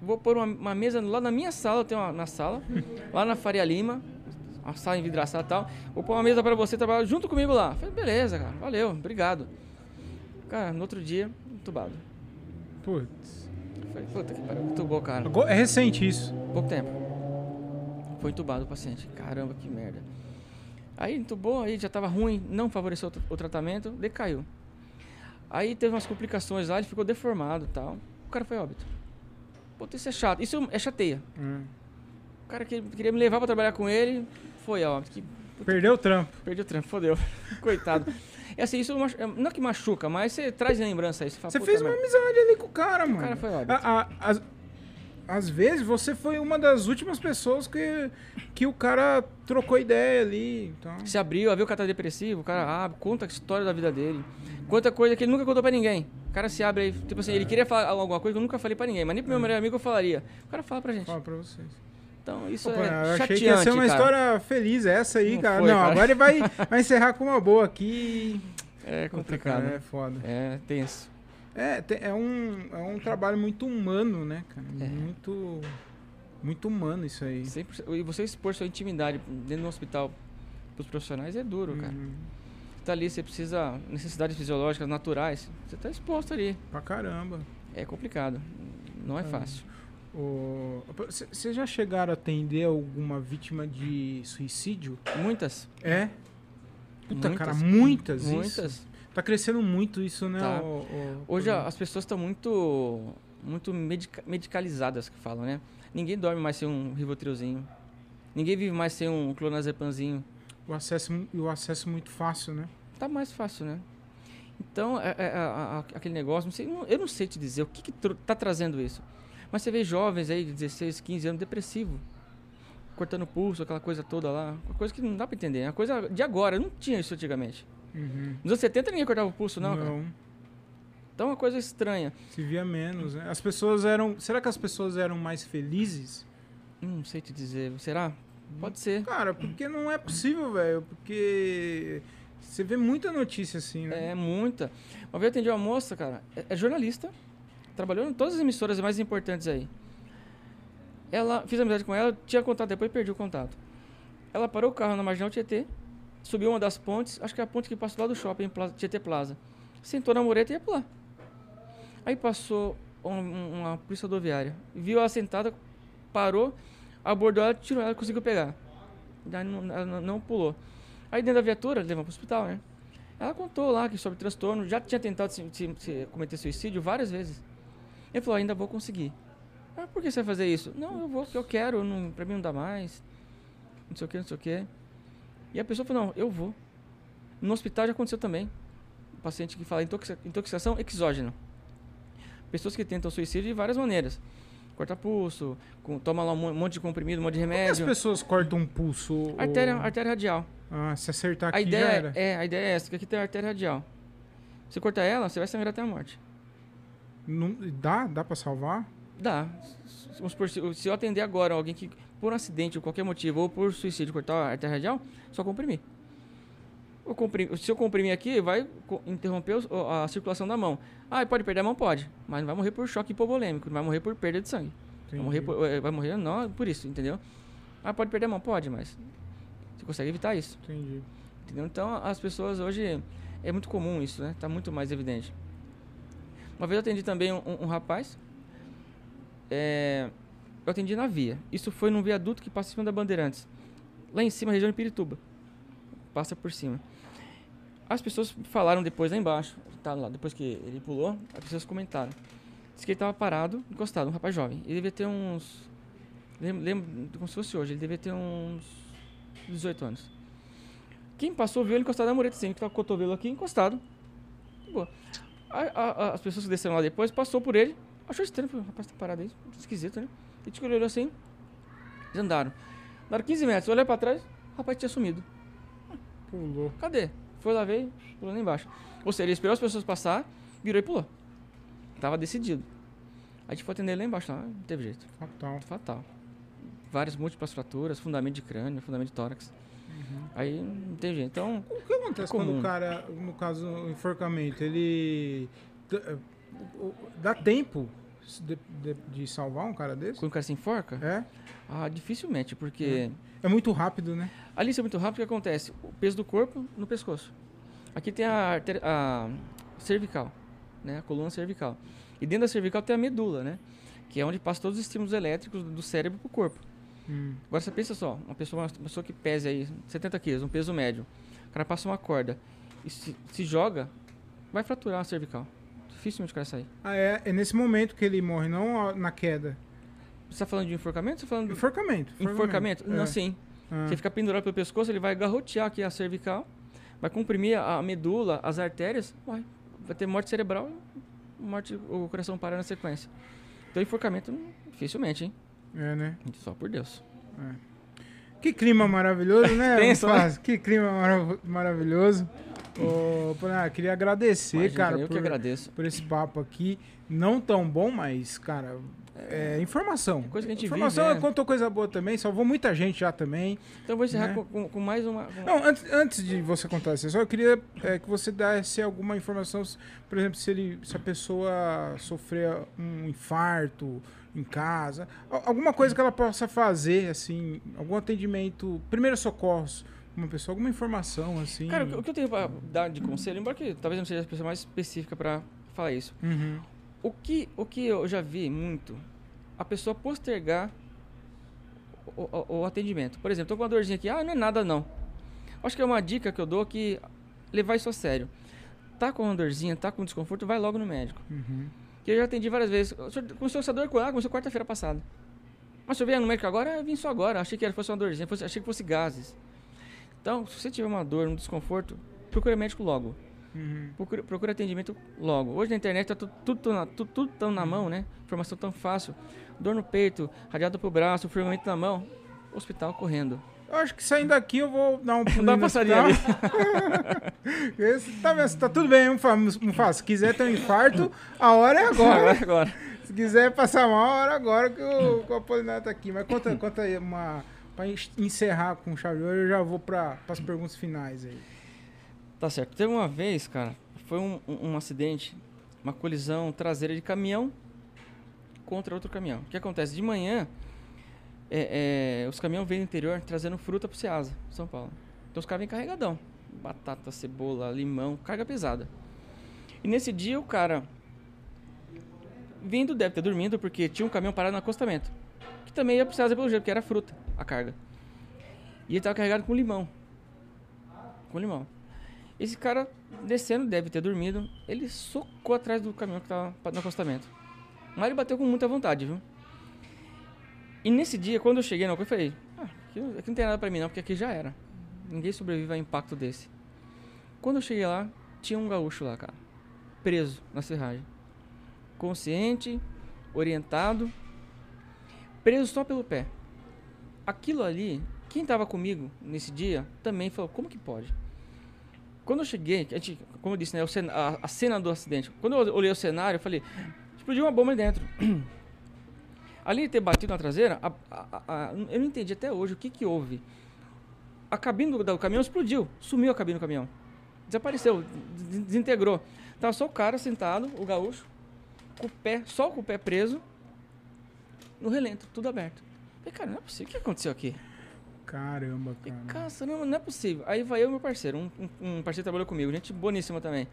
Vou pôr uma, uma mesa lá na minha sala, eu tenho uma na sala, lá na Faria Lima, uma sala envidraçada e tal. Vou pôr uma mesa pra você trabalhar junto comigo lá. Falei, beleza, cara, valeu, obrigado. Cara, no outro dia, entubado. Putz. Falei, puta que pariu, entubou, cara. É recente isso. Pouco tempo. Foi entubado o paciente. Caramba, que merda. Aí entubou, aí já tava ruim, não favoreceu o tra- o tratamento, decaiu. Aí teve umas complicações lá, ele ficou deformado e tal. O cara foi óbito. Puta, isso é chato. Isso é chateia. Hum. O cara que queria me levar pra trabalhar com ele, foi óbito. Que Perdeu o trampo. Perdi o trampo, fodeu. Coitado. É assim, isso é- não é que machuca, mas você traz lembrança aí. Você, fala, Você "Puta fez uma merda." amizade ali com o cara, mano. cara foi óbito. A- a- as- às vezes você foi uma das últimas pessoas que, que o cara trocou ideia ali. Então... Se abriu, viu o cara tá depressivo, o cara abre, conta a história da vida dele. Conta coisa que ele nunca contou pra ninguém. O cara se abre aí, tipo assim, ele queria falar alguma coisa que eu nunca falei pra ninguém, mas nem pro meu melhor amigo eu falaria. O cara fala pra gente. Fala pra vocês. Então, isso Opa, é eu chateante, achei que ia ser uma cara. história feliz essa aí, Não cara. foi, não, cara. agora ele vai, vai encerrar com uma boa aqui. É complicado. É foda. É tenso. É, é, um, é um trabalho muito humano, né, cara? É. Muito, muito humano isso aí. 100%. E você expor sua intimidade dentro do hospital pros profissionais é duro, cara. Uhum. Você tá ali, você precisa necessidades fisiológicas naturais. Você tá exposto ali. Pra caramba. É complicado. Não é É. fácil. Vocês já chegaram a atender alguma vítima de suicídio? Muitas. É? Puta, Muitas. cara, muitas, isso? Tá crescendo muito isso, né? Tá. o- o- Hoje as pessoas estão muito muito medica- medicalizadas que falam, né? Ninguém dorme mais sem um Rivotrilzinho. Ninguém vive mais sem um clonazepamzinho. o acesso, o acesso muito fácil, né? Tá mais fácil, né? Então, é- é- a- aquele negócio, não sei, eu não sei te dizer o que, que tá trazendo isso. Mas você vê jovens aí de 16, 15 anos depressivo, cortando pulso, aquela coisa toda lá, uma coisa que não dá pra entender, é uma coisa de agora, não tinha isso antigamente. Uhum. Nos anos 70 ninguém cortava o pulso, não, cara. Então é uma coisa estranha. se via menos, né? As pessoas eram... Será que as pessoas eram mais felizes? Hum, Não sei te dizer, será? Pode ser. Cara, porque não é possível, velho. Porque você vê muita notícia assim, né? É muita. Uma vez eu atendi uma moça, cara, é, é jornalista, trabalhou em todas as emissoras mais importantes aí. Ela, fiz amizade com ela, tinha contato, depois perdi o contato. Ela parou o carro na marginal Tietê, subiu uma das pontes, acho que é a ponte que passa lá do shopping, Plaza, Tietê Plaza. Sentou na mureta e ia pular. Aí passou um- um- uma polícia rodoviária, viu ela sentada, parou, abordou ela, tirou ela, conseguiu pegar. Não, ela não- pulou. Aí dentro da viatura, levou pro hospital, né? Ela contou lá que sobre transtorno, já tinha tentado se, se- se cometer suicídio várias vezes. Ele falou, ainda vou conseguir. Ah, por que você vai fazer isso? Não, eu vou porque eu quero, não, pra mim não dá mais. Não sei o que, não sei o que. E a pessoa falou, não, eu vou. No hospital já aconteceu também. Um paciente que fala intoxica- intoxicação exógena. Pessoas que tentam suicídio de várias maneiras. Corta pulso, com- toma lá um mon- monte de comprimido, um monte de Por que as remédio. pessoas cortam um pulso? ou- Artéria, artéria radial. Ah, se acertar aqui A ideia já é, era. é, a ideia é essa, que aqui tem a artéria radial. Você cortar ela, você vai sangrar até a morte. Não- dá? Dá pra salvar? Dá. Vamos supor, se, se eu atender agora alguém que, por um acidente, ou qualquer motivo, ou por suicídio, cortar a artéria radial, só comprimir. Eu comprimi- se eu comprimir aqui, vai interromper a circulação da mão. Ah, pode perder a mão? Pode. Mas não vai morrer por choque hipovolêmico, não vai morrer por perda de sangue. Vai morrer, por, eh, vai morrer não por isso, entendeu? Ah, pode perder a mão? Pode, mas você consegue evitar isso. Entendi. Entendeu? Então, as pessoas hoje. É muito comum isso, né? Tá muito mais evidente. Uma vez eu atendi também um, um rapaz. é, eu atendi na via. Isso foi num viaduto que passa em cima da Bandeirantes. Lá em cima, região de Pirituba. Passa por cima. As pessoas falaram depois lá embaixo. Tá lá, depois que ele pulou, as pessoas comentaram. Diz que ele estava parado, encostado, um rapaz jovem. Ele devia ter uns. Lembro, lembro como se fosse hoje, ele devia ter uns 18 anos. Quem passou viu ele encostado na mureta, assim, que tava com o cotovelo aqui encostado. Boa. A- a- as pessoas que desceram lá depois, passou por ele, achou estranho, falou, rapaz, tá parado aí, esquisito, né? E ele olhou assim, eles andaram. Andaram 15 metros, olhou pra trás, o rapaz tinha sumido. Pulou. Cadê? Foi lá, veio, pulou lá embaixo. Ou seja, ele esperou as pessoas passar, virou e pulou. Tava decidido. A gente foi atender ele lá embaixo, lá, não teve jeito. Fatal. Fatal. Várias múltiplas fraturas, fundamento de crânio, fundamento de tórax. Aí não tem jeito. Então, O que acontece É quando o cara, no caso, o enforcamento, ele. o- Dá tempo de, de- de salvar um cara desse? quando o cara se enforca, É? ah, dificilmente, porque É muito rápido, né? ali isso é muito rápido, o que acontece? O peso do corpo no pescoço. Aqui tem a, a cervical, né? A coluna cervical. E dentro da cervical tem a medula, né? Que é onde passam todos os estímulos elétricos do cérebro pro corpo. Hum. Agora você pensa só, uma pessoa, uma pessoa que pese aí 70 quilos, um peso médio, o cara passa uma corda e se, se joga, vai fraturar a cervical. Dificilmente o cara sair. Ah, é, é nesse momento que ele morre, não na queda. Você tá falando de enforcamento você tá falando de Enforcamento. enforcamento? Não, É. sim. Ah. Você fica pendurado pelo pescoço, ele vai garrotear aqui a cervical, vai comprimir a medula, as artérias, vai, vai ter morte cerebral, morte, o coração para na sequência. Então enforcamento, dificilmente, hein? É, né? Só por Deus. Que clima maravilhoso, né? Tenso, né? Que clima marav- maravilhoso. Ô, Polinar, queria agradecer, Imagina, cara, eu por, que agradeço. por esse papo aqui. Não tão bom, mas, cara, é informação. Coisa que a gente informação vive, é. contou coisa boa também, salvou muita gente já também. Então vou encerrar Né? com, com- com mais uma. com- Não, antes, antes de você contar essa história, eu queria é, que você desse alguma informação, por exemplo, se, ele, se a pessoa sofrer um infarto em casa, al- alguma coisa que ela possa fazer, assim, algum atendimento, primeiros socorros, uma pessoa, alguma informação, assim. Cara, o que- eu tenho pra dar de conselho, embora que talvez não seja a pessoa mais específica pra falar isso. Uhum. O que, o que eu já vi muito, a pessoa postergar o, o- o atendimento. Por exemplo, tô com uma dorzinha aqui, ah, não é nada não. Acho que é uma dica que eu dou que levar isso a sério. Tá com uma dorzinha, tá com desconforto, vai logo no médico. Uhum. Que eu já atendi várias vezes. Começou essa dor quando? Ah, começou quarta-feira passada. Mas o senhor veio no médico agora? Eu vim só agora. Achei que era, fosse uma dorzinha, fosse- achei que fosse gases. Então, se você tiver uma dor, um desconforto, procure médico logo. Uhum. Procura, procura atendimento logo. Hoje na internet tá tu- tudo, tão na, tu- tudo tão na mão, né? Informação tão fácil. Dor no peito, radiado pro braço, formigamento na mão. Hospital correndo. Eu acho que saindo daqui eu vou dar um pulinho Dá uma passadinha hospital. Esse tá, tá tudo bem, Mufa- Mufa. Se quiser ter um infarto, a hora é agora. Agora, agora. Se quiser passar mal, a hora é agora que o, o Apolinário tá aqui. Mas conta, conta aí uma. En- encerrar com chave ouro, eu já vou para as perguntas finais aí. Tá certo. Teve uma vez, cara, foi um, um, um acidente, uma colisão traseira de caminhão contra outro caminhão. O que acontece? De manhã, é, é, os caminhões vêm do interior trazendo fruta pro Ceasa, São Paulo. Então os caras vêm carregadão. Batata, cebola, limão, carga pesada. E nesse dia o cara vindo, deve ter dormido, porque tinha um caminhão parado no acostamento. Que também ia pro Ceasa pelo jeito, porque era fruta, a carga. E ele tava carregado com limão. Com limão. Esse cara descendo, deve ter dormido, ele socou atrás do caminhão que tava no acostamento. Mas ele bateu com muita vontade, viu? E nesse dia, quando eu cheguei na coisa, eu falei, ah, aqui, aqui não tem nada pra mim não, porque aqui já era. Ninguém sobrevive a impacto desse. Quando eu cheguei lá, tinha um gaúcho lá, cara. Preso na serragem. Consciente, orientado, preso só pelo pé. Aquilo ali, quem tava comigo nesse dia, também falou, como que pode? Quando eu cheguei, a gente, como eu disse, né, a, cena do acidente. Quando eu olhei o cenário, eu falei, explodiu uma bomba aí dentro. Ali ter batido na traseira, a- a- a- eu não entendi até hoje o que que houve. A cabine do, do caminhão explodiu, sumiu a cabine do caminhão. Desapareceu, des- desintegrou. Tava só o cara sentado, o gaúcho, com o pé, só com o pé preso, no relento, tudo aberto. Falei, cara, não é possível, o que aconteceu aqui? Caramba, E, cara. Caça, não, não é possível. Aí vai eu e meu parceiro, um, um, um parceiro trabalhou comigo, gente boníssima também.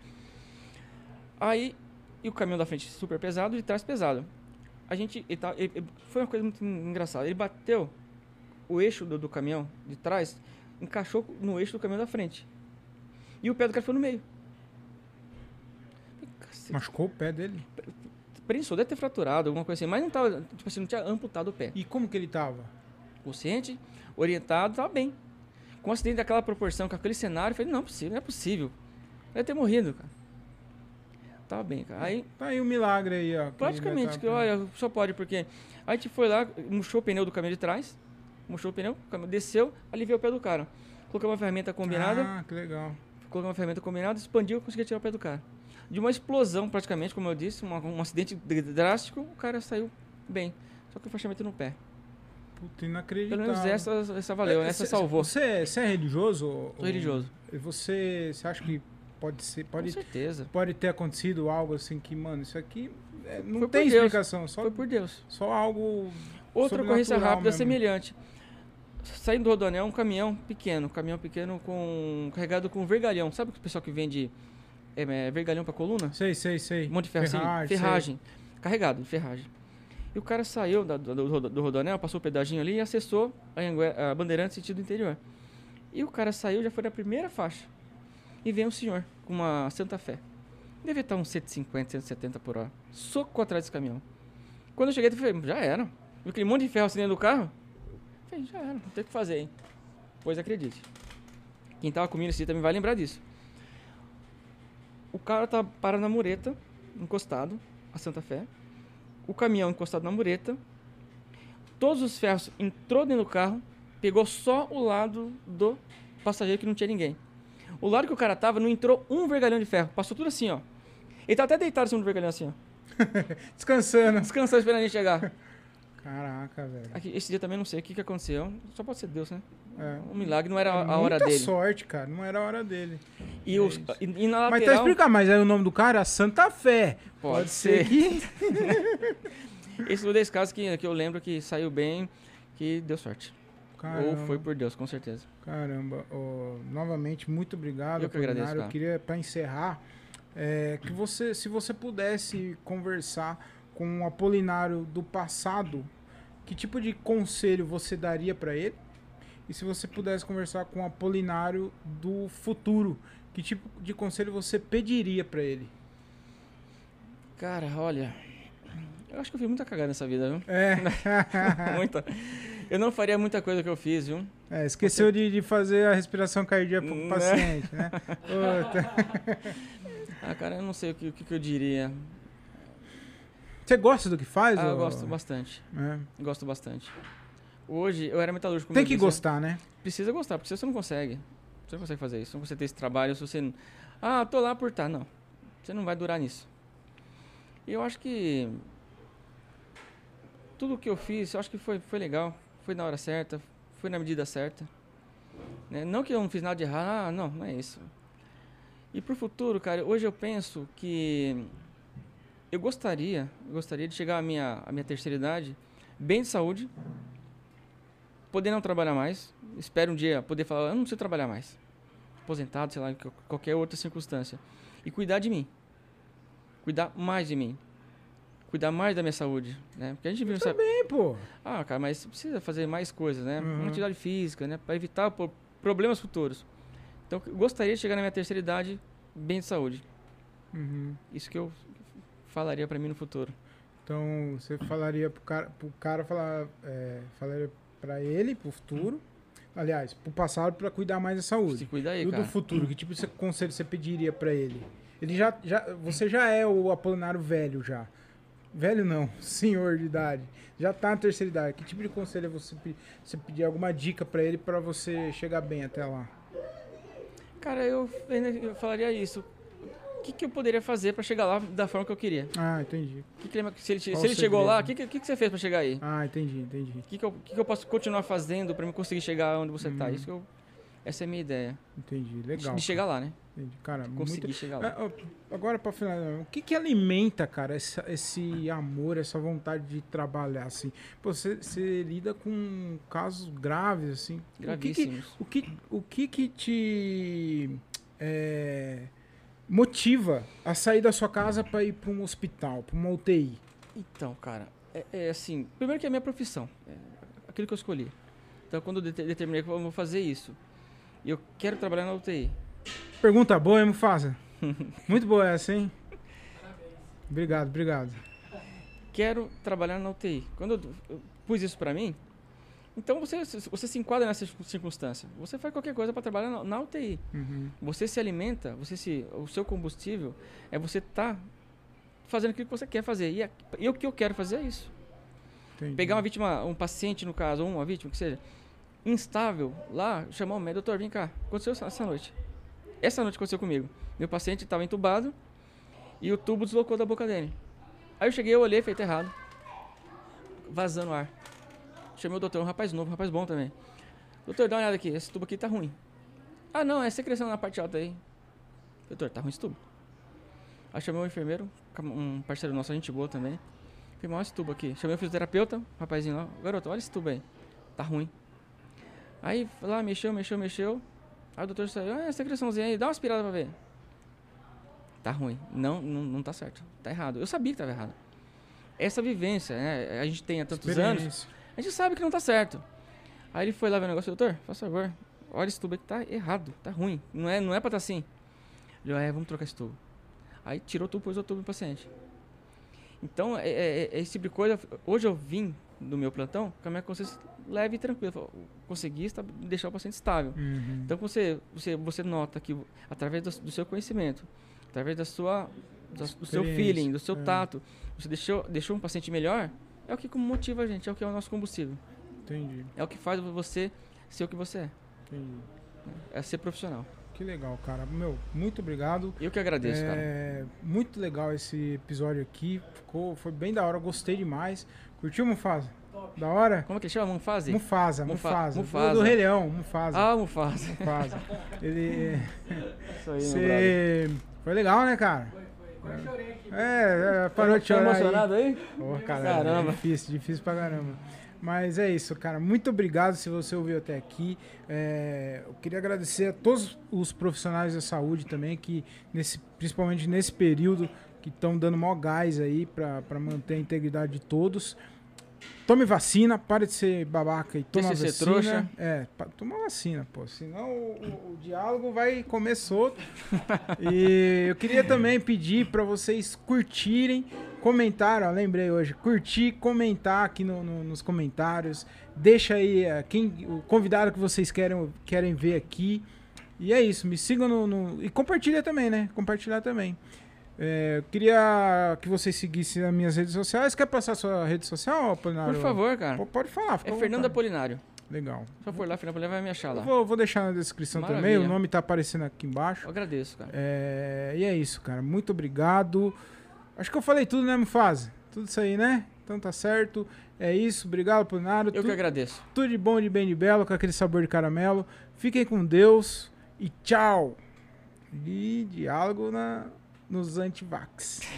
Aí, e o caminhão da frente super pesado e de trás pesado. A gente, ele tá- ele- ele- foi uma coisa muito engraçada. Ele bateu o eixo do, do caminhão de trás, encaixou no eixo do caminhão da frente. E o pé do cara foi no meio. Falei, "Cacete, Machucou o pé dele? Prensou, deve ter fraturado, alguma coisa assim, mas não tava, tipo assim, não tinha amputado o pé. E como que ele tava? consciente, orientado, tava bem. Com um acidente daquela proporção, com aquele cenário, eu falei, não é possível, não é possível. Deve ter morrido, cara. Tava bem, cara. Aí, Tá aí o milagre aí, ó. praticamente, que, olha, só pode, porque... Aí a gente foi lá, murchou o pneu do caminhão de trás, murchou o pneu, o desceu, aliviou o pé do cara. Colocou uma ferramenta combinada, Ah, que legal. colocou uma ferramenta combinada, expandiu, conseguia tirar o pé do cara. De uma explosão, praticamente, como eu disse, uma- um acidente dr- drástico, o cara saiu bem. Só que o fechamento no pé. Puta, Pelo inacreditável. menos essa, essa valeu, É, essa cê- salvou. Você, você é religioso? ou- Sou religioso. Você, você acha que pode ser, Com pode, certeza. pode ter acontecido algo assim que, mano, isso aqui é, não Foi tem explicação, só, Foi por Deus. só algo Outra ocorrência rápida mesmo. semelhante. Saindo do Rodoanel, um caminhão pequeno, caminhão pequeno com carregado com vergalhão. Sabe o pessoal que vende é, é, vergalhão para coluna? Sei, sei, sei. Um monte de ferro, assim, Ferragem, ferragem. Carregado de ferragem. E o cara saiu da- do, do, do passou o pedaginho ali e acessou a, Angué- a Bandeirante sentido interior. E o cara saiu, já foi na primeira faixa. E vem um senhor com uma Santa Fé. Devia estar uns 150, 170 por hora. Soco atrás desse caminhão. Quando eu cheguei, eu falei, já era. Viu aquele monte de ferro assim dentro do carro? Eu falei, já era, não tem o que fazer, hein? Pois acredite. Quem tava comigo nesse dia também vai lembrar disso. O cara tá parado na mureta, encostado, a Santa Fé. o caminhão encostado na mureta, todos os ferros entrou dentro do carro, pegou só o lado do passageiro que não tinha ninguém. O lado que o cara tava, não entrou um vergalhão de ferro. Passou tudo assim, ó. Ele tá até deitado em cima do vergalhão assim, ó. Descansando. Descansando, esperando a gente chegar. Caraca, velho. Aqui, esse dia também não sei o que, que aconteceu. Só pode ser Deus, né? É. Um milagre, não era a, a hora dele. sorte, cara. Não era a hora dele. E, É os, e, e na Mas tá lateral... explicado, mas aí o nome do cara é Santa Fé. Pode ser. que. Esse foi um desses casos que, que eu lembro que saiu bem, que deu sorte. Caramba, Ou foi por Deus, com certeza. Caramba. Ô, novamente, muito obrigado, Eu que agradeço, Apolinário. Eu cara. queria, pra encerrar, é, que você, se você pudesse conversar com o Apolinário do passado, que tipo de conselho você daria pra ele? E se você pudesse conversar com o Apolinário do futuro, que tipo de conselho você pediria pra ele? Cara, olha... Eu acho que eu fiz muita cagada nessa vida, viu? É. muita. Eu não faria muita coisa que eu fiz, viu? É, esqueceu de, de fazer a respiração cardíaca pro Né? paciente, né? Ah, cara, eu não sei o que, o que eu diria. Você gosta do que faz? Ah, eu ô? gosto bastante. É. Gosto bastante. Hoje, eu era metalúrgico. Tem eu que disse, gostar, né? Precisa gostar, porque você não consegue. Você não consegue fazer isso. Se você ter esse trabalho, se você... Ah, tô lá por tá. Não. Você não vai durar nisso. E eu acho que... Tudo que eu fiz, eu acho que foi, foi legal. Foi na hora certa. Foi na medida certa. Né? Não que eu não fiz nada de errado. Ah, não, não é isso. E pro futuro, cara, hoje eu penso que... Eu gostaria, eu gostaria de chegar à minha, à minha terceira idade bem de saúde, poder não trabalhar mais. Espero um dia poder falar, eu não preciso trabalhar mais. Aposentado, sei lá, qualquer outra circunstância. E cuidar de mim. Cuidar mais de mim. Cuidar mais da minha saúde, né? Porque a gente vive, sabe? Bem, pô. Ah, cara, mas você precisa fazer mais coisas, né? Uhum. Uma atividade física, né? Para evitar pô, problemas futuros. Então, gostaria de chegar na minha terceira idade bem de saúde. Uhum. Isso que eu falaria para mim no futuro. Então, você falaria pro cara, pro cara falar, é, falaria pra ele, pro futuro, aliás, pro passado, pra cuidar mais da Se saúde. cuida aí, E cara. do futuro, que tipo de conselho você pediria pra ele? Ele já, já, você já é o Apolinário velho já. Velho não, senhor de idade. Já tá na terceira idade. Que tipo de conselho você, pe- você pedir alguma dica pra ele pra você chegar bem até lá? Cara, eu, eu falaria isso. O que, que eu poderia fazer para chegar lá da forma que eu queria? Ah, entendi. Que que ele- se ele, se ele chegou lá, o que, que, que, você fez para chegar aí? Ah, entendi, entendi. O que, que, eu, que, que eu posso continuar fazendo para conseguir chegar onde você tá? Uhum. Isso que eu, essa é a minha ideia. Entendi, De- legal. De chegar lá, né? Entendi. Cara, Conseguir muito... chegar lá. Ah, Agora, pra finalizar, o que que alimenta, cara, essa- esse amor, essa vontade de trabalhar, assim? Pô, você, você lida com casos graves, assim. O que que, Gravíssimos. o que, o que, que te é, motiva a sair da sua casa pra ir pra um hospital, pra uma UTI? Então, cara, é, é assim. Primeiro que é a minha profissão. É aquilo que eu escolhi. Então, quando eu dete- determinei que eu vou fazer isso, e eu quero trabalhar na UTI. Pergunta boa, hein, Mufasa? Muito boa essa, hein? Obrigado, obrigado. Quero trabalhar na UTI. Quando eu, eu pus isso pra mim, então você, você se enquadra nessa circunstância. Você faz qualquer coisa para trabalhar na, na UTI. Uhum. Você se alimenta, você se, o seu combustível é você estar fazendo aquilo que você quer fazer. E, a- e o que eu quero fazer é isso. Entendi. Pegar uma vítima, um paciente no caso, ou uma vítima, que seja, instável, lá, chamar o médico, doutor, vem cá, aconteceu essa, essa noite. Essa noite aconteceu comigo. Meu paciente estava entubado e o tubo deslocou da boca dele. Aí eu cheguei, eu olhei, feito errado. Vazando ar. Chamei o doutor, um rapaz novo, um rapaz bom também. Doutor, dá uma olhada aqui, esse tubo aqui tá ruim. Ah, não, é secreção na parte alta aí. Doutor, tá ruim esse tubo. Aí chamei o enfermeiro, um parceiro nosso, a gente boa também. Falei, olha esse tubo aqui. Chamei o fisioterapeuta, o rapazinho lá. Garoto, olha esse tubo aí. Tá ruim. Aí lá, mexeu, mexeu, mexeu. Aí o doutor saiu, ah, secreçãozinha aí, dá uma aspirada pra ver. Tá ruim. Não, não, não tá certo. Tá errado. Eu sabia que tava errado. Essa vivência, né? A gente tem há tantos anos. A gente sabe que não tá certo. Aí ele foi lá ver o negócio, doutor, faz favor, olha esse tubo aqui, tá errado, tá ruim. Não é, não é pra tá assim. Ele, é, vamos trocar esse tubo. Aí tirou o tubo, pôs o tubo no paciente. Então, é, é- é esse tipo de coisa. Hoje eu vim do meu plantão com a minha consciência leve e tranquila. Falei, Consegui deixar o paciente estável. Uhum. Então você, você, você nota que através do, do seu conhecimento, através da sua do seu feeling, do seu é. tato. Você deixou, deixou um paciente melhor, é o que motiva a gente, é o que é o nosso combustível. Entendi, É o que faz você ser o que você é. entendi. É ser profissional. Que legal, cara. Meu, muito obrigado. Eu que agradeço, cara. É, muito legal esse episódio aqui. Ficou, foi bem da hora, gostei demais. Curtiu, Mufasa? Da hora? Como é que ele chama? Mufasa? Mufasa, Mufa- Mufasa. Mufasa. Do, do Rei Leão, Mufasa. Ah, Mufasa. Mufasa. Ele. Isso aí. Você. Foi legal, né, cara? Quase chorei aqui. É, é parou de Tá chorar. aí. emocionado aí? Cara, Caramba. É difícil, difícil pra caramba. Mas é isso, cara. Muito obrigado se você ouviu até aqui. É, eu queria agradecer a todos os profissionais da saúde também, que nesse, principalmente nesse período, que estão dando maior gás aí pra manter a integridade de todos. Tome vacina, pare de ser babaca e toma vacina. trouxa. É, toma vacina, pô. Senão o, o- diálogo vai comer solto. e eu queria também pedir para vocês curtirem, comentar, ó, lembrei hoje, curtir, comentar aqui no- no- nos comentários. Deixa aí eh, quem, o convidado que vocês querem, querem ver aqui. E é isso, me sigam no, no- E compartilha também, né? Compartilhar também. É, eu queria que vocês seguissem as minhas redes sociais. Quer passar a sua rede social, Apolinário? Por favor, cara. P- Pode falar, É Fernando. Apolinário. Legal. Se eu for lá, Fernando Apolinário vai me achar lá. vou, vou deixar na descrição também, Maravilha. o nome tá aparecendo aqui embaixo. Eu agradeço, cara. É, e é isso, cara. Muito obrigado. Acho que eu falei tudo, né, Mufasa? Tudo isso aí, né? Então tá certo. É isso. Obrigado, Apolinário. Eu que Tudo, agradeço. tudo de bom, de bem, de belo, com aquele sabor de caramelo. Fiquem com Deus e tchau. E diálogo na, nos antivax.